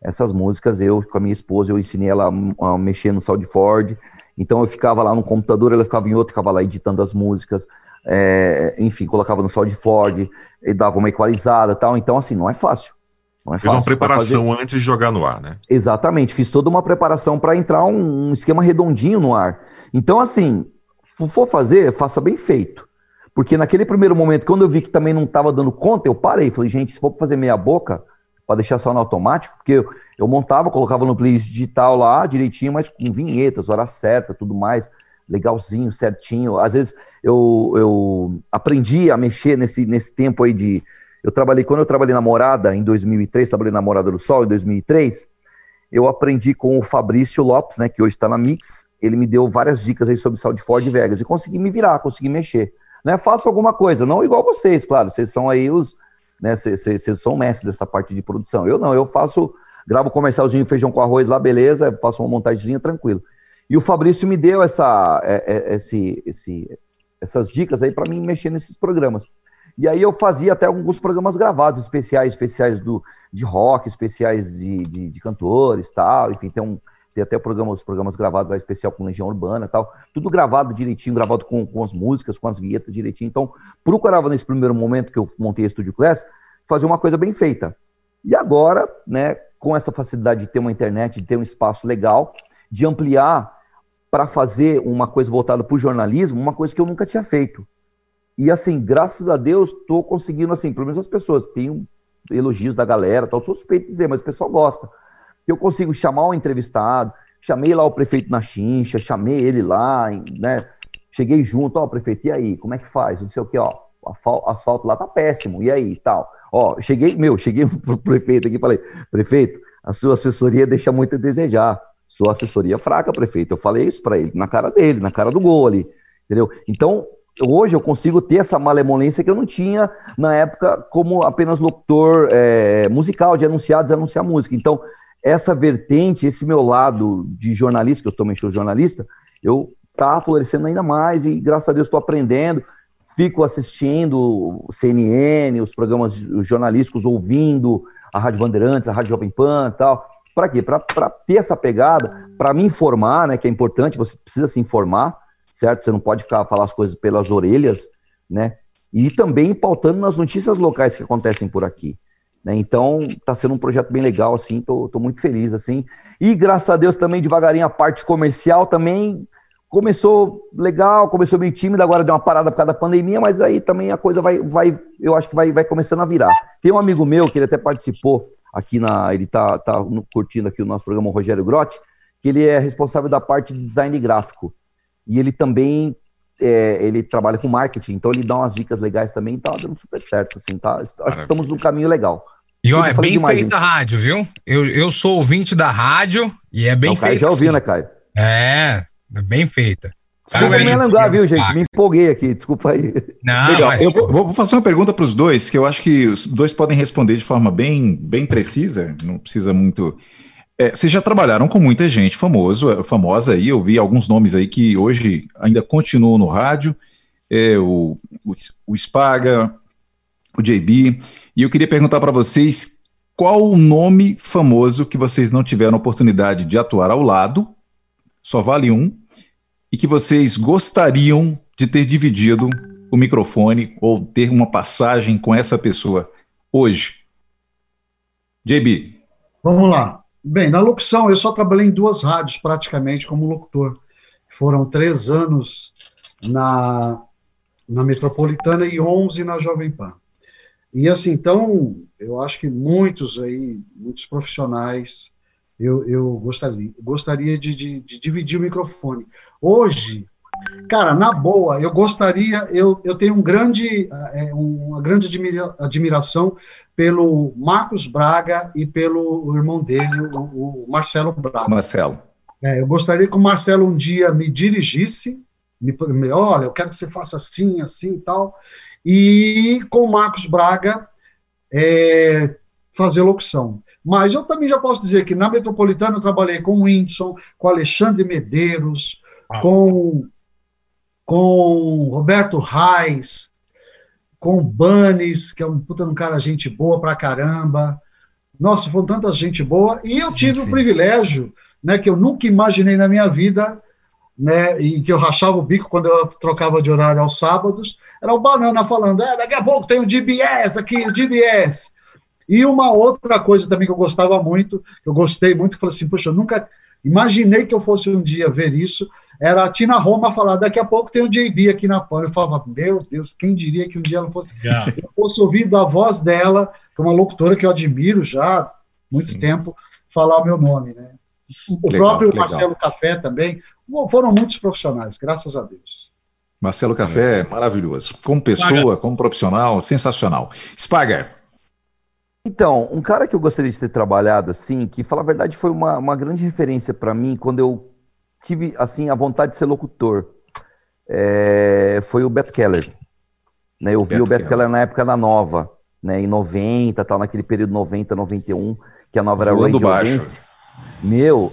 Speaker 6: essas músicas eu, com a minha esposa, eu ensinei ela a mexer no SoundFord. Então eu ficava lá no computador, ela ficava em outro, ficava lá editando as músicas, é, enfim, colocava no sol de Ford, e dava uma equalizada e tal. Então, assim, não é fácil. Não é
Speaker 5: Fez
Speaker 6: fácil
Speaker 5: uma preparação
Speaker 6: fazer-
Speaker 5: antes de jogar no ar, né?
Speaker 6: Exatamente, fiz toda uma preparação para entrar um, um esquema redondinho no ar. Então, assim, for fazer, faça bem feito. Porque naquele primeiro momento, quando eu vi que também não estava dando conta, eu parei. Falei, gente, se for fazer meia boca, para deixar só no automático, porque eu, eu montava, colocava no playlist digital lá direitinho, mas com vinhetas, hora certa, tudo mais, legalzinho, certinho. Às vezes eu, eu aprendi a mexer nesse, nesse tempo aí de. Eu trabalhei, quando eu trabalhei na Morada em 2003, trabalhei na Morada do Sol em 2003, eu aprendi com o Fabrício Lopes, né, que hoje está na Mix. Ele me deu várias dicas aí sobre Sound Ford Vegas e consegui me virar, consegui mexer. Né, faço alguma coisa, não igual vocês, claro, vocês são aí os, né, vocês vocês são mestres dessa parte de produção. Eu não, eu faço, gravo comercialzinho feijão com arroz lá, beleza, faço uma montagemzinha tranquilo. E o Fabrício me deu essa, é, é, esse, esse, essas dicas aí para mim mexer nesses programas. E aí eu fazia até alguns programas gravados, especiais, especiais do, de rock, especiais de, de, de cantores, tal. Enfim, tem, um, tem até os programas gravados lá, especial com Legião Urbana, tal. Tudo gravado direitinho, gravado com, com as músicas, com as vinhetas direitinho. Então, procurava nesse primeiro momento que eu montei a Studio Class, fazer uma coisa bem feita. E agora, né, com essa facilidade de ter uma internet, de ter um espaço legal, de ampliar para fazer uma coisa voltada para o jornalismo, uma coisa que eu nunca tinha feito. E assim, graças a Deus, estou conseguindo, assim, pelo menos as pessoas, tenho elogios da galera, tal, sou suspeito de dizer, mas o pessoal gosta. Eu consigo chamar o entrevistado, chamei lá o prefeito na chincha, chamei ele lá, né? Cheguei junto, ó, prefeito, e aí, como é que faz? Não sei o que, ó, asfalto lá tá péssimo, e aí, tal. Ó, cheguei, meu, cheguei pro prefeito aqui e falei, prefeito, a sua assessoria deixa muito a desejar. Sua assessoria é fraca, prefeito. Eu falei isso para ele, na cara dele, na cara do gol ali, entendeu? Então, hoje eu consigo ter essa malemolência que eu não tinha na época como apenas locutor é, musical, de anunciar, desanunciar música. Então, essa vertente, esse meu lado de jornalista, que eu também sou jornalista, eu tá florescendo ainda mais e graças a Deus estou aprendendo. Fico assistindo CNN, os programas jornalísticos, ouvindo a Rádio Bandeirantes, a Rádio Jovem Pan e tal. Para quê? Para ter essa pegada, para me informar, né? Que é importante, você precisa se informar, certo? Você não pode ficar falar as coisas pelas orelhas, né? E também pautando nas notícias locais que acontecem por aqui. Né? Então, está sendo um projeto bem legal, assim, tô, tô muito feliz, assim. E graças a Deus também, devagarinho, a parte comercial também começou legal, começou bem tímida, agora deu uma parada por causa da pandemia, mas aí também a coisa vai, vai eu acho que vai, vai começando a virar. Tem um amigo meu que ele até participou aqui na, ele tá, tá curtindo aqui o nosso programa, o Rogério Grotti, que ele é responsável da parte de design gráfico. E ele também, é, ele trabalha com marketing, então ele dá umas dicas legais também, tá dando super certo, assim, tá? Acho que estamos num caminho legal.
Speaker 3: E ó, é bem
Speaker 6: demais,
Speaker 3: feita a rádio, viu? Eu, eu sou ouvinte da rádio e é bem
Speaker 6: Não, o Caio
Speaker 3: feita.
Speaker 6: já ouviu,
Speaker 3: sim.
Speaker 6: né, Caio?
Speaker 3: É, é bem feita.
Speaker 6: Desculpa me alongar, viu, gente? Me empolguei aqui, desculpa aí.
Speaker 3: Não,
Speaker 4: Legal.
Speaker 3: mas-
Speaker 4: Eu vou vou fazer uma pergunta para os dois, que eu acho que os dois podem responder de forma bem, bem precisa, não precisa muito. É, vocês já trabalharam com muita gente famoso, famosa aí, eu vi alguns nomes aí que hoje ainda continuam no rádio, é, o, o, o Spaga, o JB, e eu queria perguntar para vocês qual o nome famoso que vocês não tiveram oportunidade de atuar ao lado, só vale um, e que vocês gostariam de ter dividido o microfone ou ter uma passagem com essa pessoa hoje? JB.
Speaker 7: Vamos lá. Bem, na locução, eu só trabalhei em duas rádios praticamente como locutor. Foram três anos na, na Metropolitana e 11 na Jovem Pan. E assim, então, eu acho que muitos aí, muitos profissionais, eu, eu gostaria, gostaria de, de, de dividir o microfone. Hoje, cara, na boa, eu gostaria, eu, eu tenho um grande, é, uma grande admira- admiração pelo Marcos Braga e pelo irmão dele, o, o Marcelo Braga.
Speaker 4: Marcelo.
Speaker 7: É, eu gostaria que o Marcelo um dia me dirigisse, me, me- olha, eu quero que você faça assim, assim e tal, e com o Marcos Braga é, fazer locução. Mas eu também já posso dizer que na Metropolitana eu trabalhei com o Whindersson, com Alexandre Medeiros, com, com Roberto Reis, com o Banes, que é um puta um cara gente boa pra caramba. Nossa, foram tanta gente boa. E eu tive o privilégio, né, que eu nunca imaginei na minha vida, né, e que eu rachava o bico quando eu trocava de horário aos sábados, era o Banana falando, é, daqui a pouco tem o DBS aqui, o DBS. E uma outra coisa também que eu gostava muito, que eu gostei muito, falei assim, poxa, eu nunca imaginei que eu fosse um dia ver isso, era a Tina Roma falar, daqui a pouco tem o JB aqui na PAN. Eu falava, meu Deus, quem diria que um dia ela fosse, eu fosse ouvir da voz dela, que é uma locutora que eu admiro já há muito Sim. tempo, falar o meu nome, né? O legal, próprio legal. Marcelo Café também, foram muitos profissionais, graças a Deus.
Speaker 4: Marcelo Café é maravilhoso. Como pessoa, Spaga. como profissional, sensacional. Spager.
Speaker 6: Então, um cara que eu gostaria de ter trabalhado assim, que, falar a verdade, foi uma, uma grande referência para mim quando eu tive assim a vontade de ser locutor, é, foi o Beto Keller. Né, eu vi Beto o Beto Keller. Keller na época da Nova, né, em 90, tal, naquele período 90, 91, que a Nova era
Speaker 4: Voando Radio baixo. Dance.
Speaker 6: Meu,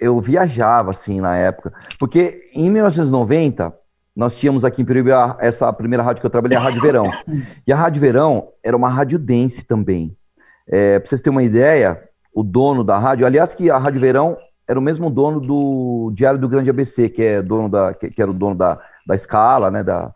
Speaker 6: eu viajava assim na época, porque em 1990 nós tínhamos aqui em Peruíbe essa primeira rádio que eu trabalhei, a Rádio Verão. E a Rádio Verão era uma rádio dance também. É, para vocês terem uma ideia, o dono da rádio, aliás, que a Rádio Verão era o mesmo dono do Diário do Grande ABC, que é dono da, que, que era o dono da, da escala, né, da,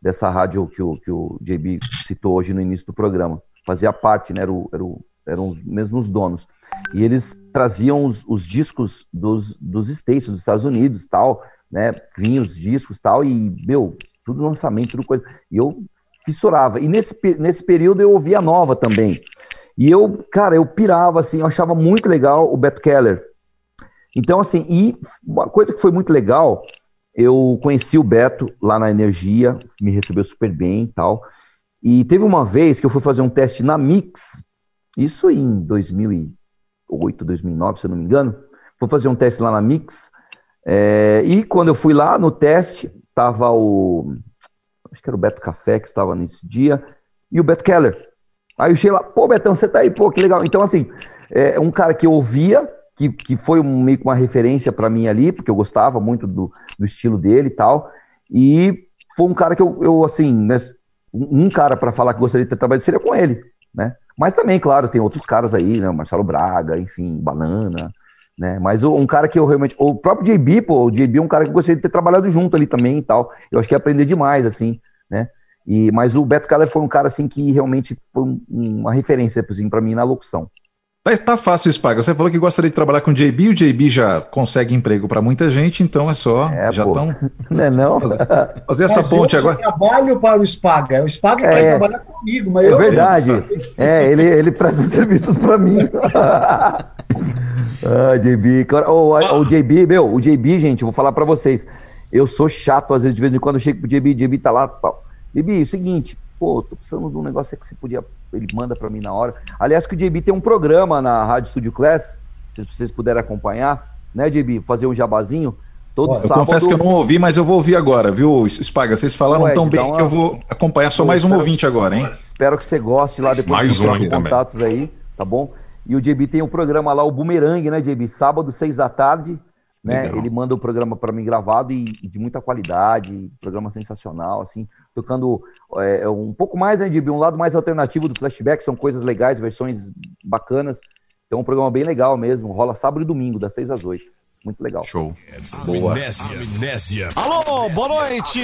Speaker 6: dessa rádio que o, que o JB citou hoje no início do programa. Fazia parte, né, era o, era o, eram os mesmos donos. E eles traziam os, os discos dos, dos States, dos Estados Unidos tal, né? Vinham os discos tal, e, meu, tudo lançamento, tudo coisa. E eu fissurava. E nesse, nesse período eu ouvia nova também. E eu, cara, eu pirava, assim, eu achava muito legal o Beto Keller. Então, assim, e uma coisa que foi muito legal, eu conheci o Beto lá na Energia, me recebeu super bem e tal. E teve uma vez que eu fui fazer um teste na Mix, isso em 2008, 2009, se eu não me engano. Fui fazer um teste lá na Mix. É, e quando eu fui lá no teste, tava o. Acho que era o Beto Café que estava nesse dia, e o Beto Keller. Aí eu cheguei lá, pô, Betão, você tá aí, pô, que legal. Então, assim, é um cara que eu ouvia, que, que foi um, meio que uma referência para mim ali, porque eu gostava muito do, do estilo dele e tal. E foi um cara que eu, eu assim, né, um cara para falar que gostaria de ter trabalhado seria com ele, né? Mas também, claro, tem outros caras aí, né? Marcelo Braga, enfim, Banana, né? Mas um cara que eu realmente. O próprio JB, pô, o JB é um cara que eu gostaria de ter trabalhado junto ali também e tal. Eu acho que ia aprender demais, assim, né? E, mas o Beto Keller foi um cara, assim, que realmente foi uma referência, assim, para mim na locução.
Speaker 4: Tá, tá fácil isso, Paga. Você falou que gostaria de trabalhar com o JB, o JB já consegue emprego para muita gente, então é só. É, já estão.
Speaker 6: Não é não?
Speaker 4: Fazer, fazer essa mas ponte
Speaker 7: eu
Speaker 4: agora.
Speaker 7: Eu trabalho para o Spaga. O Spaga é, vai trabalhar comigo, mas
Speaker 6: é
Speaker 7: eu.
Speaker 6: verdade. É, ele, ele presta serviços para mim. ah, JB. O, o, o JB, meu, o JB, gente, eu vou falar para vocês. Eu sou chato, às vezes, de vez em quando eu chego pro JB, o JB tá lá. JB, é o seguinte, pô, tô precisando de um negócio que você podia. Ele manda para mim na hora. Aliás, que o JB tem um programa na Rádio Studio Class, se vocês puderem acompanhar, né, JB? Fazer um jabazinho. Todo
Speaker 4: eu sábado... confesso que eu não ouvi, mas eu vou ouvir agora, viu, Spaga? Vocês falaram Ed, tão bem uma... que eu vou acompanhar só mais um espero... ouvinte agora, hein?
Speaker 6: Espero que você goste lá depois
Speaker 4: mais um
Speaker 6: aí contatos também. aí, tá bom? E o JB tem um programa lá, o Boomerang, né, JB? Sábado, seis da tarde, né? Legal. Ele manda o programa para mim gravado e, e, de muita qualidade, programa sensacional, assim, tocando é, é, um pouco mais, né, de um lado mais alternativo do flashback, são coisas legais, versões bacanas. Então, é um programa bem legal mesmo. Rola sábado e domingo, das 6 às 8. Muito legal.
Speaker 4: Show.
Speaker 13: Boa. Amnésia. Amnésia.
Speaker 12: Alô, boa noite!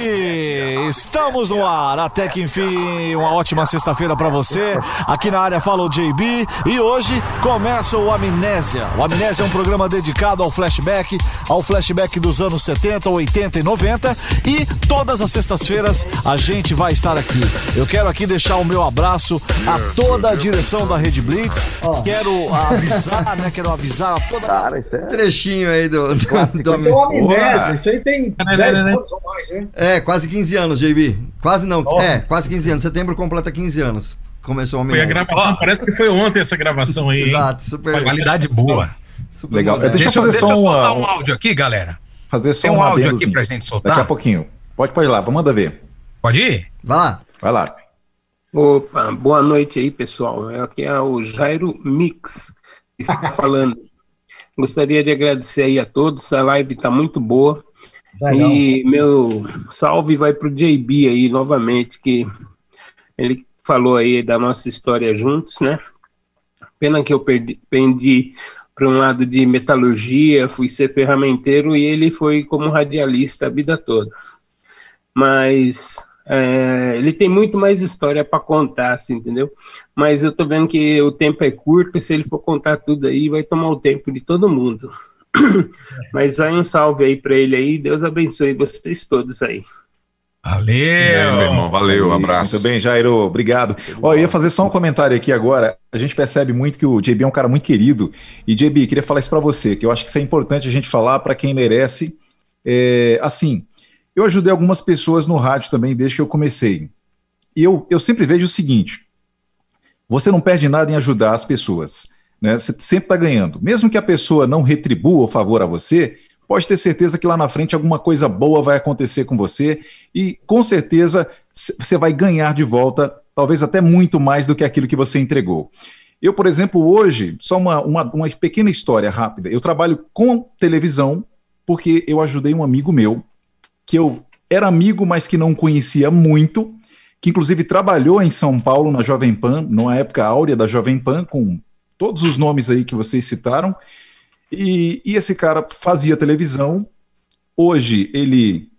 Speaker 12: Estamos no ar. Até que enfim, uma ótima sexta-feira para você. Aqui na área fala o JB e hoje começa o Amnésia. O Amnésia é um programa dedicado ao flashback, ao flashback dos anos 70, 80 e 90 e todas as sextas-feiras a gente vai estar aqui. Eu quero aqui deixar o meu abraço a toda a direção da Rede Blitz. Quero avisar, né? Quero avisar a toda.
Speaker 1: Cara, isso é... Trechinho aí do, do,
Speaker 7: do amnésia. Isso aí tem 10 anos ou mais, né?
Speaker 1: É, quase 15 anos, JB. Quase não. Oh. É, quase 15 anos. Setembro completa 15 anos. Começou o
Speaker 2: Foi a gravação, parece que foi ontem essa gravação aí.
Speaker 1: Exato, super.
Speaker 3: Qualidade boa.
Speaker 4: Super Legal. Deixa,
Speaker 3: deixa eu fazer deixa só um, um áudio aqui, galera.
Speaker 4: Fazer só
Speaker 3: Tem um,
Speaker 4: um
Speaker 3: áudio aqui pra gente soltar.
Speaker 4: Daqui a pouquinho. Pode, pode ir lá, manda ver.
Speaker 3: Pode ir?
Speaker 1: Vai lá.
Speaker 4: Vai lá.
Speaker 16: Opa, boa noite aí, pessoal. Aqui é o Jairo Mix que está falando. Gostaria de agradecer aí a todos, a live está muito boa. Legal. E meu salve vai para o JB aí novamente, que ele falou aí da nossa história juntos, né? Pena que eu perdi, perdi para um lado de metalurgia, fui ser ferramenteiro e ele foi como radialista a vida toda. Mas é, ele tem muito mais história para contar, assim, entendeu? Mas eu tô vendo que o tempo é curto, e se ele for contar tudo aí, vai tomar o tempo de todo mundo. Mas vai um salve aí para ele aí, Deus abençoe vocês todos aí.
Speaker 3: Valeu,
Speaker 5: É, meu irmão, valeu, um abraço.
Speaker 4: Muito bem, Jairo, obrigado. Ó, eu ia fazer só um comentário aqui agora. A gente percebe muito que o JB é um cara muito querido. E, JB, queria falar isso para você, que eu acho que isso é importante a gente falar para quem merece. É, assim, eu ajudei algumas pessoas no rádio também desde que eu comecei. E eu, eu sempre vejo o seguinte: você não perde nada em ajudar as pessoas. Né? Você sempre está ganhando. Mesmo que a pessoa não retribua o favor a você, pode ter certeza que lá na frente alguma coisa boa vai acontecer com você e com certeza você vai ganhar de volta, talvez até muito mais do que aquilo que você entregou. Eu, por exemplo, hoje, só uma, uma, uma pequena história rápida. Eu trabalho com televisão porque eu ajudei um amigo meu que eu era amigo, mas que não conhecia muito, que inclusive trabalhou em São Paulo na Jovem Pan, numa época áurea da Jovem Pan, com todos os nomes aí que vocês citaram. E, e esse cara fazia televisão. Hoje ele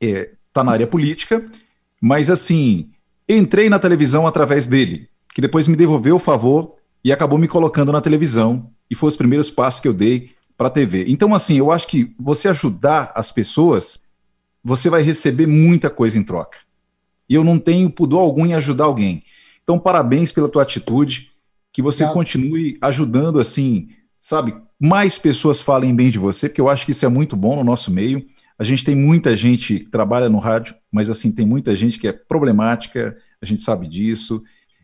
Speaker 4: está na área política, mas assim, entrei na televisão através dele, que depois me devolveu o favor e acabou me colocando na televisão. E foi os primeiros passos que eu dei para a TV. Então, assim, eu acho que você ajudar as pessoas, você vai receber muita coisa em troca. E eu não tenho pudor algum em ajudar alguém. Então, parabéns pela tua atitude, que você continue ajudando, assim, sabe, mais pessoas falem bem de você, porque eu acho que isso é muito bom no nosso meio. A gente tem muita gente que trabalha no rádio, mas assim, tem muita gente que é problemática, a gente sabe disso.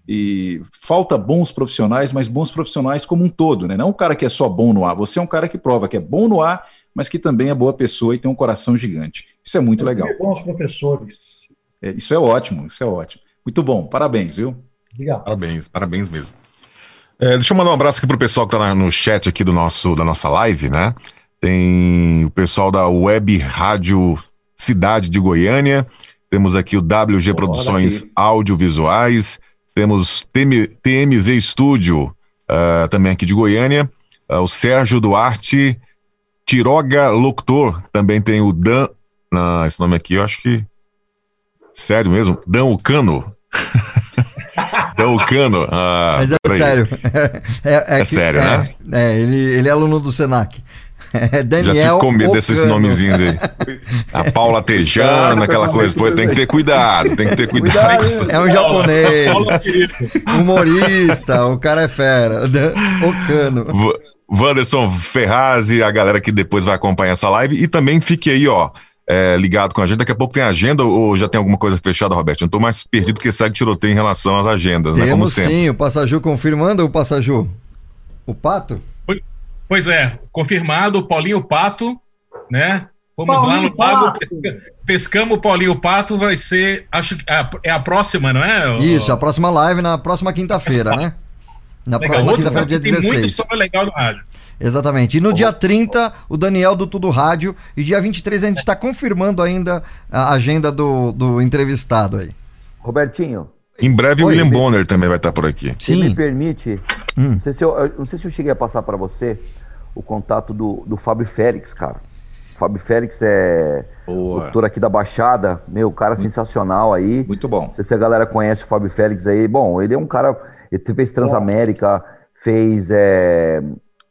Speaker 4: E falta bons profissionais, mas bons profissionais como um todo, né? Não um cara que é só bom no ar. Você é um cara que prova que é bom no ar, mas que também é boa pessoa e tem um coração gigante. Isso é muito legal.
Speaker 7: Bons professores.
Speaker 4: É, isso é ótimo, isso é ótimo. Muito bom, parabéns, viu?
Speaker 7: Obrigado.
Speaker 5: Parabéns, parabéns mesmo. É, deixa eu mandar um abraço aqui pro pessoal que tá na- no chat aqui do nosso, da nossa live, né? Tem o pessoal da Web Rádio Cidade de Goiânia, temos aqui o WG Produções Audiovisuais, temos TM, TMZ Studio, ah, também aqui de Goiânia, ah, o Sérgio Duarte, Tiroga Locutor, também tem o Dan, ah, esse nome aqui eu acho que, sério mesmo, Dan Ucano, Dan Ucano, ah,
Speaker 1: Mas é
Speaker 5: peraí.
Speaker 1: sério. É,
Speaker 5: É sério,
Speaker 1: é,
Speaker 5: né?
Speaker 1: É, ele, ele é aluno do Senac. É Daniel
Speaker 5: Já fico com medo desses
Speaker 1: Ocano.
Speaker 5: nomezinhos aí. A Paula Tejano, aquela coisa. Pô, tem que ter cuidado, tem que ter cuidado. com essa-
Speaker 1: É um japonês. Humorista, o cara é fera. Dan- Ocano.
Speaker 5: Wanderson Ferraz e a galera que depois vai acompanhar essa live. E também fique aí, ó, é, ligado com a gente. Daqui a pouco tem agenda ou já tem alguma coisa fechada, Roberto? Eu não tô mais perdido que segue tiroteio em relação às agendas, né? Como
Speaker 1: Temos
Speaker 5: sempre.
Speaker 1: sim, o Passaju confirmando o Passaju. O Pato?
Speaker 2: Pois é, confirmado, Paulinho Pato, né? Lá
Speaker 1: Paulinho
Speaker 2: no lago,
Speaker 1: Pato.
Speaker 2: pesca- pescamos o Paulinho Pato, vai ser, acho que é a- próxima, não é?
Speaker 1: Isso, a próxima live na próxima quinta-feira, né? Na
Speaker 2: Legal.
Speaker 1: próxima quinta-feira, dia
Speaker 2: que tem muita
Speaker 1: 16.
Speaker 2: história legal no rádio.
Speaker 1: Exatamente. E no dia 30, o Daniel do Tudo Rádio. E dia 23 a gente está confirmando ainda a agenda do, do entrevistado aí.
Speaker 6: Robertinho.
Speaker 5: Em breve
Speaker 1: Oi.
Speaker 5: o William Bonner também vai estar por aqui.
Speaker 6: Se me permite, não, sei se eu, não sei se eu cheguei a passar para você o contato do, do Fábio Félix, cara. O Fábio Félix é doutor aqui da Baixada, meu, cara sensacional aí.
Speaker 4: Muito bom.
Speaker 6: Não sei se a galera conhece o Fábio Félix aí. Bom, ele é um cara. Ele fez Transamérica, fez. é,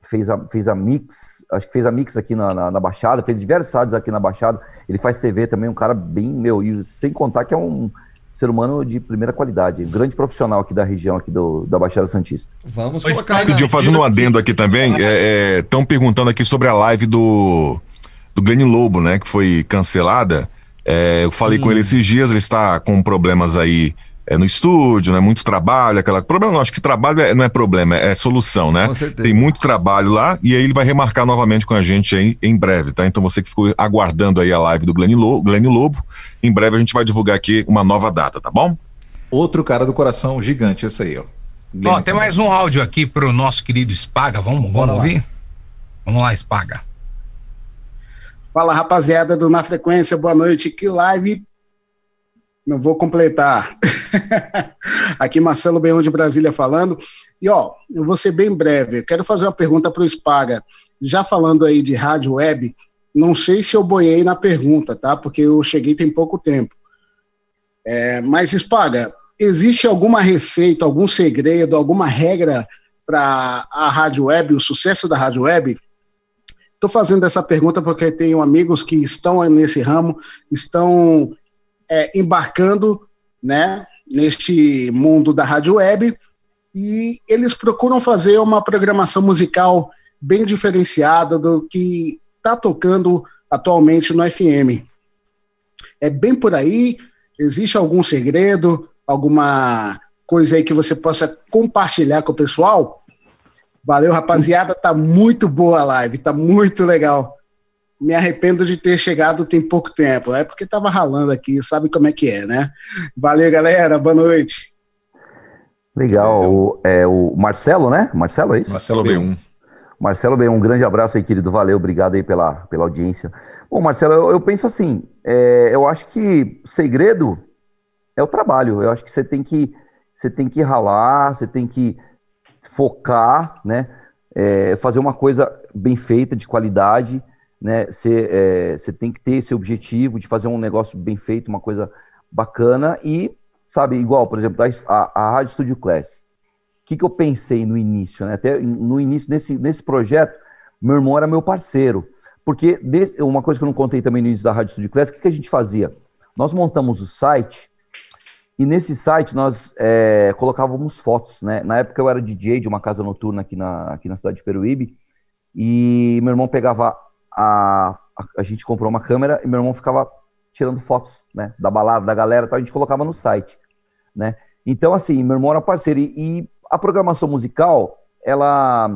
Speaker 6: fez, a, fez a Mix, acho que fez a Mix aqui na, na, na Baixada, fez diversos rádios aqui na Baixada. Ele faz TV também, um cara bem, meu, e sem contar que é um ser humano de primeira qualidade, um grande profissional aqui da região, aqui do, da Baixada Santista.
Speaker 1: Vamos
Speaker 2: colocar
Speaker 5: Rapidinho, fazendo um adendo aqui também, estão perguntando aqui sobre a live do, do Glenn Lobo, né, que foi cancelada. É, eu falei com ele esses dias, ele está com problemas aí é, no estúdio, né, muito trabalho, aquela... Problema não, acho que trabalho é- não é problema, é, solução, né?
Speaker 1: Com certeza.
Speaker 5: Tem muito trabalho lá e aí ele vai remarcar novamente com a gente aí em breve, tá? Então você que ficou aguardando aí a live do Glenn Lobo, Glenn Lobo, em breve a gente vai divulgar aqui uma nova data, tá bom?
Speaker 4: Outro cara do coração gigante, esse aí, ó.
Speaker 3: Ó, tem mais um áudio aqui pro nosso querido Spaga. Vamos, vamos ouvir? Vamos lá, Spaga.
Speaker 17: Fala rapaziada do Na Frequência, boa noite. Que live não vou completar. Aqui Marcelo Beão de Brasília falando. E ó, eu vou ser bem breve. Quero fazer uma pergunta para o Spaga. Já falando aí de rádio web, não sei se eu boiei na pergunta, tá? Porque eu cheguei tem pouco tempo. É, mas Spaga, existe alguma receita, algum segredo, alguma regra para a rádio web, o sucesso da rádio web? Estou fazendo essa pergunta porque tenho amigos que estão nesse ramo, estão é, embarcando né, neste mundo da rádio web e eles procuram fazer uma programação musical bem diferenciada do que está tocando atualmente no FM. É bem por aí? Existe algum segredo, alguma coisa aí que você possa compartilhar com o pessoal? Valeu, rapaziada. Tá muito boa a live, tá muito legal. Me arrependo de ter chegado tem pouco tempo. É porque tava ralando aqui, sabe como é que é, né? Valeu, galera. Boa noite.
Speaker 6: Legal. O, é, o Marcelo, né? Marcelo, é isso?
Speaker 5: Marcelo B1.
Speaker 6: Marcelo B1, um grande abraço aí, querido. Valeu, obrigado aí pela, pela audiência. Bom, Marcelo, eu, eu penso assim, é, eu acho que o segredo é o trabalho. Eu acho que você tem que, você tem que ralar, você tem que focar, né? É, fazer uma coisa bem feita, de qualidade, né? Você, é, tem que ter esse objetivo de fazer um negócio bem feito, uma coisa bacana e, sabe, igual, por exemplo, a, a Rádio Studio Class. O que, que eu pensei no início, né? Até no início desse, desse projeto, meu irmão era meu parceiro. Porque uma coisa que eu não contei também no início da Rádio Studio Class, o que, que a gente fazia? Nós montamos o site e nesse site nós é, colocávamos fotos, né? Na época eu era DJ de uma casa noturna aqui na, aqui na cidade de Peruíbe e meu irmão pegava a, a, a gente comprou uma câmera e meu irmão ficava tirando fotos, né? Da balada, da galera, tal, a gente colocava no site, né? Então assim, meu irmão era parceiro e, e a programação musical, ela,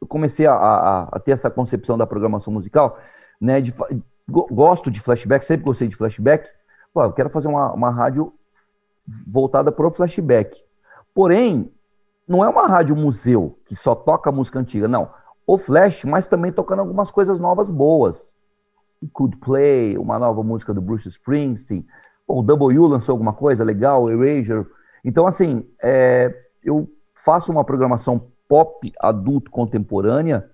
Speaker 6: eu comecei a, a, a, ter essa concepção da programação musical, né? De, gosto de flashback, sempre gostei de flashback. Pô, eu quero fazer uma, uma rádio voltada para o flashback. Porém, não é uma rádio museu que só toca música antiga, não. O Flash, mas também tocando algumas coisas novas boas. Could Play, uma nova música do Bruce Springsteen. O W lançou alguma coisa legal, Erasure. Então, assim, é, eu faço uma programação pop adulto contemporânea,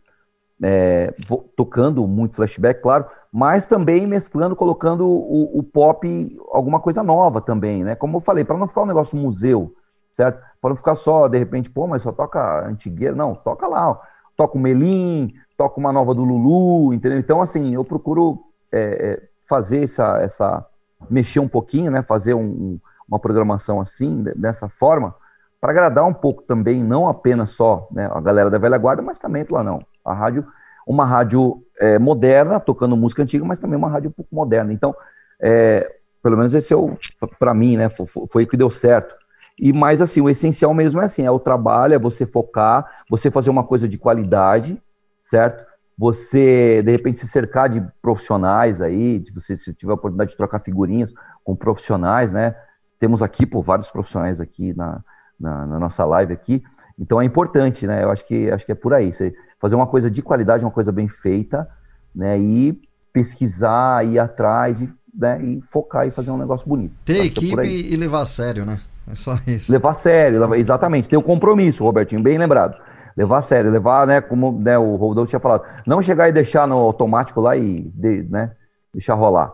Speaker 6: é, tocando muito flashback, claro, mas também mesclando, colocando o, o, pop, alguma coisa nova também, né? Como eu falei, para não ficar um negócio museu, certo? Para não ficar só, de repente, pô, mas só toca antigueira. Não, toca lá, ó. Toca o Melim, toca uma nova do Lulu, entendeu? Então, assim, eu procuro é, é, fazer essa, essa, mexer um pouquinho, né? Fazer um, uma programação assim, dessa forma, para agradar um pouco também, não apenas só né, a galera da velha guarda, mas também falar, não, a rádio uma rádio é, moderna, tocando música antiga, mas também uma rádio um pouco moderna. Então, é, pelo menos esse é o, para mim, né, foi, foi o que deu certo. E mais assim, o essencial mesmo é assim, é o trabalho, é você focar, você fazer uma coisa de qualidade, certo? Você, de repente, se cercar de profissionais aí, de você se tiver a oportunidade de trocar figurinhas com profissionais, né? Temos aqui, por vários profissionais aqui na, na, na, nossa live aqui. Então é importante, né? Eu acho que acho que é por aí. Você fazer uma coisa de qualidade, uma coisa bem feita, né? E pesquisar, ir atrás e, né, e focar e fazer um negócio bonito.
Speaker 1: Ter é equipe é e levar a sério, né? É só isso.
Speaker 6: Levar a sério, levar, exatamente. Ter o um compromisso, Robertinho, bem lembrado. Levar a sério, levar, né, como né, o Rodolfo tinha falado, não chegar e deixar no automático lá e de, né, deixar rolar.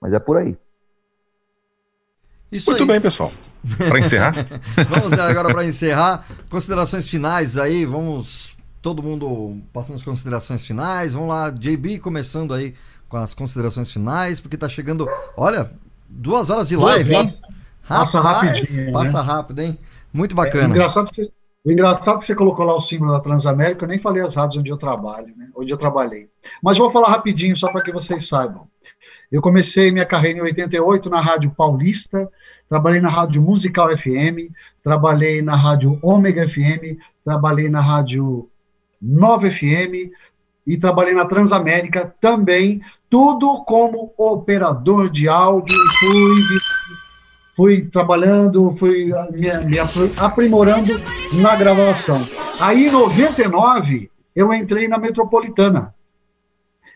Speaker 6: Mas é por aí.
Speaker 5: Isso Muito aí. bem, pessoal. Para encerrar?
Speaker 1: vamos agora para encerrar. Considerações finais aí, vamos todo mundo passando as considerações finais. Vamos lá, JB começando aí com as considerações finais, porque tá chegando, olha, duas horas de live, hein?
Speaker 7: Passa rapidinho.
Speaker 1: Passa né? rápido, hein? Muito bacana. É,
Speaker 7: engraçado que você, o engraçado que você colocou lá o símbolo da Transamérica, eu nem falei as rádios onde eu trabalho, né? Onde eu trabalhei. Mas vou falar rapidinho, só para que vocês saibam. Eu comecei minha carreira em 88 na Rádio Paulista, trabalhei na Rádio Musical FM, trabalhei na Rádio Ômega FM, trabalhei na Rádio 9 FM e trabalhei na Transamérica também, tudo como operador de áudio. Fui, fui trabalhando, fui me, me aprimorando na gravação. Aí, em 99, eu entrei na Metropolitana.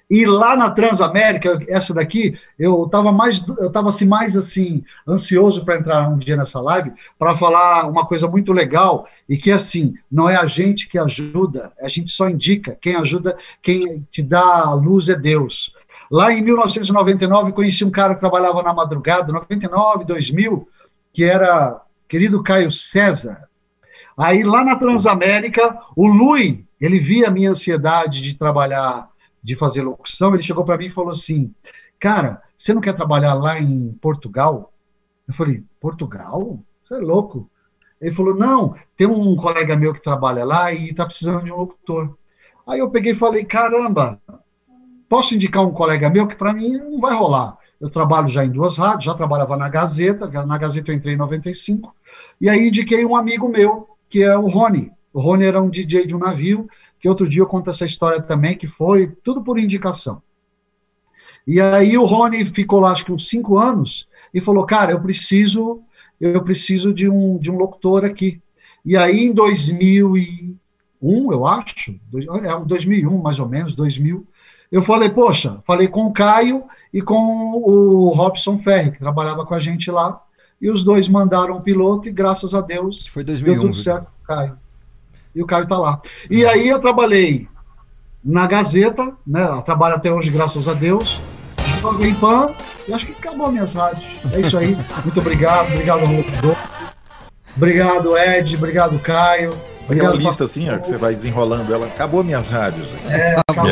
Speaker 7: E lá na Transamérica, essa daqui, eu estava mais, eu estava assim mais assim ansioso para entrar um dia nessa live para falar uma coisa muito legal e que assim não é a gente que ajuda, a gente só indica. Quem ajuda, quem te dá a luz é Deus. Lá em 1999 conheci um cara que trabalhava na madrugada, 99, 2000, que era querido Caio César. Aí lá na Transamérica, o Lui, ele via a minha ansiedade de trabalhar de fazer locução, ele chegou para mim e falou assim: Cara, você não quer trabalhar lá em Portugal? Eu falei: Portugal? Você é louco. Ele falou: Não, tem um colega meu que trabalha lá e está precisando de um locutor. Aí eu peguei e falei: Caramba, posso indicar um colega meu que para mim não vai rolar. Eu trabalho já em duas rádios, já trabalhava na Gazeta, na Gazeta eu entrei em 95, e aí indiquei um amigo meu, que é o Rony. O Rony era um DJ de um navio, que outro dia eu conto essa história também, que foi tudo por indicação. E aí o Rony ficou lá, acho que uns cinco anos, e falou, cara, eu preciso, eu preciso de um, de um locutor aqui. E aí em 2001, eu acho, é 2001 mais ou menos, 2000, eu falei, poxa, falei com o Caio e com o Robson Ferri, que trabalhava com a gente lá, e os dois mandaram o piloto e graças a Deus
Speaker 1: Foi 2001,
Speaker 7: deu tudo certo com o Caio e o Caio está lá. E aí eu trabalhei na Gazeta, né? Trabalho até hoje, graças a Deus. Jovem Pan, e acho que acabou minhas rádios. É isso aí. Muito obrigado, obrigado, Rodolfo. Obrigado, Ed, obrigado, Caio.
Speaker 4: Aquela lista assim, ó, que você vai desenrolando ela. Acabou minhas rádios.
Speaker 7: É, acabou.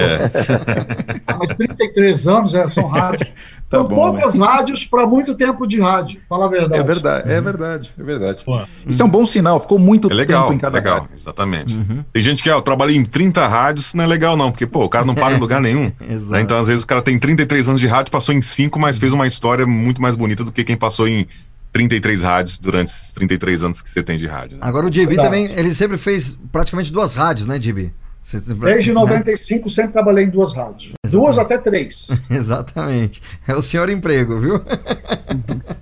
Speaker 7: Ah, mas 33 anos é, são rádios.
Speaker 4: Tá
Speaker 7: são
Speaker 4: bom,
Speaker 7: poucas rádios para muito tempo de rádio, fala a verdade.
Speaker 4: É verdade, é verdade, é verdade. Isso é um bom sinal, ficou muito
Speaker 5: É legal,
Speaker 4: tempo em cada
Speaker 5: legal,
Speaker 4: rádio.
Speaker 5: exatamente. Tem gente que, ah, eu trabalhei em 30 rádios, isso não é legal não, porque, pô, o cara não para em lugar nenhum.
Speaker 1: Exato.
Speaker 5: né? Então, às vezes, o cara tem 33 anos de rádio, passou em 5, mas fez uma história muito mais bonita do que quem passou em 33 rádios durante esses 33 anos que você tem de rádio. né?
Speaker 1: Agora o JB
Speaker 7: Verdade.
Speaker 1: também, ele sempre fez praticamente duas rádios, né, JB? Você-
Speaker 7: Desde
Speaker 1: né?
Speaker 7: 95 sempre trabalhei em duas rádios. Duas até três.
Speaker 1: Exatamente. É o senhor emprego, viu?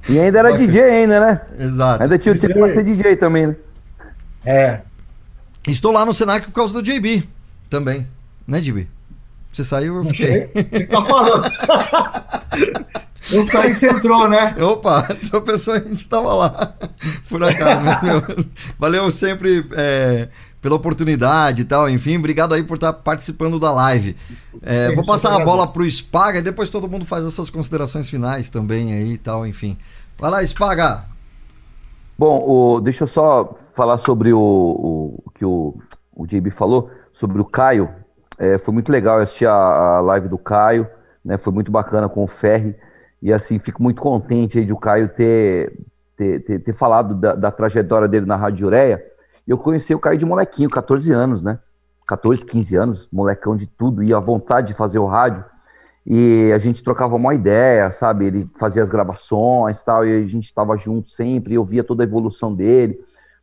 Speaker 6: E ainda era DJ ainda, né?
Speaker 1: Exato.
Speaker 6: Ainda tinha o tempo pra ser DJ também, né?
Speaker 7: É.
Speaker 1: Estou lá no Senac por causa do JB também. Né, JB? Você saiu, eu fiquei.
Speaker 7: tá falando? Eu caí você entrou, né?
Speaker 1: Opa, pessoa a gente tava lá, por acaso. mas, meu, valeu sempre é, pela oportunidade e tal, enfim, obrigado aí por estar participando da live. É, vou passar a bola pro Spaga e depois todo mundo faz as suas considerações finais também aí e tal, enfim. Vai lá, Spaga!
Speaker 6: Bom, o- deixa eu só falar sobre o, o- o que o, o JB falou, sobre o Caio. É, foi muito legal eu assistir a, a live do Caio, né? Foi muito bacana com o Ferri. E assim, fico muito contente aí de o Caio ter, ter, ter, ter falado da, da trajetória dele na Rádio Ureia. Eu conheci o Caio de molequinho, 14 anos, né? 14, 15 anos, molecão de tudo, e a vontade de fazer o rádio. E a gente trocava uma ideia, sabe? Ele fazia as gravações tal, e a gente estava junto sempre, eu via toda a evolução dele,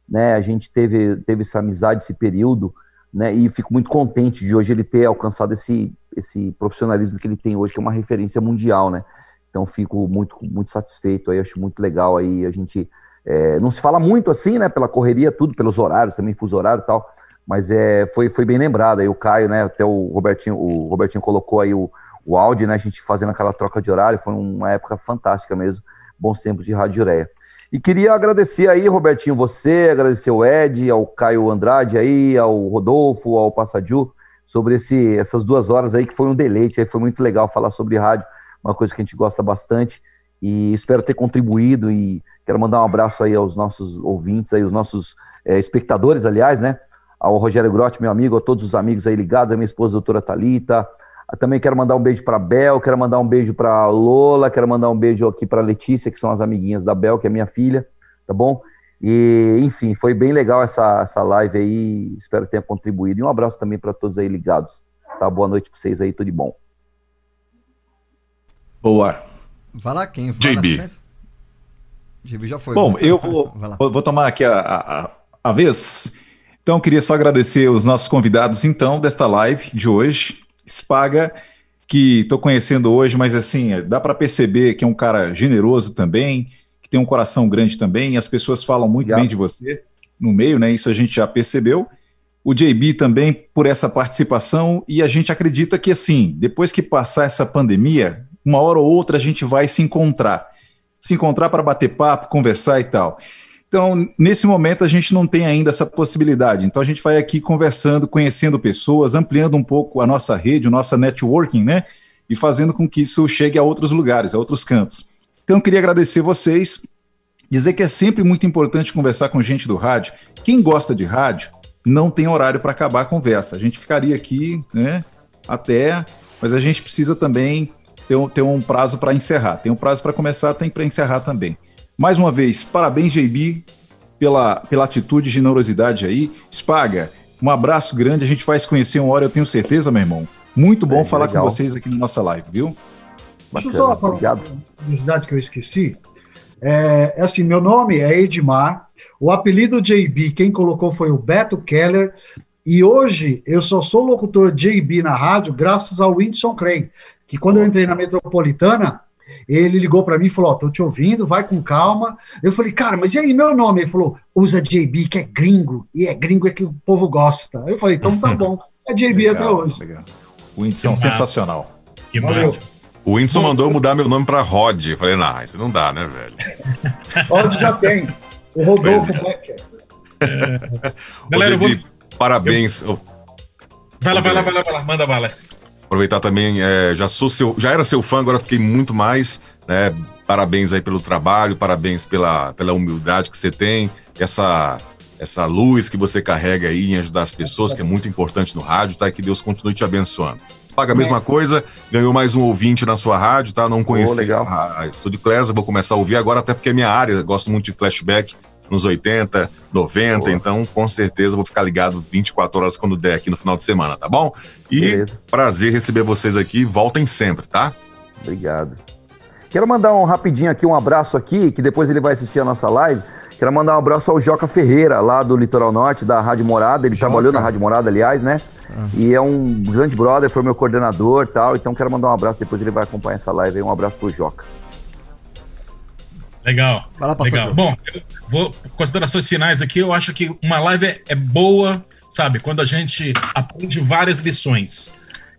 Speaker 6: né? A gente teve, teve essa amizade, esse período, né? E fico muito contente de hoje ele ter alcançado esse, esse profissionalismo que ele tem hoje, que é uma referência mundial, né? Então fico muito, muito satisfeito aí, acho muito legal aí a gente. é, não se fala muito assim, né? Pela correria, tudo, pelos horários, também fuso horário e tal. Mas é, foi, foi bem lembrado aí o Caio, né? Até o Robertinho, o Robertinho colocou aí o, o áudio, né? A gente fazendo aquela troca de horário, foi uma época fantástica mesmo. Bons tempos de Rádio Ureia. E queria agradecer aí, Robertinho, você, agradecer o Ed, ao Caio Andrade aí, ao Rodolfo, ao Passadiu, sobre esse, essas duas horas aí, que foi um deleite, aí foi muito legal falar sobre rádio, uma coisa que a gente gosta bastante, e espero ter contribuído, e quero mandar um abraço aí aos nossos ouvintes, aí, os nossos eh, espectadores, aliás, né, ao Rogério Grotti, meu amigo, a todos os amigos aí ligados, a minha esposa, a doutora Thalita, também quero mandar um beijo para Bel, quero mandar um beijo para Lola, quero mandar um beijo aqui para Letícia, que são as amiguinhas da Bel, que é minha filha, tá bom? E, enfim, foi bem legal essa, essa live aí, espero que tenha contribuído. E um abraço também para todos aí ligados, tá? Boa noite para vocês aí, tudo de bom.
Speaker 4: Boa.
Speaker 1: Vai lá, quem? Vai
Speaker 4: JB.
Speaker 1: JB já foi.
Speaker 4: Bom,
Speaker 1: vai.
Speaker 4: eu vou, vou tomar aqui a, a, a vez. Então, queria só agradecer os nossos convidados, então, desta live de hoje. Spaga, que estou conhecendo hoje, mas assim, dá para perceber que é um cara generoso também, que tem um coração grande também, e as pessoas falam muito bem de você no meio, né? Isso a gente já percebeu. o JB também por essa participação e a gente acredita que assim, depois que passar essa pandemia, uma hora ou outra a gente vai se encontrar. Se encontrar para bater papo, conversar e tal. Então, nesse momento a gente não tem ainda essa possibilidade. Então a gente vai aqui conversando, conhecendo pessoas, ampliando um pouco a nossa rede, a nossa networking, né? E fazendo com que isso chegue a outros lugares, a outros cantos. Então eu queria agradecer vocês, dizer que é sempre muito importante conversar com gente do rádio. Quem gosta de rádio, não tem horário para acabar a conversa. A gente ficaria aqui, né, até, mas a gente precisa também ter um, ter um prazo para encerrar. Tem um prazo para começar, tem para encerrar também. Mais uma vez, parabéns, JB, pela, pela atitude e generosidade aí. Spaga, um abraço grande, a gente vai se conhecer uma hora, eu tenho certeza, meu irmão. Muito bom é, falar legal. com vocês aqui na nossa live, viu?
Speaker 7: Deixa eu só falar uma curiosidade que eu esqueci. É, é assim, meu nome é Edmar, o apelido JB, quem colocou foi o Beto Keller, e hoje eu só sou locutor JB na rádio graças ao Whindersson Clay, que quando eu entrei na Metropolitana, ele ligou para mim e falou: Ó, oh, tô te ouvindo, vai com calma. Eu falei, cara, mas e aí meu nome? Ele falou: usa JB, que é gringo, e é gringo é que o povo gosta. Eu falei: então tá bom, é JB legal, até hoje. Legal.
Speaker 4: O Whindersson é sensacional.
Speaker 5: Que massa. O Whindersson mandou mudar meu nome para Rod. Eu falei, não, isso não dá, né, velho?
Speaker 7: Rod já tem. O Rodolfo Becker.
Speaker 5: É. Galera, vou... parabéns. Eu...
Speaker 2: Vai lá, vai lá, vai lá, vai lá, manda bala.
Speaker 5: Aproveitar também, é, já sou seu, já era seu fã, agora fiquei muito mais, né? Parabéns aí pelo trabalho, parabéns pela, pela humildade que você tem, essa essa luz que você carrega aí em ajudar as pessoas, que é muito importante no rádio, tá? E que Deus continue te abençoando. Paga a mesma coisa, ganhou mais um ouvinte na sua rádio, tá? Não conhecia oh, a, a Estúdio Clesa, vou começar a ouvir agora, até porque é minha área, gosto muito de flashback nos 80, 90, Boa. então com certeza vou ficar ligado 24 horas quando der aqui no final de semana, tá bom? E Beleza. prazer receber vocês aqui, voltem sempre, tá?
Speaker 6: Obrigado. Quero mandar um rapidinho aqui, um abraço aqui, que depois ele vai assistir a nossa live. Quero mandar um abraço ao Joca Ferreira, lá do Litoral Norte, da Rádio Morada. Ele Joca. trabalhou na Rádio Morada, aliás, né? Ah. E é um grande brother, foi meu coordenador tal. Então quero mandar um abraço, depois ele vai acompanhar essa live aí. Um abraço pro Joca.
Speaker 2: Legal. Vai lá, Legal. Bom, vou considerações finais aqui. Eu acho que uma live é, é boa, sabe? Quando a gente aprende várias lições.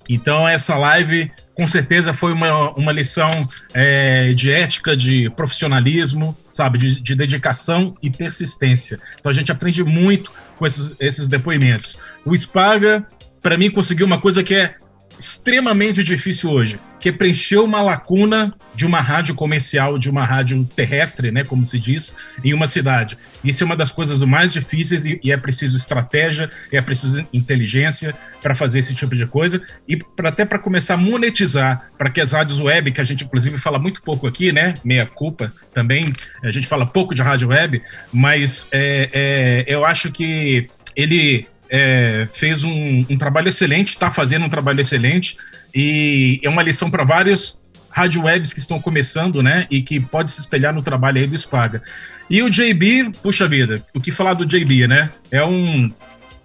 Speaker 2: Então, essa live com certeza foi uma, uma lição é, de ética, de profissionalismo, sabe, de, de, dedicação e persistência. Então a gente aprende muito com esses, esses depoimentos. O Spaga para mim, conseguiu uma coisa que é extremamente difícil hoje, que preencher uma lacuna de uma rádio comercial, de uma rádio terrestre, né, como se diz, em uma cidade. Isso é uma das coisas mais difíceis e, e é preciso estratégia, é preciso inteligência para fazer esse tipo de coisa e até para começar a monetizar, para que as rádios web, que a gente inclusive fala muito pouco aqui, né, meia culpa também, a gente fala pouco de rádio web, mas é, é, eu acho que ele é, fez um, um, trabalho excelente, está fazendo um trabalho excelente e é uma lição para vários rádio webs que estão começando, né? E que pode se espelhar no trabalho aí do Spaga. E o JB, puxa vida, o que falar do JB, né? É um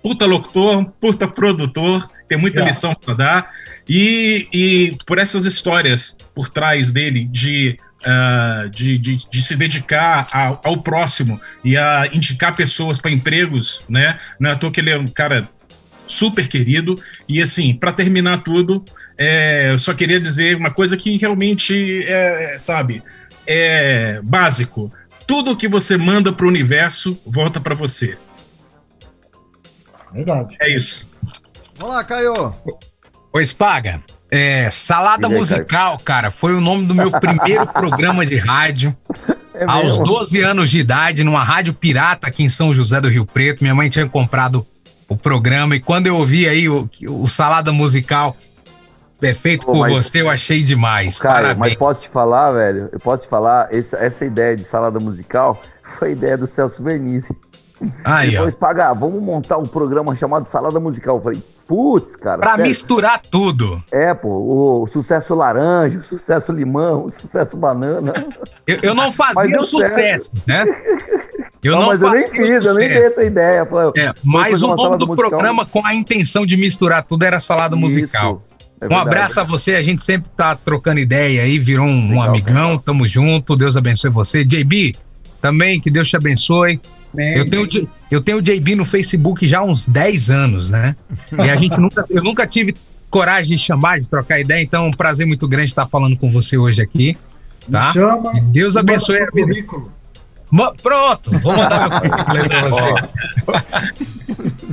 Speaker 2: puta locutor, puta produtor, tem muita yeah. lição para dar. E, e por essas histórias por trás dele de uh, de, de, de, se dedicar ao, ao, próximo e a indicar pessoas para empregos, né? Não é à toa que ele é um cara super querido. E assim, para terminar tudo, é, eu só queria dizer uma coisa que realmente é, sabe, é básico. Tudo que você manda para o universo volta para você.
Speaker 7: Verdade.
Speaker 2: É isso.
Speaker 1: Vamos lá, Caio.
Speaker 3: Oi, Spaga. É, Salada aí, Musical, cara, foi o nome do meu primeiro programa de rádio. É aos 12 anos de idade, numa rádio pirata aqui em São José do Rio Preto. Minha mãe tinha comprado o programa e quando eu ouvi aí o, o Salada Musical é feito Pô, por você, eu achei demais.
Speaker 6: Cara, Parabéns. mas posso te falar, velho? Eu posso te falar, essa, essa ideia de salada musical foi ideia do Celso Vernizzi.
Speaker 3: Aí,
Speaker 6: Depois pagar, vamos montar um programa chamado Salada Musical. Eu falei, putz, cara.
Speaker 3: Pra sério? misturar tudo.
Speaker 6: É, pô, o sucesso laranja, o sucesso limão, o sucesso banana.
Speaker 3: Eu, eu não fazia o sucesso, né?
Speaker 6: Eu não, não mas eu nem fiz, eu nem dei essa ideia. Pô,
Speaker 3: é, mas o nome do musical. programa com a intenção de misturar tudo era salada Isso, musical. É um abraço a você, a gente sempre tá trocando ideia aí, virou um, Legal, um amigão, tamo junto, Deus abençoe você. JB, também, que Deus te abençoe. Eu tenho, eu tenho o JB no Facebook já há uns 10 anos, né? E a gente nunca, eu nunca tive coragem de chamar, de trocar ideia, então é um prazer muito grande estar falando com você hoje aqui. Tá?
Speaker 7: chama,
Speaker 3: E Deus abençoe a vida.
Speaker 7: currículo.
Speaker 3: Ma- Pronto, vou mandar meu currículo pra você.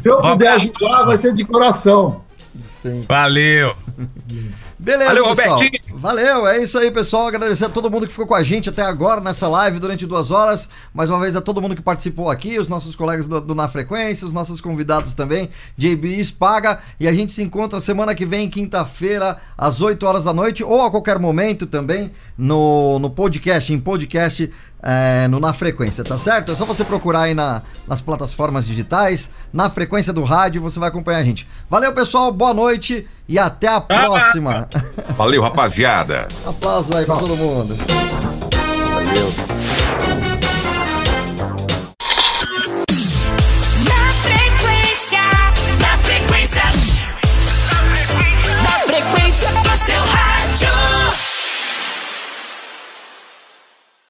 Speaker 7: Se eu puder ajudar, vai ser de coração.
Speaker 3: Valeu.
Speaker 1: Beleza,
Speaker 3: Valeu,
Speaker 1: pessoal.
Speaker 3: Robertinho.
Speaker 1: Valeu, é isso aí, pessoal. Agradecer a todo mundo que ficou com a gente até agora nessa live durante duas horas. Mais uma vez a todo mundo que participou aqui, os nossos colegas do, do Na Frequência, os nossos convidados também, JB Spaga. E a gente se encontra semana que vem, quinta-feira, às 8 horas da noite, ou a qualquer momento também, no, no podcast, em podcast. É, no Na Frequência, tá certo? É só você procurar aí na, nas plataformas digitais, na frequência do rádio, você vai acompanhar a gente. Valeu, pessoal, boa noite e até a próxima.
Speaker 5: Valeu, rapaziada.
Speaker 1: Aplausos aí pra todo mundo.
Speaker 6: Valeu.